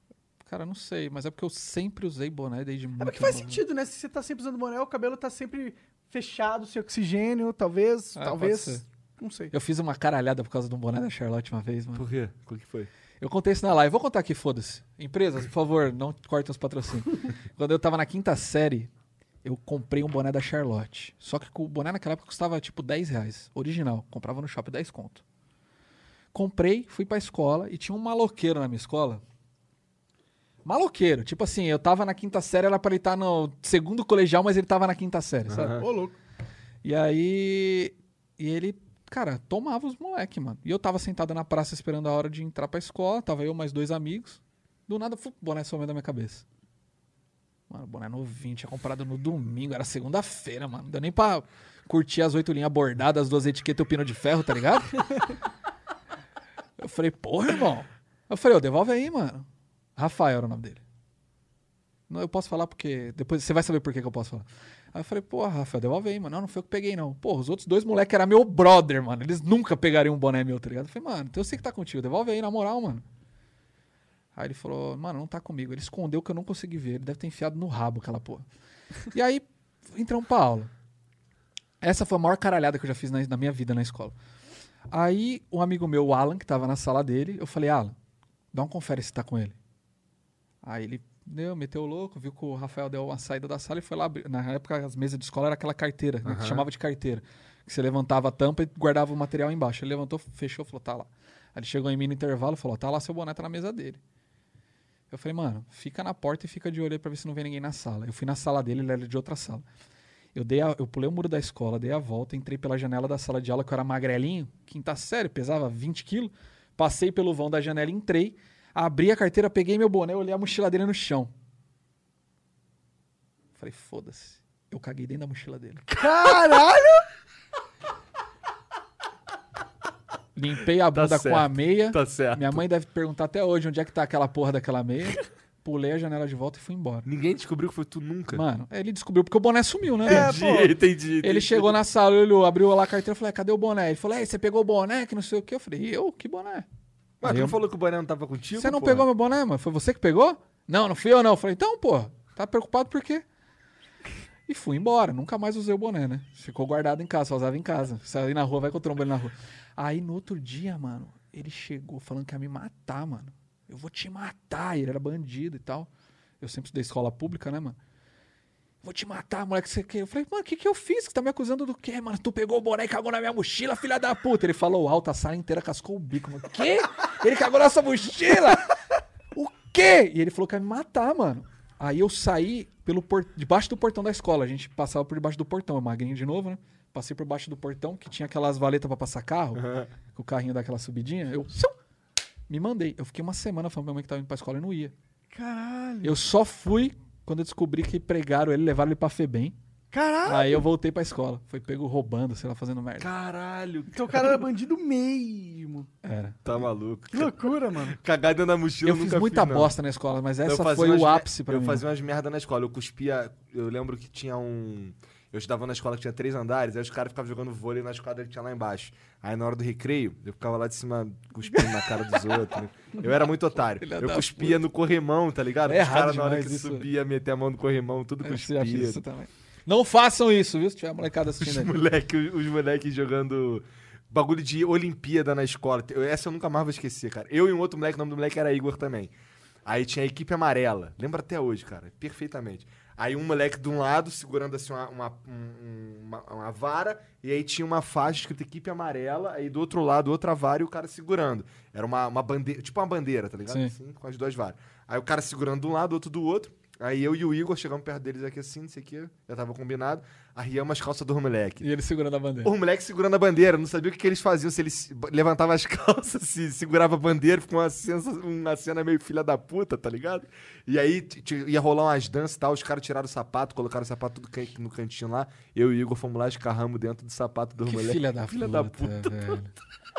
Cara, não sei, mas é porque eu sempre usei boné desde muito É porque faz novo. sentido, né? Se você tá sempre usando boné, o cabelo tá sempre fechado, sem oxigênio, talvez, É, talvez. pode ser. Não sei. Eu fiz uma caralhada por causa de um boné da Charlotte uma vez, mano. Por quê? O que foi? Eu contei isso na live. Vou contar aqui, foda-se. Empresas, por favor, não cortem os patrocínios. Quando eu tava na quinta série, eu comprei um boné da Charlotte. Só que o boné naquela época custava tipo 10 reais. Original. Comprava no shopping 10 conto. Comprei, fui pra escola e tinha um maloqueiro na minha escola. Maloqueiro. Tipo assim, eu tava na quinta série, era pra ele estar no segundo colegial, mas ele tava na quinta série, sabe? Ô, louco. E aí. E ele, cara, tomava os moleque, mano. E eu tava sentado na praça esperando a hora de entrar pra escola. Tava eu mais dois amigos. Do nada, fu, boné sumiu da minha cabeça. Mano, boné novinho, tinha comprado no domingo, era segunda-feira, mano. Não deu nem pra curtir as oito linhas bordadas, as duas etiquetas e o pino de ferro, tá ligado? eu falei, porra, irmão. Eu falei, ô, devolve aí, mano. Rafael era o nome dele. Não, eu posso falar porque. Depois você vai saber por que, que eu posso falar. Aí eu falei, porra, Rafael, devolve aí, mano. Não, não foi eu que peguei, não. Porra, os outros dois moleques eram meu brother, mano. Eles nunca pegariam um boné meu, tá ligado? Eu falei, mano, então eu sei que tá contigo, devolve aí, na moral, mano. Aí ele falou, mano, não tá comigo. Ele escondeu que eu não consegui ver. Ele deve ter enfiado no rabo aquela porra. e aí, entramos pra aula. Essa foi a maior caralhada que eu já fiz na, na minha vida na escola. Aí, um amigo meu, o Alan, que tava na sala dele, eu falei, Alan, dá um confere se tá com ele. Aí ele deu, meteu o louco, viu que o Rafael deu uma saída da sala e foi lá. abrir- Na época, as mesas de escola era aquela carteira, né, que chamava de carteira. Que você levantava a tampa e guardava o material embaixo. Ele levantou, fechou, falou, tá lá. Aí ele chegou em mim no intervalo e falou, tá lá, seu boné tá na mesa dele. Eu falei, mano, fica na porta e fica de olho aí pra ver se não vem ninguém na sala. Eu fui na sala dele, ele era de outra sala. Eu, dei a- eu pulei o muro da escola, dei a volta, entrei pela janela da sala de aula, que eu era magrelinho, quinta série, pesava 20 quilos. Passei pelo vão da janela, entrei, abri a carteira, peguei meu boné, olhei a mochila dele no chão. Falei, foda-se. Eu caguei dentro da mochila dele. Caralho! Limpei a bunda com a meia. Tá certo. Minha mãe deve perguntar até hoje onde é que tá aquela porra daquela meia. Pulei a janela de volta e fui embora. Ninguém descobriu que foi tu nunca. Mano, ele descobriu porque o boné sumiu, né? É, entendi, entendi, entendi. Ele chegou na sala, olhou, abriu lá a carteira e falou: "É, cadê o boné? Ele falou: Ei, você pegou o boné? Que não sei o quê. Eu falei: Eu? Que boné? Tu eu- falou que o boné não tava contigo? Você não porra? pegou meu boné, mano? Foi você que pegou? Não, não fui eu, não. Eu falei: Então, pô, tá preocupado por quê? E fui embora. Nunca mais usei o boné, né? Ficou guardado em casa, só usava em casa. Saí na rua, vai com o trombo ele na rua. Aí no outro dia, mano, ele chegou falando que ia me matar, mano. Eu vou te matar. E ele era bandido e tal. Eu sempre estudei escola pública, né, mano? Vou te matar, moleque. Você quer? Eu falei, mano, o que, que eu fiz? Você tá me acusando do quê, mano? Tu pegou o boné e cagou na minha mochila, filha da puta. Ele falou alto, a sala inteira cascou o bico. Mano, quê? Ele cagou na sua mochila? O quê? E ele falou que ia me matar, mano. Aí eu saí pelo por... debaixo do portão da escola. A gente passava por debaixo do portão, eu magrinho de novo, né? Passei por baixo do portão, que tinha aquelas valetas pra passar carro, que o carrinho dá aquela subidinha. Eu me mandei. Eu fiquei uma semana falando pra minha mãe que tava indo pra escola e não ia. Caralho. Eu só fui quando eu descobri que pregaram ele, levaram ele pra Febem. Caralho. Aí eu voltei pra escola. Foi pego roubando, sei lá, fazendo merda. Caralho, Então o cara era bandido mesmo. Era. tá maluco. Que loucura, mano. Cagar dentro da mochila Eu nunca fiz muita não. bosta na escola, mas Eu essa foi o ápice pra eu mim. fazia umas merda na escola. Eu cuspia. Eu lembro que tinha um. Eu estudava na escola que tinha três andares, aí os caras ficavam jogando vôlei na esquadra que tinha lá embaixo. Aí na hora do recreio, eu ficava lá de cima cuspindo na cara dos outros. Eu era muito otário. Filha Eu cuspia no corrimão, tá ligado? É os caras na hora que isso. subia, meter a mão no corrimão, tudo fiz cuspia. isso também. Não façam isso, viu? Se tiver molecada Os assistindo aí. moleques os moleque jogando bagulho de Olimpíada na escola. Eu- Essa eu nunca mais vou esquecer, cara. Eu e um outro moleque, o nome do moleque era Igor também. Aí tinha a equipe amarela. Lembro até hoje, cara. Perfeitamente. Aí um moleque de um lado segurando assim uma, uma, um- uma, uma vara, e aí tinha uma faixa escrita equipe amarela, aí do outro lado outra vara e o cara segurando. Era uma, uma bandeira, tipo uma bandeira, tá ligado? Sim. Assim, com as duas varas. Aí o cara segurando de um lado, outro do outro. Aí eu e o Igor chegamos perto deles aqui assim, não sei o que, já tava combinado. Arriamos as calças do moleque. E ele segurando a bandeira. O moleque segurando a bandeira, não sabia o que, que eles faziam, se eles levantavam as calças, se segurava a bandeira, ficou uma cena, uma cena meio filha da puta, tá ligado? E aí ia rolar umas danças e tal, os caras tiraram o sapato, colocaram o sapato can- no cantinho lá, eu e o Igor fomos lá, escarramos dentro do sapato do Que moleque. filha da filha puta, da puta.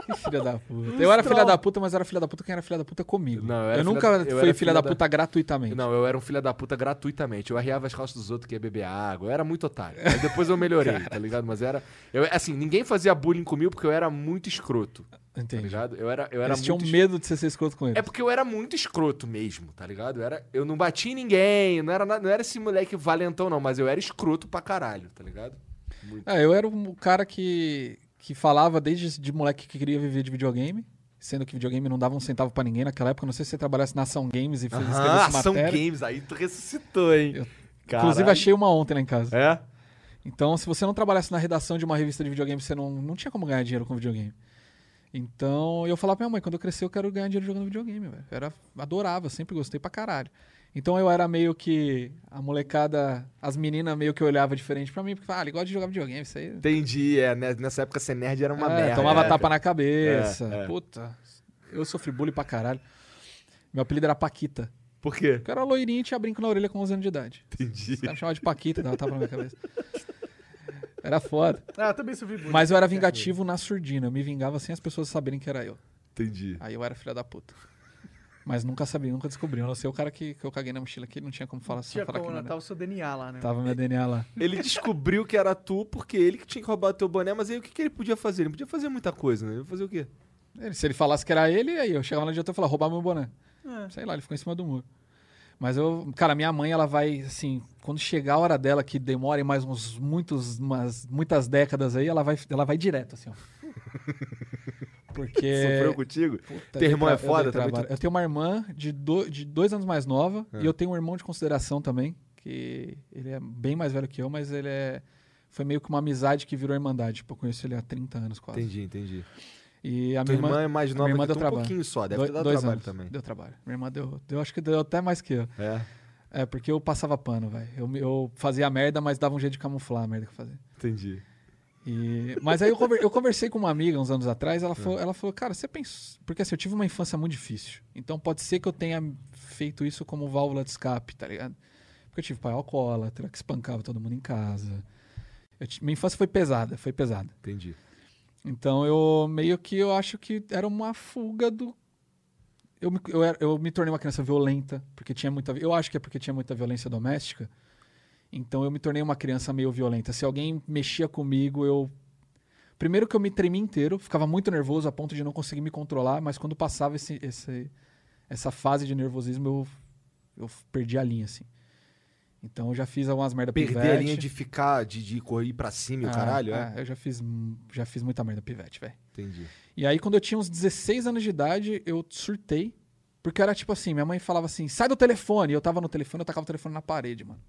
Que filha da puta. Eu era filha da puta, mas era filha da puta quem era filha da puta comigo. Não, eu eu era filha nunca da- eu fui filha, filha da da- puta gratuitamente. Não, eu era um filho da puta gratuitamente. Eu arriava as calças dos outros que ia beber água. Eu era muito otário. Aí depois eu melhorei, tá ligado? Mas era. Eu, assim, ninguém fazia bullying comigo porque eu era muito escroto. Tá Entendi. ligado? Eu era, eu era Eles tinham muito. medo de você ser escroto com eles. É porque eu era muito escroto mesmo, tá ligado? Eu, era, eu não bati em ninguém, não era, não era esse moleque valentão, não, mas eu era escroto pra caralho, tá ligado? É, eu era um cara que, que falava desde de moleque que queria viver de videogame, sendo que videogame não dava um centavo pra ninguém naquela época. Não sei se você trabalhasse na Ação Games e fez Aham, escrevesse ação matéria. games, aí tu ressuscitou, hein? Eu-. Inclusive, achei uma ontem lá em casa. É? Então, se você não trabalhasse na redação de uma revista de videogame, você não, não tinha como ganhar dinheiro com videogame. Então, eu falava pra minha mãe, quando eu crescer, eu quero ganhar dinheiro jogando videogame, velho. Eu Era, adorava, sempre gostei pra caralho. Então, eu era meio que a molecada, as meninas meio que olhavam diferente pra mim, porque falavam, ah, ele gosta de jogar videogame, isso aí. Entendi, é. né, Nessa época ser nerd era uma É, merda. Tomava é. tapa na cabeça. É, é. Puta. Eu sofri bullying pra caralho. Meu apelido era Paquita. Por quê? Porque eu era loirinho e tinha brinco na orelha com 11 anos de idade. Entendi. Os caras me chamavam de Paquita, dava tapa na minha cabeça. Era foda. Ah, eu também sofri bullying. Mas eu era vingativo na surdina. Eu me vingava sem as pessoas saberem que era eu. Entendi. Aí eu era filha da puta. Mas nunca sabia, nunca descobri. Eu não sei o cara que, que eu caguei na mochila que não tinha como falar, Tinha falar como, que não né? era. Tava o seu DNA lá, né? Tava meu DNA lá. Ele descobriu que era tu porque ele que tinha que roubar teu boné, mas aí o que, que ele podia fazer? Ele não podia fazer muita coisa, né? Ele ia fazer o quê? Ele- se ele falasse que era ele, aí eu chegava no diretor e falava, roubar meu boné. É. Sei lá, ele ficou em cima do muro. Mas eu, cara, minha mãe, ela vai, assim, quando chegar a hora dela, que demore mais uns muitos, umas, muitas décadas aí, ela vai, ela vai direto, assim, ó. Porque. Sofreu contigo? Puta, Teu irmão é eu foda dei também? trabalho. Eu tenho uma irmã de, do- de dois anos mais nova É. e eu tenho um irmão de consideração também, que ele é bem mais velho que eu, mas ele é. Foi meio que uma amizade que virou irmandade. Tipo, eu conheço ele há 30 anos quase. Entendi, entendi. E a Tua minha irmã, é mais nova minha irmã deu tu um trabalho. pouquinho só, deve Doi- ter dado dois trabalho anos. também. Deu trabalho. Minha irmã deu, deu. Acho que deu até mais que eu. É, É, porque eu passava pano, velho. Eu, eu fazia merda, mas dava um jeito de camuflar a merda que eu fazia. entendi. E- Mas aí eu, conver- eu conversei com uma amiga uns anos atrás, É. ela falou, ela falou, cara, você pensa. Porque assim, eu tive uma infância muito difícil. Então pode ser que eu tenha feito isso como válvula de escape, tá ligado? Porque eu tive pai alcoólatra, que espancava todo mundo em casa. Eu Minha infância foi pesada, foi pesada. Entendi. Então eu meio que eu acho que era uma fuga do. Eu me, eu, eu me tornei uma criança violenta, porque tinha muita. Eu acho que é porque tinha muita violência doméstica. Então eu me tornei uma criança meio violenta. Se alguém mexia comigo, eu. Primeiro que eu me tremia inteiro, ficava muito nervoso a ponto de não conseguir me controlar, mas quando passava esse, esse- essa fase de nervosismo, eu, eu perdi a linha, assim. Então eu já fiz algumas merda Perder a pivete. linha de ficar, de, de correr pra cima e o Ah, caralho, é? é, eu já fiz, já fiz muita merda pivete, velho. Entendi. E aí, quando eu tinha uns 16 anos de idade, eu surtei. Porque era tipo assim, minha mãe falava assim, sai do telefone. E eu tava no telefone, eu tacava o telefone na parede, mano.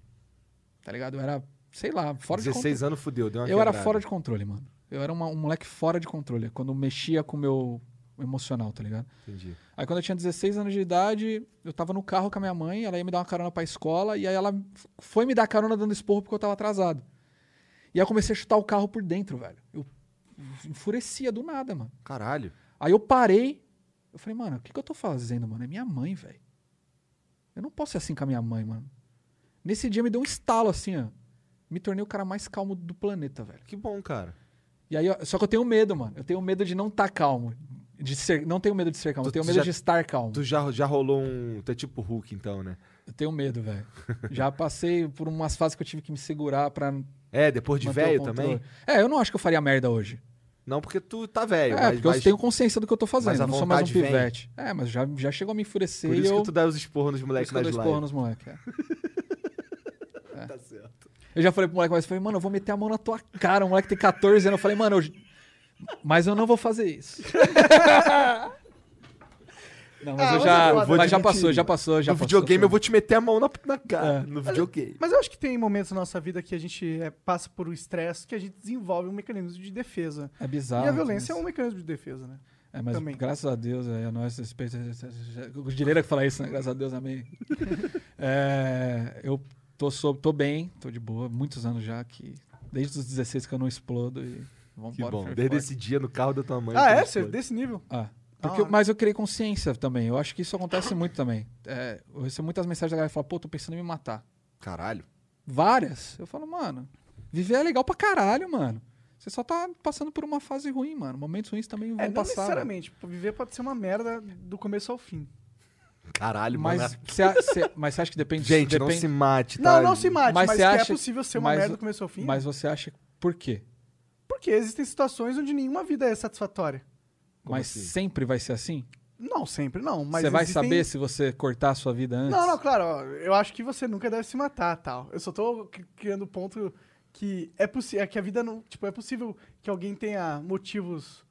Tá ligado? Eu era, sei lá, fora de 16 controle. anos fudeu, deu uma Eu era quebrada. fora de controle, mano. Eu era uma- um moleque fora de controle. Quando mexia com o meu emocional, tá ligado? Entendi. Aí quando eu tinha 16 anos de idade, eu tava no carro com a minha mãe, ela ia me dar uma carona pra escola, e aí ela foi me dar carona dando esporro porque eu tava atrasado. E aí eu comecei a chutar o carro por dentro, velho. Eu enfurecia do nada, mano. Caralho. Aí eu parei, eu falei, mano, o que, que eu tô fazendo, mano? É minha mãe, velho. Eu não posso ser assim com a minha mãe, mano. Nesse dia me deu um estalo assim, ó. Me tornei o cara mais calmo do planeta, velho. Que bom, cara. E aí, ó, só que eu tenho medo, mano. Eu tenho medo de não estar calmo. De ser, não tenho medo de ser calmo, eu Tu- tenho tu medo já- de estar calmo. Tu já, já rolou um. Tu é tipo Hulk, então, né? Eu tenho medo, velho. Já passei por umas fases que eu tive que me segurar pra. É, depois de velho também? É, eu não acho que eu faria merda hoje. Não, porque tu tá velho. é, mas, porque mas eu tenho consciência do que eu tô fazendo. Eu não sou mais um vem. pivete. É, mas já, já chegou a me enfurecer Por isso eu. que tu dá os esporros nos por moleques isso que eu nas dou esporro nos moleques. é. Tá certo. Eu já falei pro moleque, mas eu falei, mano, eu vou meter a mão na tua cara. O moleque tem 14 anos. Eu falei, mano, eu... mas eu não vou fazer isso. não, mas Ah, eu já. eu mas já passou, já passou, já no passou. videogame foi. eu vou te meter a mão na, na cara. É. No videogame. Mas eu acho que tem momentos na nossa vida que a gente é, passa por um estresse que a gente desenvolve um mecanismo de defesa. É bizarro. e a violência é mas- um mecanismo de defesa, né? É, mas também. graças a Deus, é, nós respeito. O Dileira que fala isso, né? Graças a Deus, amém. É, eu tô, sob, tô bem, tô de boa, muitos anos já, que desde os 16 que eu não explodo e vamos Que embora. bom. Desde forte. esse dia no carro da tua mãe. Ah, é? Você, desse nível? Ah, porque, hora. mas eu criei consciência também. Eu acho que isso acontece muito também. É, eu recebo muitas mensagens da galera que fala, pô, tô pensando em me matar. Caralho. Várias. Eu falo, mano, viver é legal pra caralho, mano. Você só tá passando por uma fase ruim, mano. Momentos ruins também vão É, não passar. necessariamente. Viver pode ser uma merda do começo ao fim. Caralho, Mas mano. a- você- mas você acha que depende Gente, não depende, se mate, tá? Não, não se mate, Mas mas, você que acha- é possível ser uma mas- merda do começo ao fim. Mas você acha por quê? Porque existem situações onde nenhuma vida é satisfatória. Como mas assim? sempre vai ser assim? Não, sempre não. Mas você vai existem- saber se você cortar a sua vida antes? Não, não, claro. ó, Eu acho que você nunca deve se matar, tal. Eu só tô cri- criando o ponto que é possível, que a vida não, tipo, é possível que alguém tenha motivos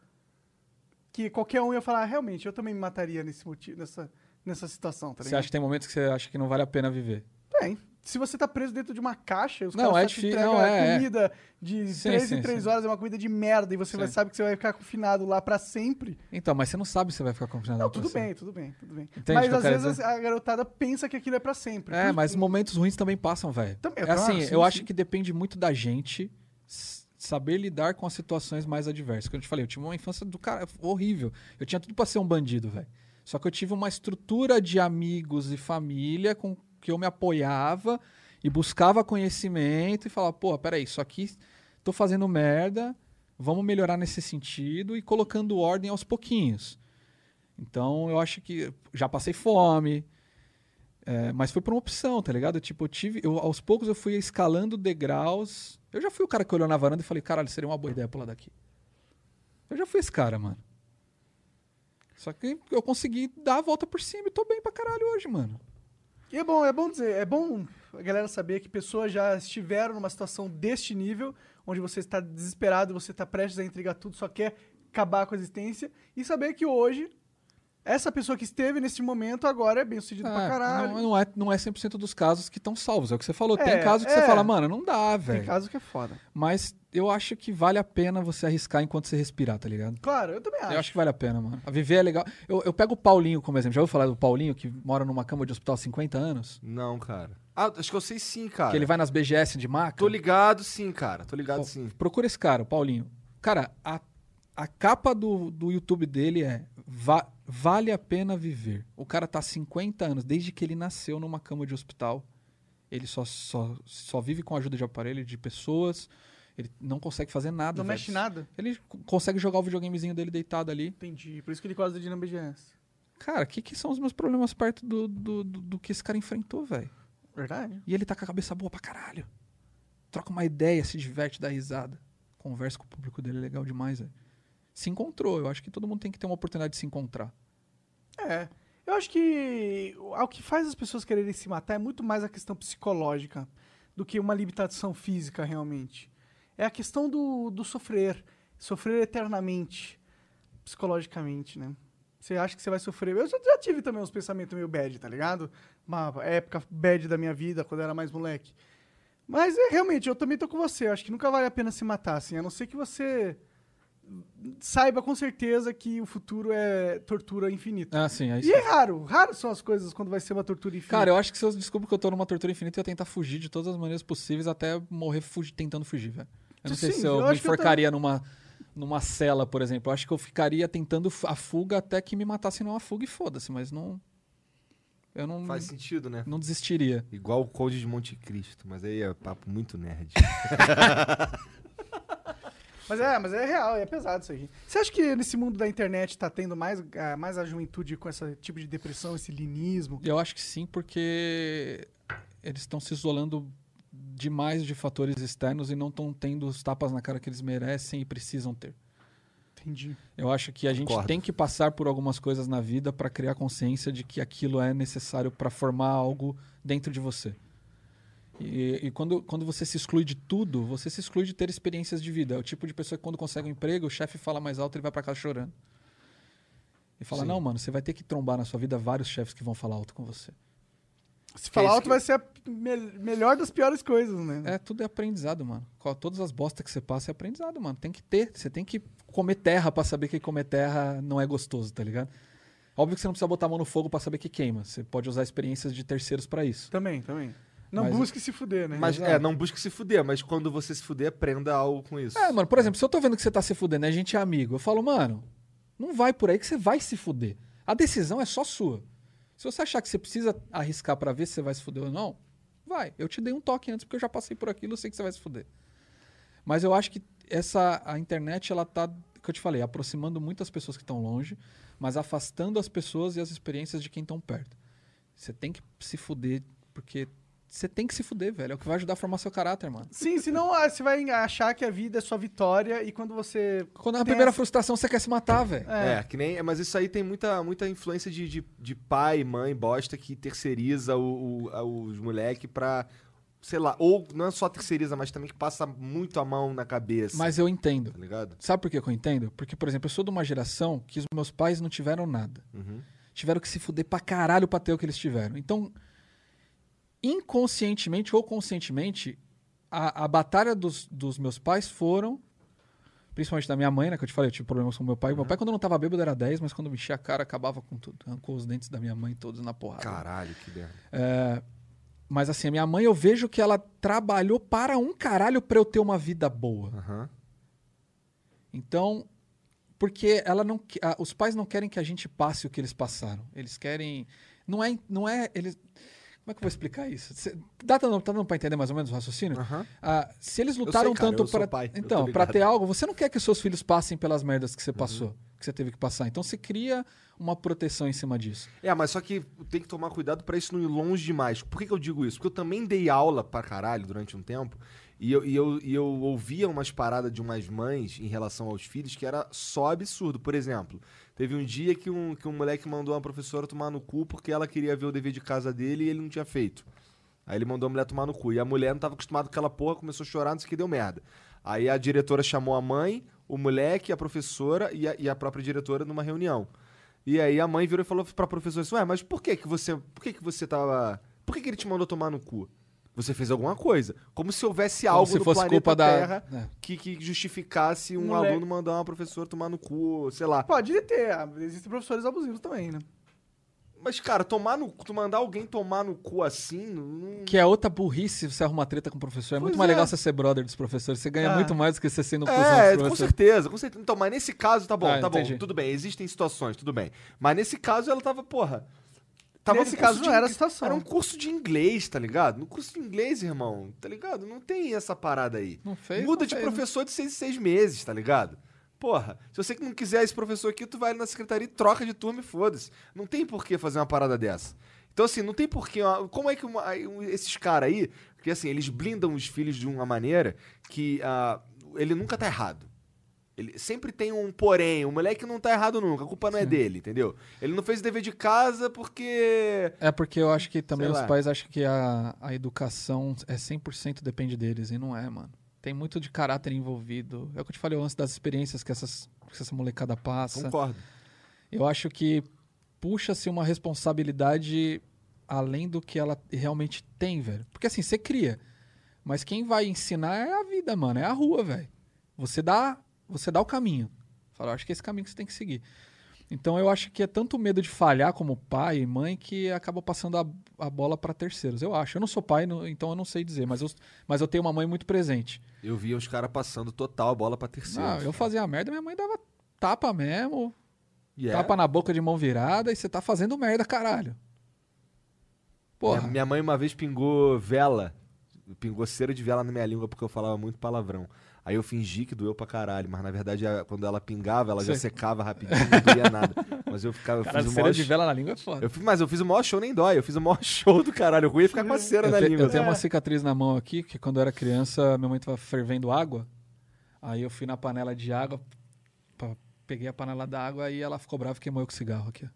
que qualquer um ia falar, "Ah, realmente, eu também me mataria nesse motivo, nessa, nessa situação, tá Você ligado? acha que tem momentos que você acha que não vale a pena viver? Tem. Se você tá preso dentro de uma caixa, os Não, caras é te entregam não, a é, é. comida de Sim, 3 sim, em 3 sim. horas, é uma comida de merda, e você vai sabe que você vai ficar confinado lá pra sempre. Então, mas você não sabe se você vai ficar confinado Não, pra tudo você. bem, tudo bem, tudo bem. Entende mas às vezes dizer? a garotada pensa que aquilo é pra sempre. É, mas momentos ruins também passam, velho. Também, É claro, assim, sim, eu acho que depende muito da gente saber lidar com as situações mais adversas. Como eu te falei, eu tive uma infância do cara horrível. Eu tinha tudo pra ser um bandido, velho. Só que eu tive uma estrutura de amigos e família com que eu me apoiava e buscava conhecimento e falava, pô, peraí, isso aqui tô fazendo merda, vamos melhorar nesse sentido e colocando ordem aos pouquinhos. Então eu acho que já passei fome, é, mas foi por uma opção, tá ligado? Tipo, eu tive. Eu, aos poucos eu fui escalando degraus. Eu já fui o cara que olhou na varanda e falei, caralho, seria uma boa ideia pular daqui. Eu já fui esse cara, mano. Só que eu consegui dar a volta por cima e tô bem pra caralho hoje, mano. E é bom, é bom dizer, é bom a galera saber que pessoas já estiveram numa situação deste nível, onde você está desesperado, você está prestes a entregar tudo, só quer acabar com a existência, e saber que hoje, essa pessoa que esteve nesse momento agora é bem sucedida pra É, caralho. não, não é, não é 100% dos casos que estão salvos. É o que você falou. É, Tem casos que é. você fala, mano, não dá, Tem velho. caso que é foda. Mas eu acho que vale a pena você arriscar enquanto você respirar, tá ligado? Claro, eu também acho. Eu acho que vale a pena, mano. A viver é legal. Eu, eu pego o Paulinho como exemplo. Já ouviu falar do Paulinho que mora numa cama de hospital há 50 anos? Não, cara. Ah, acho que eu sei sim, cara. Que ele vai nas BGS de maca? Tô ligado sim, cara. Tô ligado Pô, sim. Procura esse cara, o Paulinho. Cara, a, a capa do, do YouTube dele é Va- Vale a pena viver. O cara tá há 50 anos, desde que ele nasceu numa cama de hospital. Ele só, só, só vive com a ajuda de aparelho, de pessoas. Ele não consegue fazer nada. Não velho. mexe nada. Ele consegue jogar o videogamezinho dele deitado ali. Entendi. Por isso que ele gosta de BGS. Cara, o que, que são os meus problemas perto do, do, do, do que esse cara enfrentou, velho? Verdade. E ele tá com a cabeça boa pra caralho. Troca uma ideia, se diverte, dá risada. Conversa com o público dele, é legal demais, velho. Se encontrou. Eu acho que todo mundo tem que ter uma oportunidade de se encontrar. É. Eu acho que o que faz as pessoas quererem se matar é muito mais a questão psicológica do que uma limitação física, realmente. É a questão do, do sofrer. Sofrer eternamente. Psicologicamente, né? Você acha que você vai sofrer. Eu já, já tive também uns pensamentos meio bad, tá ligado? Uma época bad da minha vida, quando eu era mais moleque. Mas é realmente, eu também tô com você. Eu acho que nunca vale a pena se matar, assim. A não ser que você saiba com certeza que o futuro é tortura infinita. Ah, sim. É isso. E é raro, raro são as coisas quando vai ser uma tortura infinita. Cara, eu acho que se eu descubro que eu tô numa tortura infinita, eu ia tentar fugir de todas as maneiras possíveis até morrer fugi- tentando fugir, velho. Eu não sei Sim, se eu, eu me que eu enforcaria numa, numa cela, por exemplo. Eu acho que eu ficaria tentando a fuga até que me matassem numa fuga e foda-se, mas não. Eu não, Faz sentido, né? não desistiria. Igual o Conde de Monte Cristo, mas aí é papo muito nerd. Mas é, mas é real, é pesado isso aí. Você acha que nesse mundo da internet tá tendo mais, ah, mais a juventude com esse tipo de depressão, esse linismo? Eu acho que sim, porque eles estão se isolando demais de fatores externos e não estão tendo os tapas na cara que eles merecem e precisam ter. Entendi. Eu acho que a gente tem que passar por algumas coisas na vida para criar consciência de que aquilo é necessário para formar algo dentro de você. E, e quando, quando você se exclui de tudo, você se exclui de ter experiências de vida. É o tipo de pessoa que quando consegue um emprego, o chefe fala mais alto, ele vai pra casa chorando. E fala, Sim. não, mano, você vai ter que trombar na sua vida vários chefes que vão falar alto com você. Se é falar isso alto que- vai ser a me- melhor das piores coisas, né? É, tudo é aprendizado, mano. Todas as bostas que você passa é aprendizado, mano. Tem que ter. Você tem que comer terra pra saber que comer terra não é gostoso, tá ligado? Óbvio que você não precisa botar a mão no fogo pra saber que queima. Você pode usar experiências de terceiros pra isso. Também, também. Não Mas- busque se fuder, né? Mas Exato. é, não busque se fuder, mas quando você se fuder, aprenda algo com isso. É, mano, por exemplo, se eu tô vendo que você tá se fudendo e a gente é amigo, eu falo, mano, não vai por aí que você vai se fuder. A decisão é só sua. Se você achar que você precisa arriscar pra ver se você vai se fuder ou não, vai. Eu te dei um toque antes porque eu já passei por aquilo, eu sei que você vai se fuder. Mas eu acho que essa a internet ela tá, que eu te falei, aproximando muitas pessoas que estão longe, mas afastando as pessoas e as experiências de quem estão perto. Você tem que se fuder porque você tem que se fuder, velho. É o que vai ajudar a formar seu caráter, mano. Sim, senão ah, você vai achar que a vida é sua vitória e quando você. Quando na tem primeira essa- frustração você quer se matar, velho. É, que nem. Mas isso aí tem muita, muita influência de, de, de pai, mãe, bosta que terceiriza o, o- a- os moleques pra. Sei lá, ou não é só terceiriza, mas também que passa muito a mão na cabeça. Mas eu entendo. Tá ligado? Sabe por que que eu entendo? Porque, por exemplo, eu sou de uma geração que os meus pais não tiveram nada. Uhum. Tiveram que se fuder pra caralho pra ter o que eles tiveram. Então, inconscientemente ou conscientemente, a, a batalha dos, dos meus pais foram. Principalmente da minha mãe, né? Que eu te falei, eu tive problemas com meu pai. Meu pai, quando não tava bêbado, era 10, mas quando me enchia a cara, acabava com tudo. Arrancou os dentes da minha mãe todos na porrada. Caralho, que merda. É, mas assim, a minha mãe, eu vejo que ela trabalhou para um caralho pra eu ter uma vida boa. Aham. Então, porque ela não, ah, os pais não querem que a gente passe o que eles passaram. Eles querem, não é, não é, eles, como é que eu vou explicar isso? Cê- Dá tá dando, tá dando para entender mais ou menos o raciocínio? Aham. Ah, se eles lutaram sei, cara, tanto para, então, para ter algo, você não quer que os seus filhos passem pelas merdas que você Uhum. passou, que você teve que passar. Então, você cria uma proteção em cima disso. É, mas só que tem que tomar cuidado pra isso não ir longe demais. Por que, que eu digo isso? Porque eu também dei aula pra caralho durante um tempo e eu, e eu, e eu ouvia umas paradas de umas mães em relação aos filhos que era só absurdo. Por exemplo, teve um dia que um, que um moleque mandou uma professora tomar no cu porque ela queria ver o dever de casa dele e ele não tinha feito. Aí ele mandou a mulher tomar no cu. E a mulher não tava acostumada com aquela porra, começou a chorar, não sei o que, deu merda. Aí a diretora chamou a mãe, o moleque, a professora e a, e a própria diretora numa reunião. E aí a mãe virou e falou pra professora assim, ué, mas por que que você, por que que você tava, por que que ele te mandou tomar no cu? Você fez alguma coisa. Como se houvesse Como algo se no fosse planeta culpa da- Terra é. que, que justificasse um Moleque. aluno mandar uma professora tomar no cu, sei lá. Pode ter, ah, existem professores abusivos também, né? Mas, cara, tomar no, tu mandar alguém tomar no cu assim, não... Que é outra burrice você arruma treta com o professor. É muito Pois mais é. legal você ser brother dos professores. Você ganha Ah. muito mais do que você sendo cuzão É, com certeza, com certeza. Então, mas nesse caso, tá bom, Ah, tá bom, entendi. tudo bem. Existem situações, tudo bem. Mas nesse caso, ela tava, porra. Tava Nesse caso, não era a situação. Era um curso de inglês, tá ligado? No curso de inglês, irmão, tá ligado? Não tem essa parada aí. Não fez, Muda não de fez, né? professor de seis em seis meses, tá ligado? Porra, se você que não quiser esse professor aqui, tu vai ali na secretaria e troca de turma e foda-se. Não tem por que fazer uma parada dessa. Então, assim, não tem por que. uma- Como é que uma- um- esses caras aí, porque assim, eles blindam os filhos de uma maneira que ah, ele nunca tá errado. Ele sempre tem um porém, o moleque não tá errado nunca, a culpa não é dele, entendeu? Ele não fez o dever de casa porque. É porque eu acho que também Sei os lá. pais acham que a, a educação é 100% depende deles, e não é, mano. Tem muito de caráter envolvido. É o que eu te falei antes das experiências que, essas, que essa molecada passa. Concordo. Eu acho que puxa-se uma responsabilidade além do que ela realmente tem, velho. Porque assim, você cria. Mas quem vai ensinar é a vida, mano. É a rua, velho. Você dá, você dá o caminho. Fala, eu acho que é esse caminho que você tem que seguir. Então eu acho que é tanto medo de falhar como pai e mãe que acaba passando a, a bola para terceiros. Eu acho. Eu não sou pai, não- então eu não sei dizer, mas eu, mas eu tenho uma mãe muito presente. Eu via os caras passando total a bola pra terceiro. Ah, eu fazia a merda, minha mãe dava tapa mesmo, E é. Tapa na boca de mão virada e você tá fazendo merda, caralho. Porra. Minha, minha mãe uma vez pingou vela, pingou cera de vela na minha língua porque eu falava muito palavrão. Aí eu fingi que doeu pra caralho, mas na verdade quando ela pingava, ela já secava rapidinho, não doía nada. Mas eu ficava, eu Caralho, fiz o maior de vela na língua é foda. Eu fiz, mas eu fiz o maior show, nem dói. Eu fiz o maior show do caralho. O ruim é ficar com a cera Eu, na te- língua. eu tenho É. uma cicatriz na mão aqui, que quando eu era criança, minha mãe tava fervendo água. Aí eu fui na panela de água, peguei a panela da água e ela ficou brava e queimou eu com cigarro aqui.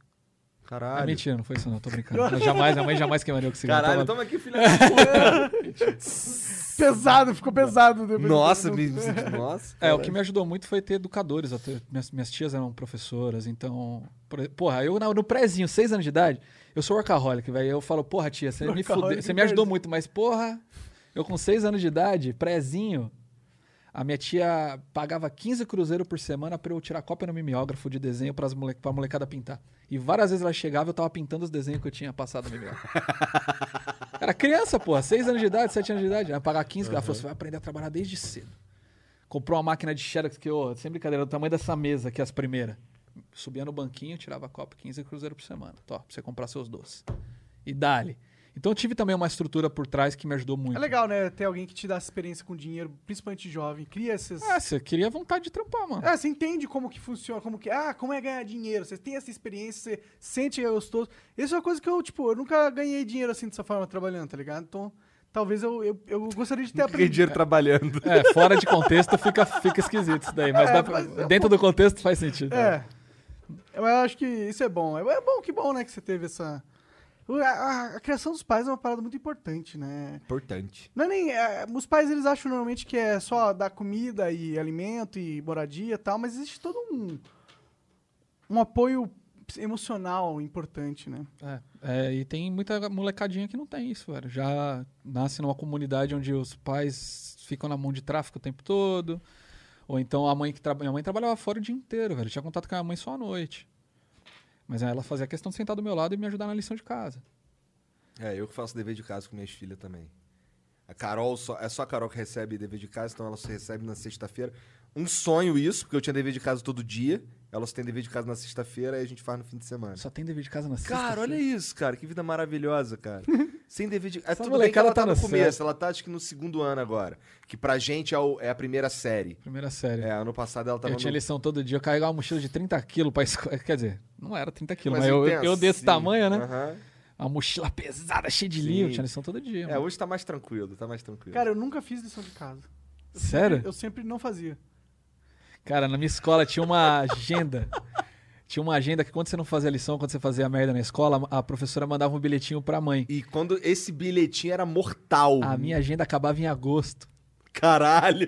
Caralho. É mentira, não foi isso não, tô brincando. Eu jamais, a mãe jamais queimaria o cigarro. Caralho, Tava- toma aqui, filha da puta. Pesado, ficou pesado. depois Nossa, me, me senti- nossa. É, o que me ajudou muito foi ter educadores. até. Minhas, minhas tias eram professoras, então. por- Porra, eu no prézinho, seis anos de idade, eu sou workaholic, velho. Eu falo, porra, tia, você me fudeu. Você me ajudou muito, mas, porra, eu com seis anos de idade, prézinho, a minha tia pagava 15 cruzeiros por semana pra eu tirar cópia no mimeógrafo de desenho pras mole, pra molecada pintar. E várias vezes ela chegava e eu tava pintando os desenhos que eu tinha passado no mimeógrafo. Era criança, porra, seis anos de idade, sete anos de idade. Ela pagar 15, ela falou, você vai aprender a trabalhar desde cedo. Comprou uma máquina de xerox que, ô, sem brincadeira, do tamanho dessa mesa, que é as primeiras. Subia no banquinho, tirava copo, 15 cruzeiro por semana. Tó, pra você comprar seus doces. E dali. Então eu tive também uma estrutura por trás que me ajudou muito. É legal, né? Ter alguém que te dá essa experiência com dinheiro, principalmente jovem. Cria esses. Ah, você queria vontade de trampar, mano. É, você entende como que funciona, como que. Ah, como é ganhar dinheiro. Você tem essa experiência, você sente que é gostoso. Isso é uma coisa que eu, tipo, eu nunca ganhei dinheiro assim dessa forma trabalhando, tá ligado? Então, talvez eu, eu, eu gostaria de ter Ganhei aprendido. dinheiro trabalhando. É, fora de contexto fica, fica esquisito isso daí. Mas, É, dá pra- mas- dentro do contexto faz sentido. É. Eu acho que isso é bom. É bom, que bom, né, que você teve essa. A, a- a criação dos pais é uma parada muito importante, né? Importante. Não é nem. é, os pais eles acham normalmente que é só dar comida e alimento e moradia e tal, mas existe todo um. um apoio emocional importante, né? É, é, e tem muita molecadinha que não tem isso, velho. Já nasce numa comunidade onde os pais ficam na mão de tráfico o tempo todo. Ou então a mãe que trabalha. Minha mãe trabalhava fora o dia inteiro, velho. Tinha contato com a mãe só à noite. Mas ela fazia questão de sentar do meu lado e me ajudar na lição de casa. É, eu que faço dever de casa com minhas filhas também. A Carol, só, é só a Carol que recebe dever de casa, então ela só recebe na sexta-feira. Um sonho isso, porque eu tinha dever de casa todo dia. Ela só tem dever de casa na sexta-feira e a gente faz no fim de semana. Só tem dever de casa na Cara, olha isso, cara. Que vida maravilhosa, cara. Sem dever de... É, Essa tudo bem que ela tá, tá no no começo. Ela tá, acho que no segundo ano agora. Que pra gente é, o- é a primeira série. Primeira série. É, ano passado ela tava eu tinha no... lição todo dia, eu carregava uma mochila de 30 quilos pra escola. Quer dizer, não era 30 quilos, Mas mas, eu, eu desse tamanho, né? Aham. Uma mochila pesada, cheia de Sim. livro, tinha lição todo dia. É, mano. hoje tá mais tranquilo, tá mais tranquilo. Cara, eu nunca fiz lição de casa. Eu Sério? Sempre, eu sempre não fazia. Cara, na minha escola tinha uma agenda. Tinha uma agenda que quando você não fazia lição, quando você fazia merda na escola, a professora mandava um bilhetinho pra mãe. E quando esse bilhetinho era mortal. A minha agenda acabava em agosto. Caralho.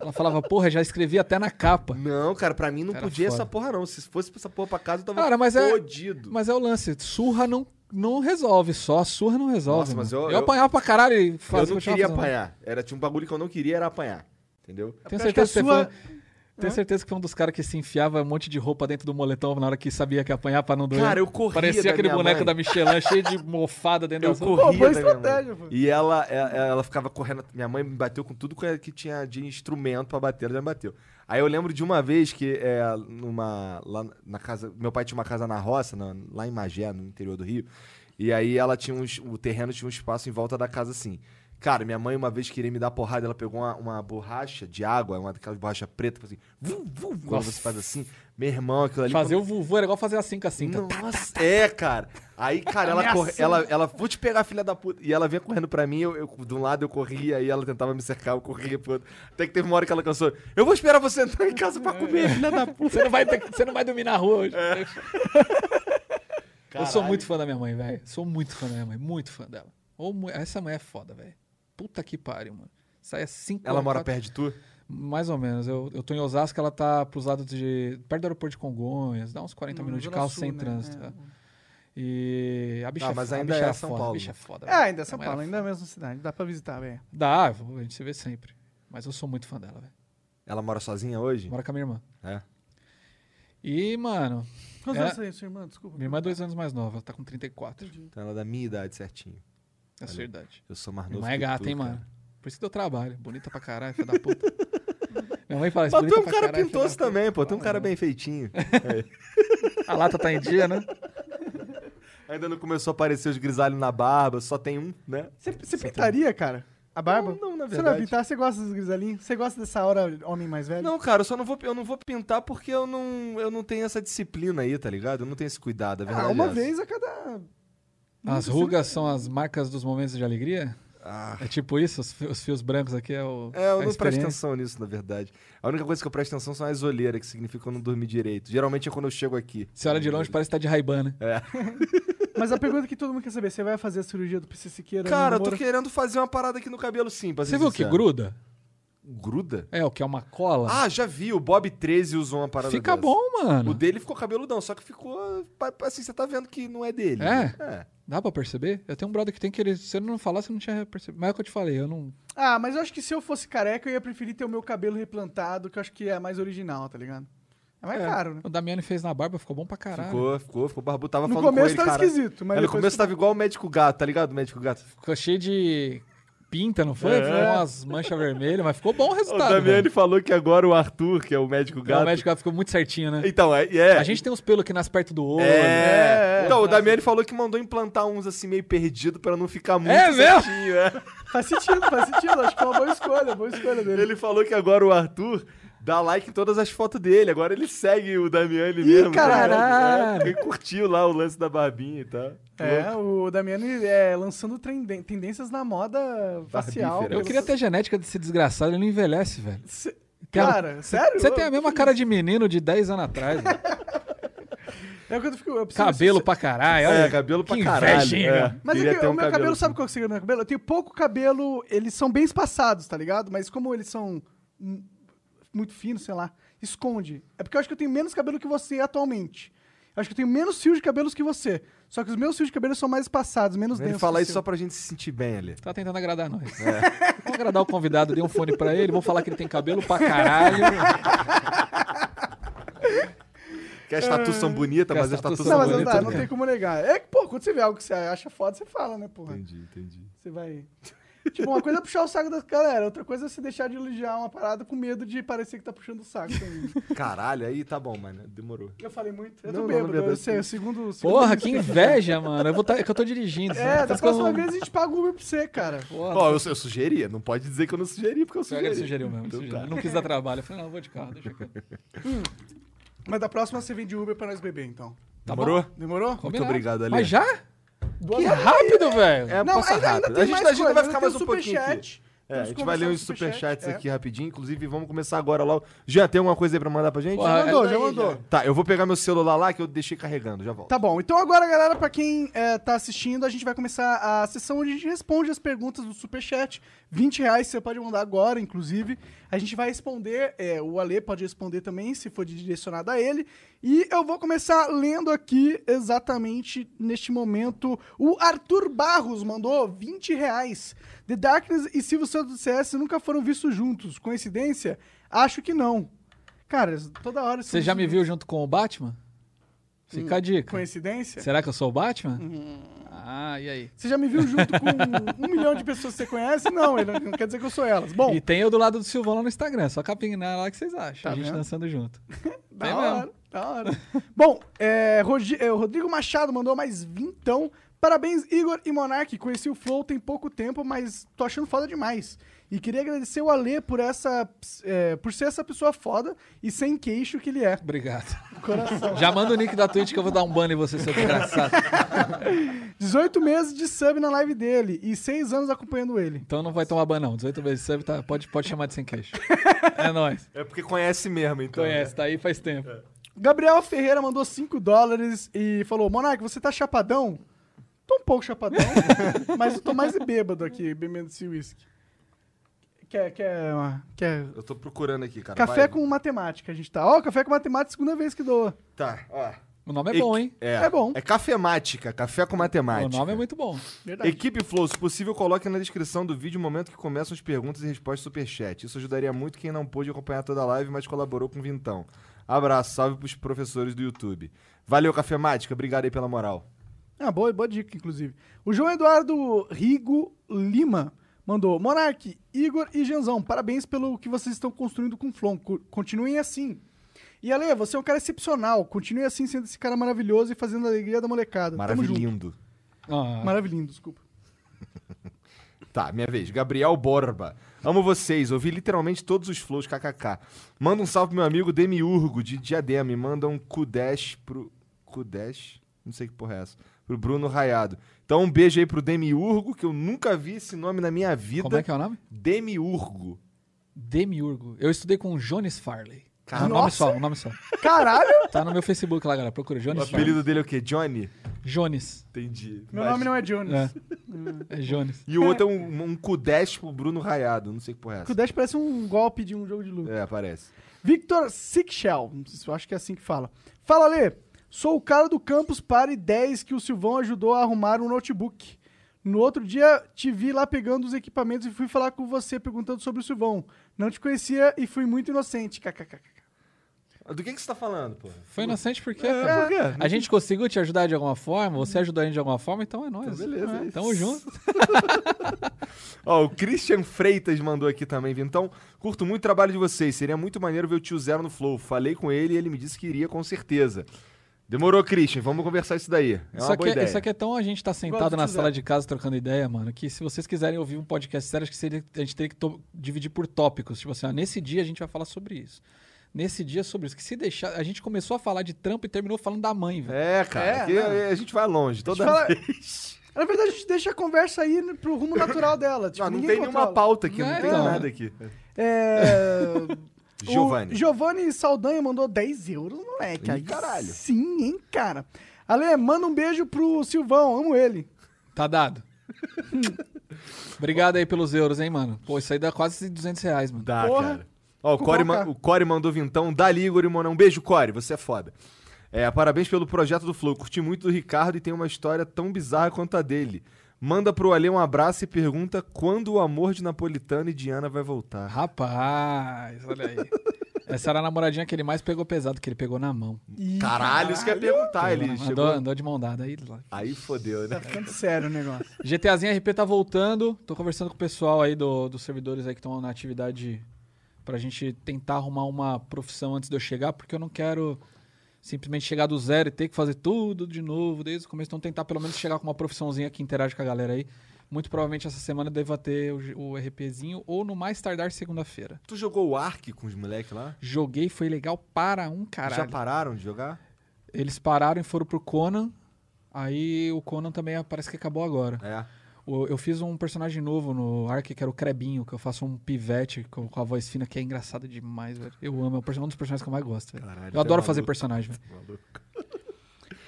Ela falava, porra, já escrevi até na capa. Não, cara, pra mim não podia foda. essa porra não. Se fosse pra essa porra pra casa, eu tava Cara, mas é- fodido. Mas é o lance, surra não, não resolve só, surra não resolve. Nossa, mas eu- eu, eu- apanhava pra caralho e eu fazia não continuava queria apanhar. Era, tinha um bagulho que eu não queria, era apanhar. Entendeu? Tenho certeza, que que a você sua- foi, tenho certeza que foi um dos caras que se enfiava um monte de roupa dentro do moletom na hora que sabia que ia apanhar pra não doer. Cara, eu corria Parecia da aquele minha boneco mãe. da Michelin cheio de mofada dentro Eu das roupas. Pô, corria minha mãe. estratégia, pô. E ela, ela, ela ficava correndo. Minha mãe me bateu com tudo que tinha de instrumento pra bater, ela já me bateu. Aí eu lembro de uma vez que é, numa, lá na casa. Meu pai tinha uma casa na roça, na- lá em Magé, no interior do Rio. E aí ela tinha uns, o terreno tinha um espaço em volta da casa assim. Cara, minha mãe uma vez queria me dar porrada, ela pegou uma, uma borracha de água, uma daquelas borrachas preta, assim, vum, vum, quando você faz assim, meu irmão, aquilo ali. Fazer quando- o vuvu era igual fazer assim com a cinta. nossa, é, cara. Aí, cara, ela, ela, ela, vou te pegar, filha da puta. E ela vinha correndo pra mim, eu, eu- de um lado eu corria, aí ela tentava me cercar, eu corria pro outro. Até que teve uma hora que ela cansou. Eu vou esperar você entrar em casa pra comer, filha da puta. Você não, vai você não vai dormir na rua hoje. Eu sou muito fã da minha mãe, velho. Sou muito fã da minha mãe, muito fã dela. Essa mãe é foda, velho. Puta que pariu, mano. Sai é cinco Ela mora quatro- perto de tu? Mais ou menos. Eu, eu tô em Osasco, ela tá pros lados de. perto do aeroporto de Congonhas, dá uns 40 No minutos de carro Sul, sem né? trânsito. É. é. E a bicha Ah, é mas ainda bicha é era São foda, Paulo. A bicha é foda. É, ainda é São Paulo, ainda é a mesma cidade. Dá pra visitar, velho. Dá, a gente se vê sempre. Mas eu sou muito fã dela, velho. Ela mora sozinha hoje? Mora com a minha irmã. É. E, mano, Quantos É. anos tem sua irmã? Desculpa. minha irmã é dois anos mais nova, ela tá com 34. Então ela é da minha idade certinho. É idade. Eu sou mais novo. mãe é gata, tu, hein, cara. mano. Por isso que deu trabalho. Bonita pra caralho, filha da puta. minha mãe fala isso, Mas tu é um cara caralho, pintoso também, pô. Tu é um cara não. bem feitinho. A lata tá em dia, né? Ainda não começou a aparecer os grisalhos na barba, só tem um, né? Você, você pintaria, cara? A barba? Não, não, na Você não vai verdade. pintar? Você gosta dos grisalinhos? Você gosta dessa hora homem mais velho? Não, cara, eu só não vou, eu não vou pintar porque eu não, eu não tenho essa disciplina aí, tá ligado? Eu não tenho esse cuidado, a verdade Ah, uma é vez a cada... As rugas são as marcas dos momentos de alegria? É tipo isso? Os, os fios brancos aqui é o. É, eu não presto atenção nisso, na verdade. A única coisa que eu presto atenção são as olheiras, que significa que eu não dormi direito. Geralmente é quando eu chego aqui. Você olha de longe, parece que tá de Ray-Ban, né? Mas a pergunta que todo mundo quer saber, você vai fazer a cirurgia do PC Siqueira? Cara, eu tô querendo fazer uma parada aqui no cabelo sim, pra ser Você viu que sincero. gruda? Gruda? É, o que é uma cola. Ah, já vi. O Bob 13 usou uma parada Fica dessa. bom, mano. O dele ficou cabeludão, só que ficou... Assim, você tá vendo que não é dele. É? É. Dá pra perceber? Eu tenho um brother que tem que ele. Se ele não falasse, eu não tinha percebido. Mas é o que eu te falei, eu não. Ah, mas eu acho que se eu fosse careca, eu ia preferir ter o meu cabelo replantado, que eu acho que é mais original, tá ligado? É mais caro, né? O Damiani fez na barba, ficou bom pra caralho. Ficou, ficou, ficou barbudo. Tava No falando com começo ele, tava cara. esquisito, mas É, no começo ficou- tava igual o médico gato, tá ligado? O médico gato. Ficou cheio de pinta, não foi? É. Ficou umas manchas vermelhas, mas ficou bom o O resultado. Damiani velho. falou que agora o Arthur, que é o médico É, gato... O médico ficou muito certinho, né? Então, é... é. A gente tem uns pelos que nascem perto do olho. É. É, Então, o Damiani falou que mandou implantar uns assim meio perdido pra não ficar muito É mesmo? certinho, é. Faz sentido, faz sentido. Acho que é uma boa escolha, boa escolha dele. Ele falou que agora o Arthur dá like em todas as fotos dele. Agora ele segue o Damiani Ih, mesmo. tá caralho. ligado? É, Ele curtiu lá o lance da barbinha e tal. É, o Damiani é, lançando tendências na moda facial. Barbífera. Eu queria ter genética desse desgraçado, ele não envelhece, velho. A- Cara, sério? Você tem a mesma cara de menino de 10 anos atrás. É o que eu fico. Eu preciso- Cabelo pra caralho. É, olha. cabelo pra caralho. invejinha. é. Mas é que o um meu cabelo, sabe qual que seria o meu cabelo? Eu tenho pouco cabelo, eles são bem espaçados, tá ligado? Mas como eles são muito finos, sei lá, esconde. É porque eu acho que eu tenho menos cabelo que você atualmente. Eu acho que eu tenho menos fios de cabelos que você. Só que os meus fios de cabelo são mais espaçados, menos Ele densos. fala que o isso seu. só pra gente se sentir bem ali. Tá tentando agradar nós. É. Vamos agradar o convidado, dei um fone pra ele, vou falar que ele tem cabelo pra caralho. Que as tatu são bonitas, mas as tatu são Não, mas não, tudo não bem. tem como negar. É que, pô, quando você vê algo que você acha foda, você fala, né, porra? Entendi, entendi. Você vai. Tipo, uma coisa é puxar o saco da galera, outra coisa é você deixar de elogiar uma parada com medo de parecer que tá puxando o saco também. Caralho, aí tá bom, mano. Demorou. Eu falei muito. Eu Não, tô não, bêbado. na verdade, eu sei, o segundo. segundo Porra, que inveja, mano. Eu vou tá, é que eu tô dirigindo. É, sabe? da Parece que eu próxima não- vez a gente paga o Uber pra você, cara. Porra, Ó, eu, eu sugeria. Não pode dizer que eu não sugeri, porque eu sugeri. ele sugeriu mesmo. Então sugeriu. tá. Não quis dar trabalho. Eu falei, não, eu vou de carro, deixa quieto. Mas da próxima você vem de Uber pra nós beber, então. Demorou? Demorou? Muito obrigado, Ali. Mas já? Duas Que horas. rápido, velho. É, Não, passa ainda, ainda rápido. tem a gente, a gente coisa, vai ainda ficar mais um pouquinho aqui. É, a Vamos gente vai ler superchat, superchats é. aqui rapidinho. Inclusive, vamos começar agora logo. Jean, tem alguma coisa aí pra mandar pra gente? Já mandou, é já mandou. Tá, eu vou pegar meu celular lá que eu deixei carregando. Já volto. Tá bom, então agora, galera, pra quem é, tá assistindo, a gente vai começar a sessão onde a gente responde as perguntas do Superchat. 20 reais você pode mandar agora, inclusive. A gente vai responder, é, o Ale pode responder também, se for direcionado a ele. E eu vou começar lendo aqui, exatamente neste momento, o Arthur Barros mandou 20 reais. The Darkness e Silvio Santos do CS nunca foram vistos juntos. Coincidência? Acho que não. Cara, toda hora... Você já me viu junto com o Batman? Fica a dica. Coincidência? Será que eu sou o Batman? Uhum. Ah, e aí? Você já me viu junto com um milhão de pessoas que você conhece? Não, ele não quer dizer que eu sou elas. Bom, E tem eu do lado do Silvão lá no Instagram, só capinar lá que vocês acham. Tá a gente vendo? dançando junto. da tem hora, mesmo. da hora. Bom, é, é, Rodrigo Machado mandou mais vintão. Parabéns, Igor e Monark. Conheci o Flow tem pouco tempo, mas tô achando foda demais. E queria agradecer o Ale por essa. é, por ser essa pessoa foda e sem queixo que ele é. Obrigado. Coração. Já manda o nick da Twitch que eu vou dar um ban em você, seu desgraçado. 18 meses de sub na live dele e 6 anos acompanhando ele. Então não vai tomar ban, não. 18 vezes sub, tá, pode, pode chamar de sem queixo. É nóis. É porque conhece mesmo, então. Conhece, tá aí faz tempo. Gabriel Ferreira mandou 5 dólares e falou: Monark, você tá chapadão? Tô um pouco chapadão, mas eu tô mais bêbado aqui, bebendo esse whisky. Quer, quer, uma- quer... Eu tô procurando aqui, cara. Café vai. com matemática, a gente tá. Ó, café com matemática, segunda vez que doa. Tá, ó. O nome é bom, hein? É, É bom. É cafemática, café com matemática. O nome é muito bom. Verdade. Equipe Flow, se possível, coloque na descrição do vídeo o momento que começam as perguntas e respostas do Superchat. Isso ajudaria muito quem não pôde acompanhar toda a live, mas colaborou com o Vintão. Abraço, salve pros professores do YouTube. Valeu, Cafemática, obrigado aí pela moral. Ah, boa, boa dica, inclusive. O João Eduardo Rigo Lima mandou: Monark, Igor e Janzão, parabéns pelo que vocês estão construindo com o Flon. Co- Continuem assim. E Ale, você é um cara excepcional. Continue assim sendo esse cara maravilhoso e fazendo a alegria da molecada. Maravilhindo. Ah, Maravilhoso, desculpa. Tá, minha vez. Gabriel Borba. Amo vocês, ouvi literalmente todos os flows kkk. Manda um salve pro meu amigo Demiurgo, de Diadema. E manda um Kudesh pro. Kudesh? Não sei que porra é essa. Pro Bruno Raiado. Então um beijo aí pro Demiurgo, que eu nunca vi esse nome na minha vida. Como é que é o nome? Demiurgo. Demiurgo. Eu estudei com o Jones Farley. Cara, um nome só, um nome só. Caralho! Tá no meu Facebook lá, galera. Procura O Jones apelido Farley. dele é o quê? Johnny? Jones. Entendi. Meu nome não é Jones. É. É Jones. E o outro é um, um Q10 pro Bruno Raiado. Não sei que porra é O essa. Dash parece um golpe de um jogo de luta. É, parece. Victor eu acho que é assim que fala. Fala, Lê. Sou o cara do Campus Party 10 que o Silvão ajudou a arrumar um notebook. No outro dia, te vi lá pegando os equipamentos e fui falar com você perguntando sobre o Silvão. Não te conhecia e fui muito inocente. KKK. Do que, que você tá falando, pô? Foi inocente porque É, por quê? a gente conseguiu te ajudar de alguma forma, você ajudou a gente de alguma forma, então é nóis. Então, beleza, É, é isso. Tamo junto. Ó, o Christian Freitas mandou aqui também, viu? Então, curto muito o trabalho de vocês. Seria muito maneiro ver o tio Zero no Flow. Falei com ele e ele me disse que iria com certeza. Demorou, Christian. Vamos conversar isso daí. É uma Isso boa aqui, é- ideia. isso aqui é tão a gente tá Igual sentado do na sala de casa trocando ideia, mano, que se vocês quiserem ouvir um podcast sério, acho que seria, a gente teria que dividir por tópicos. Tipo assim, ó, nesse dia a gente vai falar sobre isso. Nesse dia sobre isso. Que se deixar. A gente começou a falar de trampo e terminou falando da mãe, velho. É, cara. É, aqui não. a gente vai longe. Toda fala- vez. Na verdade, a gente deixa a conversa aí pro rumo natural dela. Tipo, Não, não tem nenhuma controla. pauta aqui. É, não tem então. nada aqui. É... Giovanni. O Giovanni Saldanha mandou 10 euros, moleque. Ih, Aí caralho. Sim, hein, cara. Ale, manda um beijo pro Silvão, amo ele. Tá dado. Obrigado aí pelos euros, hein, mano. Pô, isso aí dá quase 200 reais, mano. Dá, Porra. cara. Ó, o Core, o Core mandou vintão. Dali, Igor e Monão. Um beijo, Core. Você é foda. É, parabéns pelo projeto do Flow. Curti muito do Ricardo e tem uma história tão bizarra quanto a dele. Manda pro Ale um abraço e pergunta quando o amor de Napolitano e Diana vai voltar. Rapaz, olha aí. Essa era a namoradinha que ele mais pegou pesado, que ele pegou na mão. Ih, Caralho, isso que ia perguntar. Ele andou, chegou... andou de mão dada aí. Aí fodeu, né? Tá ficando sério o negócio. GTAzinho RP tá voltando. Tô conversando com o pessoal aí do- dos servidores aí que estão na atividade pra gente tentar arrumar uma profissão antes de eu chegar, porque eu não quero simplesmente chegar do zero e ter que fazer tudo de novo desde o começo. Então tentar pelo menos chegar com uma profissãozinha que interage com a galera aí. Muito provavelmente essa semana deva ter o, o RPzinho ou no mais tardar segunda-feira. Tu jogou o Ark com os moleques lá? Joguei, foi legal para um caralho. Já pararam de jogar? Eles pararam e foram pro Conan. Aí o Conan também parece que acabou agora. É. Eu fiz um personagem novo no Ark, que era o Crebinho, que eu faço um pivete com, com a voz fina, que é engraçado demais, velho. Eu amo, é um dos personagens que eu mais gosto, velho. Caralho, Eu é adoro fazer personagem, velho.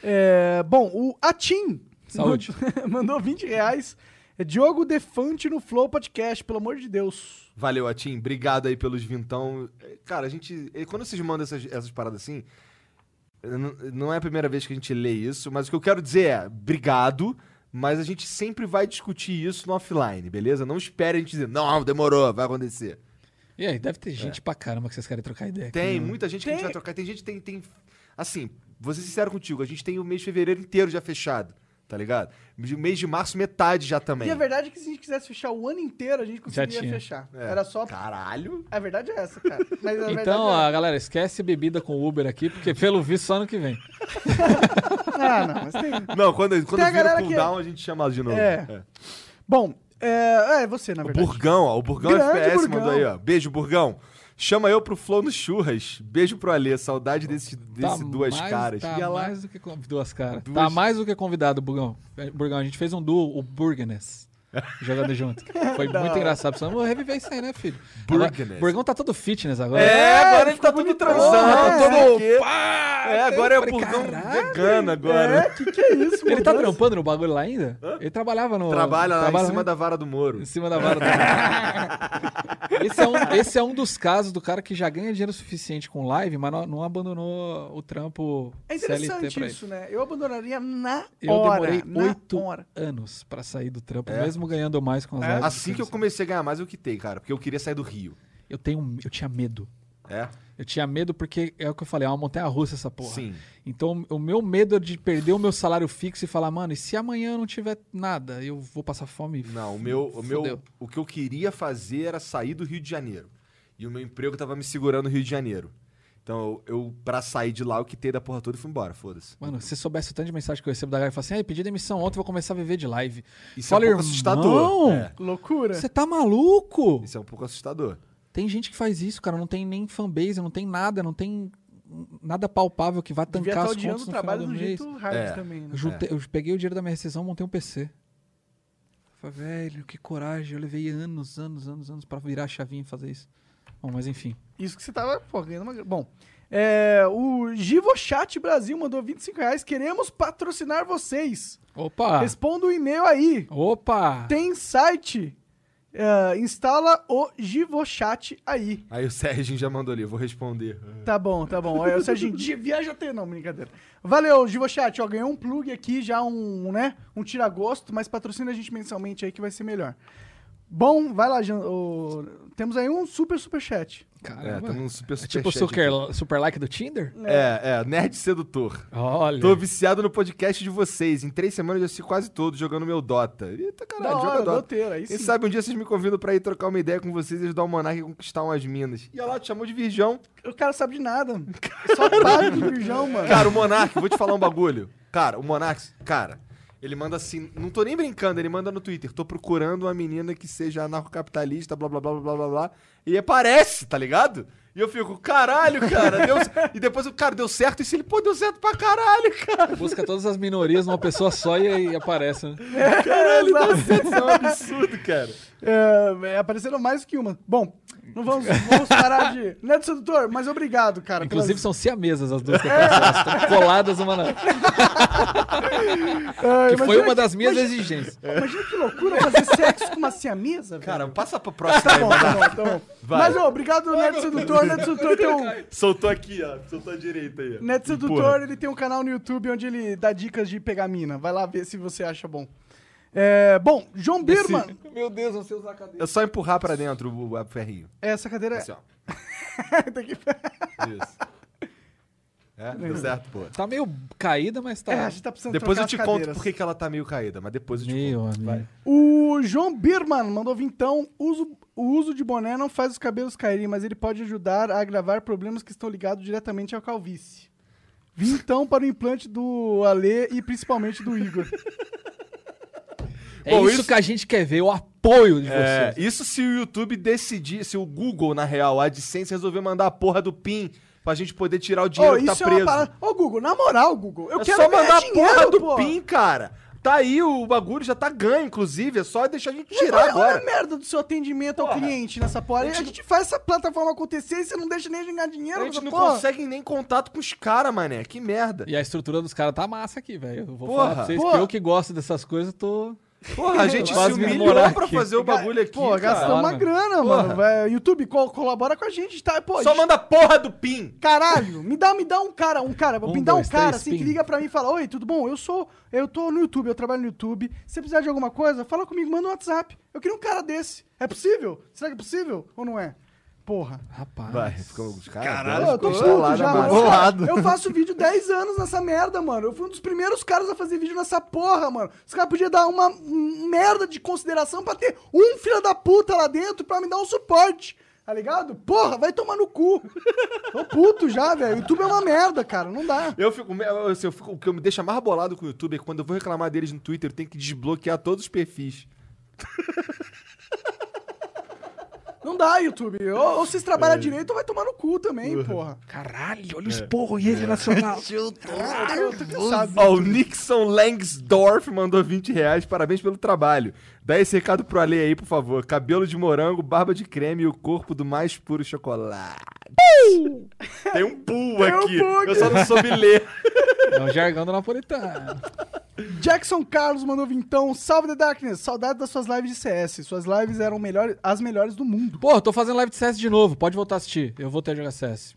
É, bom, o Atim Saúde. mandou 20 reais. É Diogo Defante no Flow Podcast, pelo amor de Deus. Valeu, Atim. Obrigado aí pelos vintão. Cara, a gente. Quando vocês mandam essas, essas paradas assim. Não, não é a primeira vez que a gente lê isso, mas o que eu quero dizer é, obrigado, mas a gente sempre vai discutir isso no offline, beleza? Não espere a gente dizer, não, demorou, vai acontecer. E aí, deve ter gente pra caramba que vocês querem trocar ideia. aqui, Tem né? muita gente que a gente vai trocar. Tem gente que tem, tem. Assim, vou ser sincero contigo, a gente tem o mês de fevereiro inteiro já fechado, tá ligado? O mês de março, metade já também. E a verdade é que se a gente quisesse fechar o ano inteiro, a gente conseguiria fechar. É. Era só. Caralho. A verdade é essa, cara. Mas a verdade Então, é... a galera, esquece bebida com Uber aqui, porque pelo visto só ano que vem. Ah, não, mas tem. Não, quando, quando a vira galera o que- cooldown, a gente chama de novo. É. Bom, é, é você, na O verdade. Burgão, ó. O Burgão Grande FPS Burgão. mandou aí, ó. Beijo, Burgão. Chama eu pro Flow no Churras. Beijo pro Alê. Saudade desse, desse duas mais, caras. Tá Ia lá. mais do que duas caras. Duas- Tá mais do que convidado, Burgão. É, Burgão, a gente fez um duo, o Burgenes. Jogando junto. Foi muito engraçado. Precisamos reviver isso aí, né, filho? Burgenes. Burgão tá todo fitness agora. É, agora ele ele tá todo transando, tá É, todo. é. Pá! É, agora é o Burgão vegano agora. É, que que é isso, Ele tá trampando no bagulho lá ainda? Ele trabalhava no. Trabalha lá trabalha em cima né? da vara do Moro. Em cima da vara do... esse, é um, esse é um dos casos do cara que já ganha dinheiro suficiente com live, mas não, não abandonou o trampo É CLT interessante pra isso, né? Eu abandonaria na Eu hora. demorei na oito hora. anos pra sair do trampo, É? mesmo ganhando mais com as É? lives. Assim que eu comecei a ganhar mais, eu quitei, cara. Porque eu queria sair do Rio. Eu tenho, eu tinha medo. É? Eu tinha medo porque é o que eu falei, é uma montanha russa essa porra. Sim. Então, o meu medo é de perder o meu salário fixo e falar, mano, e se amanhã eu não tiver nada, eu vou passar fome? Não, o meu, o meu. O que eu queria fazer era sair do Rio de Janeiro. E o meu emprego tava me segurando no Rio de Janeiro. Então, eu, eu pra sair de lá, eu quitei da porra toda e fui embora, foda-se. Mano, se soubesse o tanto de mensagem que eu recebo da galera, eu falo assim, ai, pedi demissão ontem, vou começar a viver de live. Isso Fala, é um pouco irmão, assustador. É. Loucura. Você tá maluco? Isso é um pouco assustador. Tem gente que faz isso, cara, não tem nem fanbase, não tem nada, não tem nada palpável que vá Devia tancar estar as contas o no final trabalho do do mês. jeito hard É. também, né? Eu, juntei- eu peguei o dinheiro da minha rescisão, montei um PC. Falei, velho, que coragem. Eu levei anos, anos, anos, anos pra virar a chavinha e fazer isso. Bom, mas enfim. Isso que você tava pô, ganhando uma... Bom, é, o Givochat Brasil mandou 25 reais. Queremos patrocinar vocês. Opa! Responda o e-mail aí. Opa! Tem site. É, instala o Givochat aí. Aí o Sérgio já mandou ali, eu vou responder. Tá bom, tá bom. É, o Serginho, viaja até não, brincadeira. Valeu, Givochat, ó, ganhou um plug aqui, já um, né, um tira-gosto, mas patrocina a gente mensalmente aí que vai ser melhor. Bom, vai lá, Jan, ô, temos aí um super super chat. É, Caramba. tá num super É tipo o super, super like do Tinder? É, é, Nerd Sedutor. Olha. Tô viciado no podcast de vocês. Em três semanas eu já assisti quase todos jogando meu Dota. Eita Da caralho, joga hora, Dota. doteiro, aí Quem sim. sabe um dia vocês me convidam pra ir trocar uma ideia com vocês e ajudar o Monark a conquistar umas minas. E olha lá, te chamou de virgão. O cara sabe de nada. Só paga de virgão, mano. Cara, o Monark, vou te falar um bagulho. Cara, o Monark, cara, ele manda assim, não tô nem brincando, ele manda no Twitter, tô procurando uma menina que seja anarcocapitalista, blá blá blá blá blá blá blá, e aparece, tá ligado? E eu fico, caralho, cara, deu... e depois o cara deu certo, e se ele, pô, deu certo pra caralho, cara. Busca todas as minorias numa pessoa só e, e aparece, né? Caralho, deu certo, isso é um absurdo, cara. É, é, apareceram mais que uma. Bom, não vamos, vamos parar de. Neto Sedutor, mas obrigado, cara. Inclusive pelas- são siamesas as duas que apareceram. Elas estão coladas uma na outra. Ah, Que foi uma das que- minhas imagina- exigências. Imagina que loucura fazer sexo com uma siamesa, velho. Cara, passa pra próxima Tá aí, bom, tá bom, tá bom. Vai. Mas, ó, obrigado, Neto Sedutor. Neto Sedutor tem um. Soltou aqui, ó, soltou a direita aí. ó. Neto Empurra. Sedutor, ele tem um canal no YouTube onde ele dá dicas de pegar mina. Vai lá ver se você acha bom. É, bom, João Birman. Meu Deus, não sei usar a cadeira. É só empurrar pra dentro o, o ferrinho. Essa cadeira é. Assim, ó. Tem que- Isso. É, deu certo, pô. Tá meio caída, mas tá. É, a gente tá precisando Depois eu te conto por que que ela tá meio caída, mas depois eu te Meu conto. Vai. O João Birman mandou vintão. Uso, o uso de boné não faz os cabelos caírem, mas ele pode ajudar a agravar problemas que estão ligados diretamente à calvície. Vintão para o implante do Alê e principalmente do Igor. É Bom, isso, isso- que a gente quer ver, o apoio de É, vocês. isso se o YouTube decidir, se o Google, na real, a AdSense resolver mandar a porra do PIN pra gente poder tirar o dinheiro que tá isso é preso. parada. Ô, Google, na moral, Google, eu é quero só mandar a porra do pô. PIN, cara. Tá aí, o bagulho já tá ganho, inclusive. É só deixar a gente tirar olha, olha agora. a merda do seu atendimento ao Porra. cliente nessa porra. A gente faz essa plataforma acontecer e você não deixa nem ganhar dinheiro A gente não porra. consegue nem contato com os caras, mané. Que merda. E a estrutura dos caras tá massa aqui, velho. Eu vou Porra, falar pra vocês porra. que eu que gosto dessas coisas, tô. Porra, a gente se humilhou morar pra aqui. fazer o bagulho aqui, Pô, cara. gastamos uma grana, Porra. mano. YouTube, co- colabora com a gente, tá? Pô, Só gente- manda porra do PIN. Caralho, me dá, me dá um cara, um cara, Um, me dá um dois, cara três, assim pim. que liga pra mim e fala: Oi, tudo bom? Eu sou. Eu tô no YouTube, eu trabalho no YouTube. Se você precisar de alguma coisa, fala comigo, manda um WhatsApp. Eu queria um cara desse. É possível? Será que é possível? Ou não é? Porra. Rapaz. Vai, ficou os caras. Caralho, eu tô bolado, já, mano. Eu faço vídeo 10 anos nessa merda, mano. Eu fui um dos primeiros caras a fazer vídeo nessa porra, mano. Os caras podiam dar uma um merda de consideração pra ter um filho da puta lá dentro pra me dar um suporte. Tá ligado? Porra, vai tomar no cu. Tô puto já, velho. YouTube é uma merda, cara. Não dá. Eu fico, eu, assim, eu fico- o que me deixa mais bolado com o YouTube é que quando eu vou reclamar deles no Twitter, eu tenho que desbloquear todos os perfis. Não dá, YouTube. Ou, ou vocês trabalham É. direito ou vai tomar no cu também, porra. Caralho, olha o esporro em rede nacional. Eu tô cansado. Ó, o Nixon Langsdorff mandou 20 reais. Parabéns pelo trabalho. Dá esse recado pro Ale aí, por favor. Cabelo de morango, barba de creme e o corpo do mais puro chocolate. Tem um Tem um aqui. pull eu só não soube ler. É o jargão do napolitano. Jackson Carlos mandou vintão. Salve The Darkness. Saudade das suas lives de CS. Suas lives eram melhores, as melhores do mundo. Pô, tô fazendo live de CS de novo. Pode voltar a assistir. Eu voltei a jogar CS.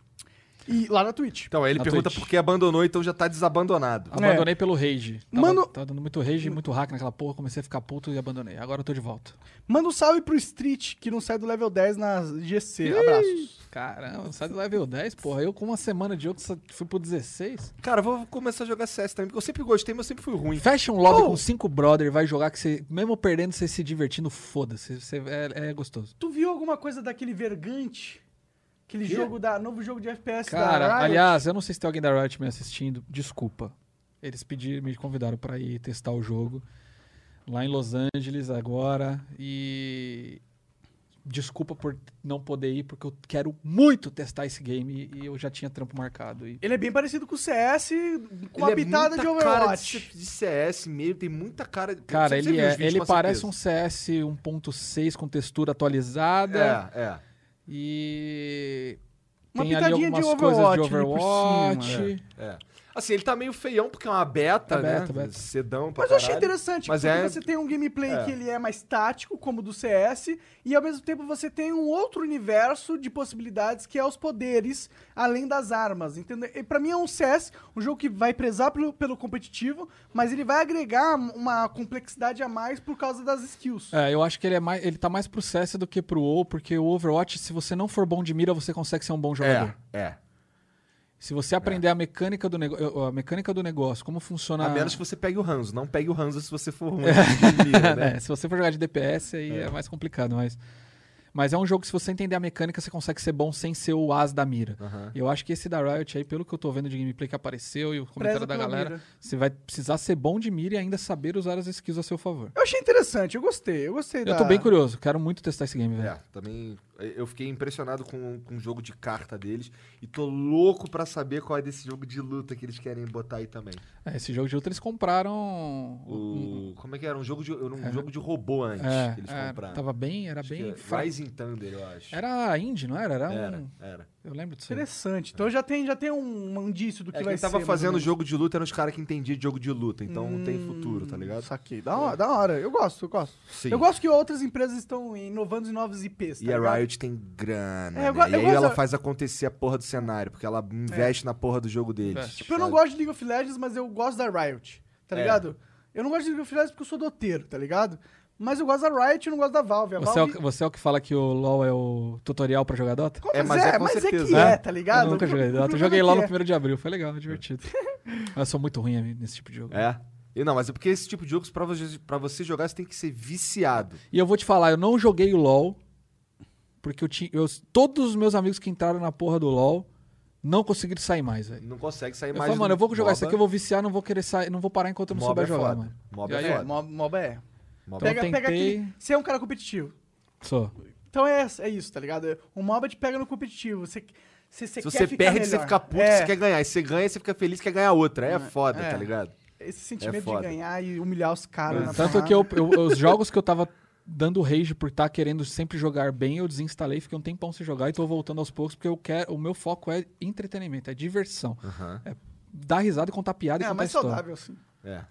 E lá na Twitch. Então, aí ele Na pergunta Twitch. por que abandonou, então já tá desabandonado. Abandonei pelo rage. Tava, Mano- tava dando muito rage, muito hack naquela porra. Comecei a ficar puto e abandonei. Agora eu tô de volta. Manda um salve pro Street, que não sai do level 10 na GC. Abraços. Caramba, sai do level 10, porra. Eu com uma semana de jogo só fui pro 16. Cara, eu vou começar a jogar CS também, porque eu sempre gostei, mas eu sempre fui ruim. Fecha um lobby Oh! com cinco brother e vai jogar que você, mesmo perdendo, você se divertindo, foda-se. Você- É, é gostoso. Tu viu alguma coisa daquele Vergante? Aquele jogo da. Novo jogo de FPS da Cara, Riot? aliás, eu não sei se tem alguém da Riot me assistindo. Desculpa. Eles pediram, me convidaram pra ir testar o jogo lá em Los Angeles agora e desculpa por não poder ir, porque eu quero muito testar esse game e eu já tinha trampo marcado. E... Ele é bem parecido com o CS, com Ele uma pitada é de muita cara Overwatch. de, de CS mesmo, tem muita cara... Cara, ele, é, ele parece um. CS 1.6 com textura atualizada É, é. E Uma tem ali pitadinha de algumas coisas de Overwatch Overwatch. cima, É. Assim, ele tá meio feião porque é uma beta, É né? beta, beta. Sedão pra Mas eu achei caralho. interessante, Mas porque é- você tem um gameplay é. que ele é mais tático, como o do CS, e ao mesmo tempo você tem um outro universo de possibilidades que é os poderes, além das armas, entendeu? E pra mim é um CS, um jogo que vai prezar pelo, pelo competitivo, mas ele vai agregar uma complexidade a mais por causa das skills. É, eu acho que ele é mais, ele tá mais pro CS do que pro WoW, porque o Overwatch, se você não for bom de mira, você consegue ser um bom jogador. É, é. Se você aprender a mecânica do negócio, a mecânica do negócio, como funciona A menos que você pegue o Hanzo. Não pegue o Hanzo se você for ruim de mira, né? É, se você for jogar de DPS, aí é, mais complicado, mas. Mas é um jogo que, se você entender a mecânica, você consegue ser bom sem ser o as da mira. E eu acho que esse da Riot aí, pelo que eu tô vendo de gameplay que apareceu e o comentário da pela galera, mira. você vai precisar ser bom de mira e ainda saber usar as skills a seu favor. Eu achei interessante, eu gostei, eu gostei da... Eu tô bem curioso, quero muito testar esse game, velho. É, também. Eu fiquei impressionado com, com o jogo de carta deles. E tô louco pra saber qual é desse jogo de luta que eles querem botar aí também. É, esse jogo de luta eles compraram. O. Como é que era? Um jogo de, era um jogo de robô antes É, que eles é, compraram. tava bem, era Acho bem. é fraco. Rising Thunder, eu acho. Era indie, não era? Era, Era, um. era. Eu lembro disso. aí. Interessante, então já tem, já tem um, um indício do que É, vai quem ser. tava mais ou fazendo jogo de luta eram os caras que entendiam de jogo de luta, então não tem futuro, tá ligado? Saquei. Da hora, da hora. Eu gosto, eu gosto. Sim. Eu gosto que outras empresas estão inovando em novos IPs, tá E a ligado? Riot tem grana. É, eu né? go- E eu aí gosto ela faz acontecer a porra do cenário, porque ela investe na porra do jogo deles. Tipo, eu não gosto de League of Legends, mas eu gosto da Riot, tá É. ligado? Eu não gosto de League of Legends porque eu sou doteiro, tá ligado? Mas eu gosto da Riot e não gosto da Valve. A Você é, o, Valve... você é o que fala que o LoL é o tutorial pra jogar Dota? É, mas é com mas é certeza. que É? é, tá ligado? Eu nunca joguei Dota. Eu joguei é LoL no é. 1 de abril, foi legal, divertido. Mas eu sou muito ruim nesse tipo de jogo. É. E não, mas é porque esse tipo de jogos, pra você, pra você jogar, você tem que ser viciado. E eu vou te falar, eu não joguei o LoL, porque eu tinha. eu- todos os meus amigos que entraram na porra do LoL não conseguiram sair mais, velho. Não consegue sair Eu mais falei, do mano, eu vou jogar MOBA. isso aqui, eu vou viciar, não vou querer sair, não vou parar enquanto eu não MOBA souber é jogar, foda. mano. MOBA E é É, foda. Mo- MOBA é. MOBA Pega, eu pega tentei- aquele... Você é um cara competitivo. Sou. Então é, é isso, tá ligado? O MOBA te pega no competitivo. Você, você, você Se quer você ficar perde, você melhor. fica puto, É, você quer ganhar. E você ganha, você fica feliz, quer ganhar outra. É foda, é. tá ligado? Esse sentimento de foda. ganhar e humilhar os caras. na Tanto que eu, eu- os jogos que eu tava dando rage por estar querendo sempre jogar bem, eu desinstalei, fiquei um tempão sem jogar e tô voltando aos poucos, porque eu quero. O meu foco é entretenimento, é diversão. Aham. É dar risada e contar piada e É, contar mais história. saudável, assim. É.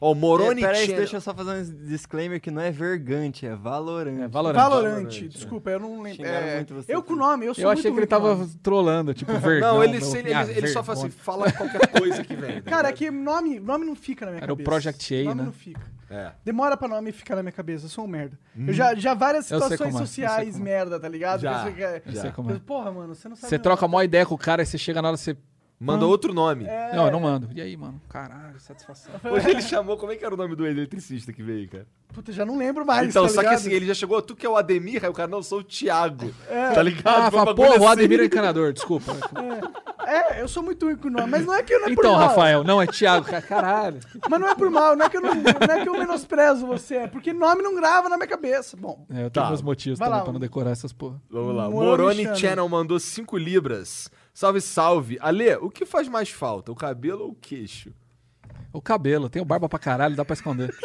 Ó, o Moroni É, peraí, Channel- deixa eu só fazer um disclaimer que não é vergante, é valorante. É, Valorant. Valorant, Valorant, desculpa, eu não lembro. É, muito você eu com o nome, eu sou Eu muito achei que ele tava nome. trolando, tipo, vergão. Não, ele, ele, ah, ele, ele só fala assim, fala qualquer coisa que vem. Cara, é que nome, nome não fica na minha Era o cabeça. Project A, nome né? não fica. É. Demora pra nome ficar na minha cabeça, eu sou um merda. Eu já, já várias Eu sei situações é, eu sei sociais como é. merda, tá ligado? Já, Eu Já. sei como é. Porra, mano, você não sabe. Você troca a maior ideia com o cara e você chega na hora você. Manda outro nome. É, Não, eu não mando. E aí, mano? Caralho, satisfação. Hoje ele chamou, como é que era o nome do eletricista que veio, cara? Puta, já não lembro mais. então, tá só que ligado? assim, ele já chegou, tu que é o Ademir, aí o cara, não, eu sou o Thiago. Tá ligado? Ah, fala, porra, o assim. Ademir é encanador, desculpa. É, eu sou muito ruim com o nome, mas não é que não é por Então. Rafael, não, é Thiago. Ca- Caralho. Mas não é por mal, não é que eu, não, não é que eu menosprezo você, é porque nome não grava na minha cabeça. Bom, É, eu tenho Tá. meus motivos Vai também lá. pra não decorar essas porra. Vamos lá. Moroni Moroni Channel. Channel mandou 5 libras. Salve, salve. Ale, o que faz mais falta, o cabelo ou o queixo? O cabelo, tenho barba pra caralho, dá pra esconder.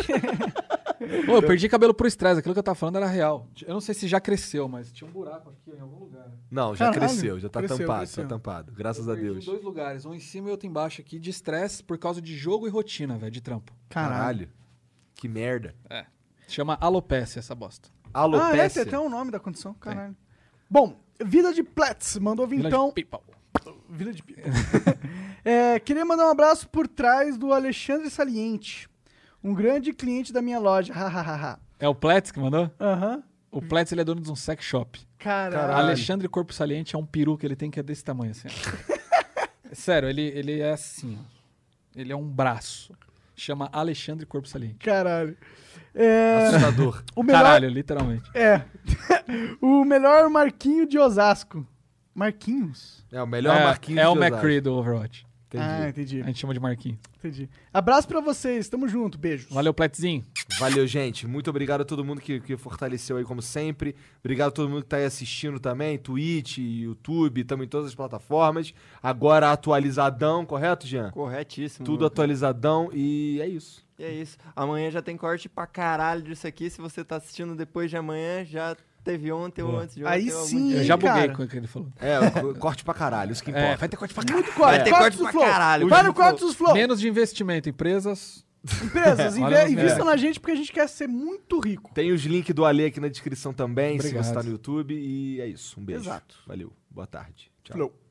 Pô, eu perdi cabelo pro estresse, aquilo que eu tava falando era real. Eu não sei se já cresceu, mas tinha um buraco aqui em algum lugar. Não, já Caralho. cresceu, já tá Cresceu, tampado, cresceu. tá tampado. Graças a Perdi Deus. em dois lugares, um em cima e outro embaixo aqui, de estresse por causa de jogo e rotina, velho, de trampo. caralho. Caralho. Que merda. É. Chama alopecia essa bosta. Ah, é, tem Alopecia. até o nome da condição, caralho. Bom, Vida de Platts mandou Vila de então. People. Vida de Pipa. É, queria mandar um abraço por trás do Alexandre Saliente, um grande cliente da minha loja. É o Pletz que mandou? Aham. O Pletz ele é dono de um sex shop. Caralho. Alexandre Corpo Saliente é um peru que ele tem que é desse tamanho assim. Sério, ele, ele é assim. Ele é um braço. Chama Alexandre Corpo Saliente. Caralho. É, Assustador. o melhor, Caralho, literalmente. É. o melhor Marquinho de Osasco. Marquinhos? É o melhor é, Marquinhos é o. McCree do Overwatch. Entendi. Ah, entendi. A gente chama de Marquinho. Entendi. Abraço pra vocês. Tamo junto. Beijos. Valeu, Pletzinho. Valeu, gente. Muito obrigado a todo mundo que, que fortaleceu aí, como sempre. Obrigado a todo mundo que tá aí assistindo também. Twitch, YouTube, estamos em todas as plataformas. Agora atualizadão, correto, Jean? Corretíssimo. Tudo atualizadão e é isso. E é isso. Amanhã já tem corte pra caralho disso aqui. Se você tá assistindo depois de amanhã, já teve ontem ou antes de ontem. Aí sim, dia. Eu já buguei cara. com o que ele falou. É, co- corte pra caralho, isso que importa. É, vai ter corte pra caralho. Muito corte. Vai ter corte pra Flow. caralho. Vai no do corte Flow. dos Flow. Menos de investimento. Empresas. Empresas, invistam na gente porque a gente quer ser muito rico. Tem os links do Ale aqui na descrição também, se Obrigado. você tá no YouTube. E é isso. Um beijo. Exato. Valeu. Boa tarde. Tchau. Flow.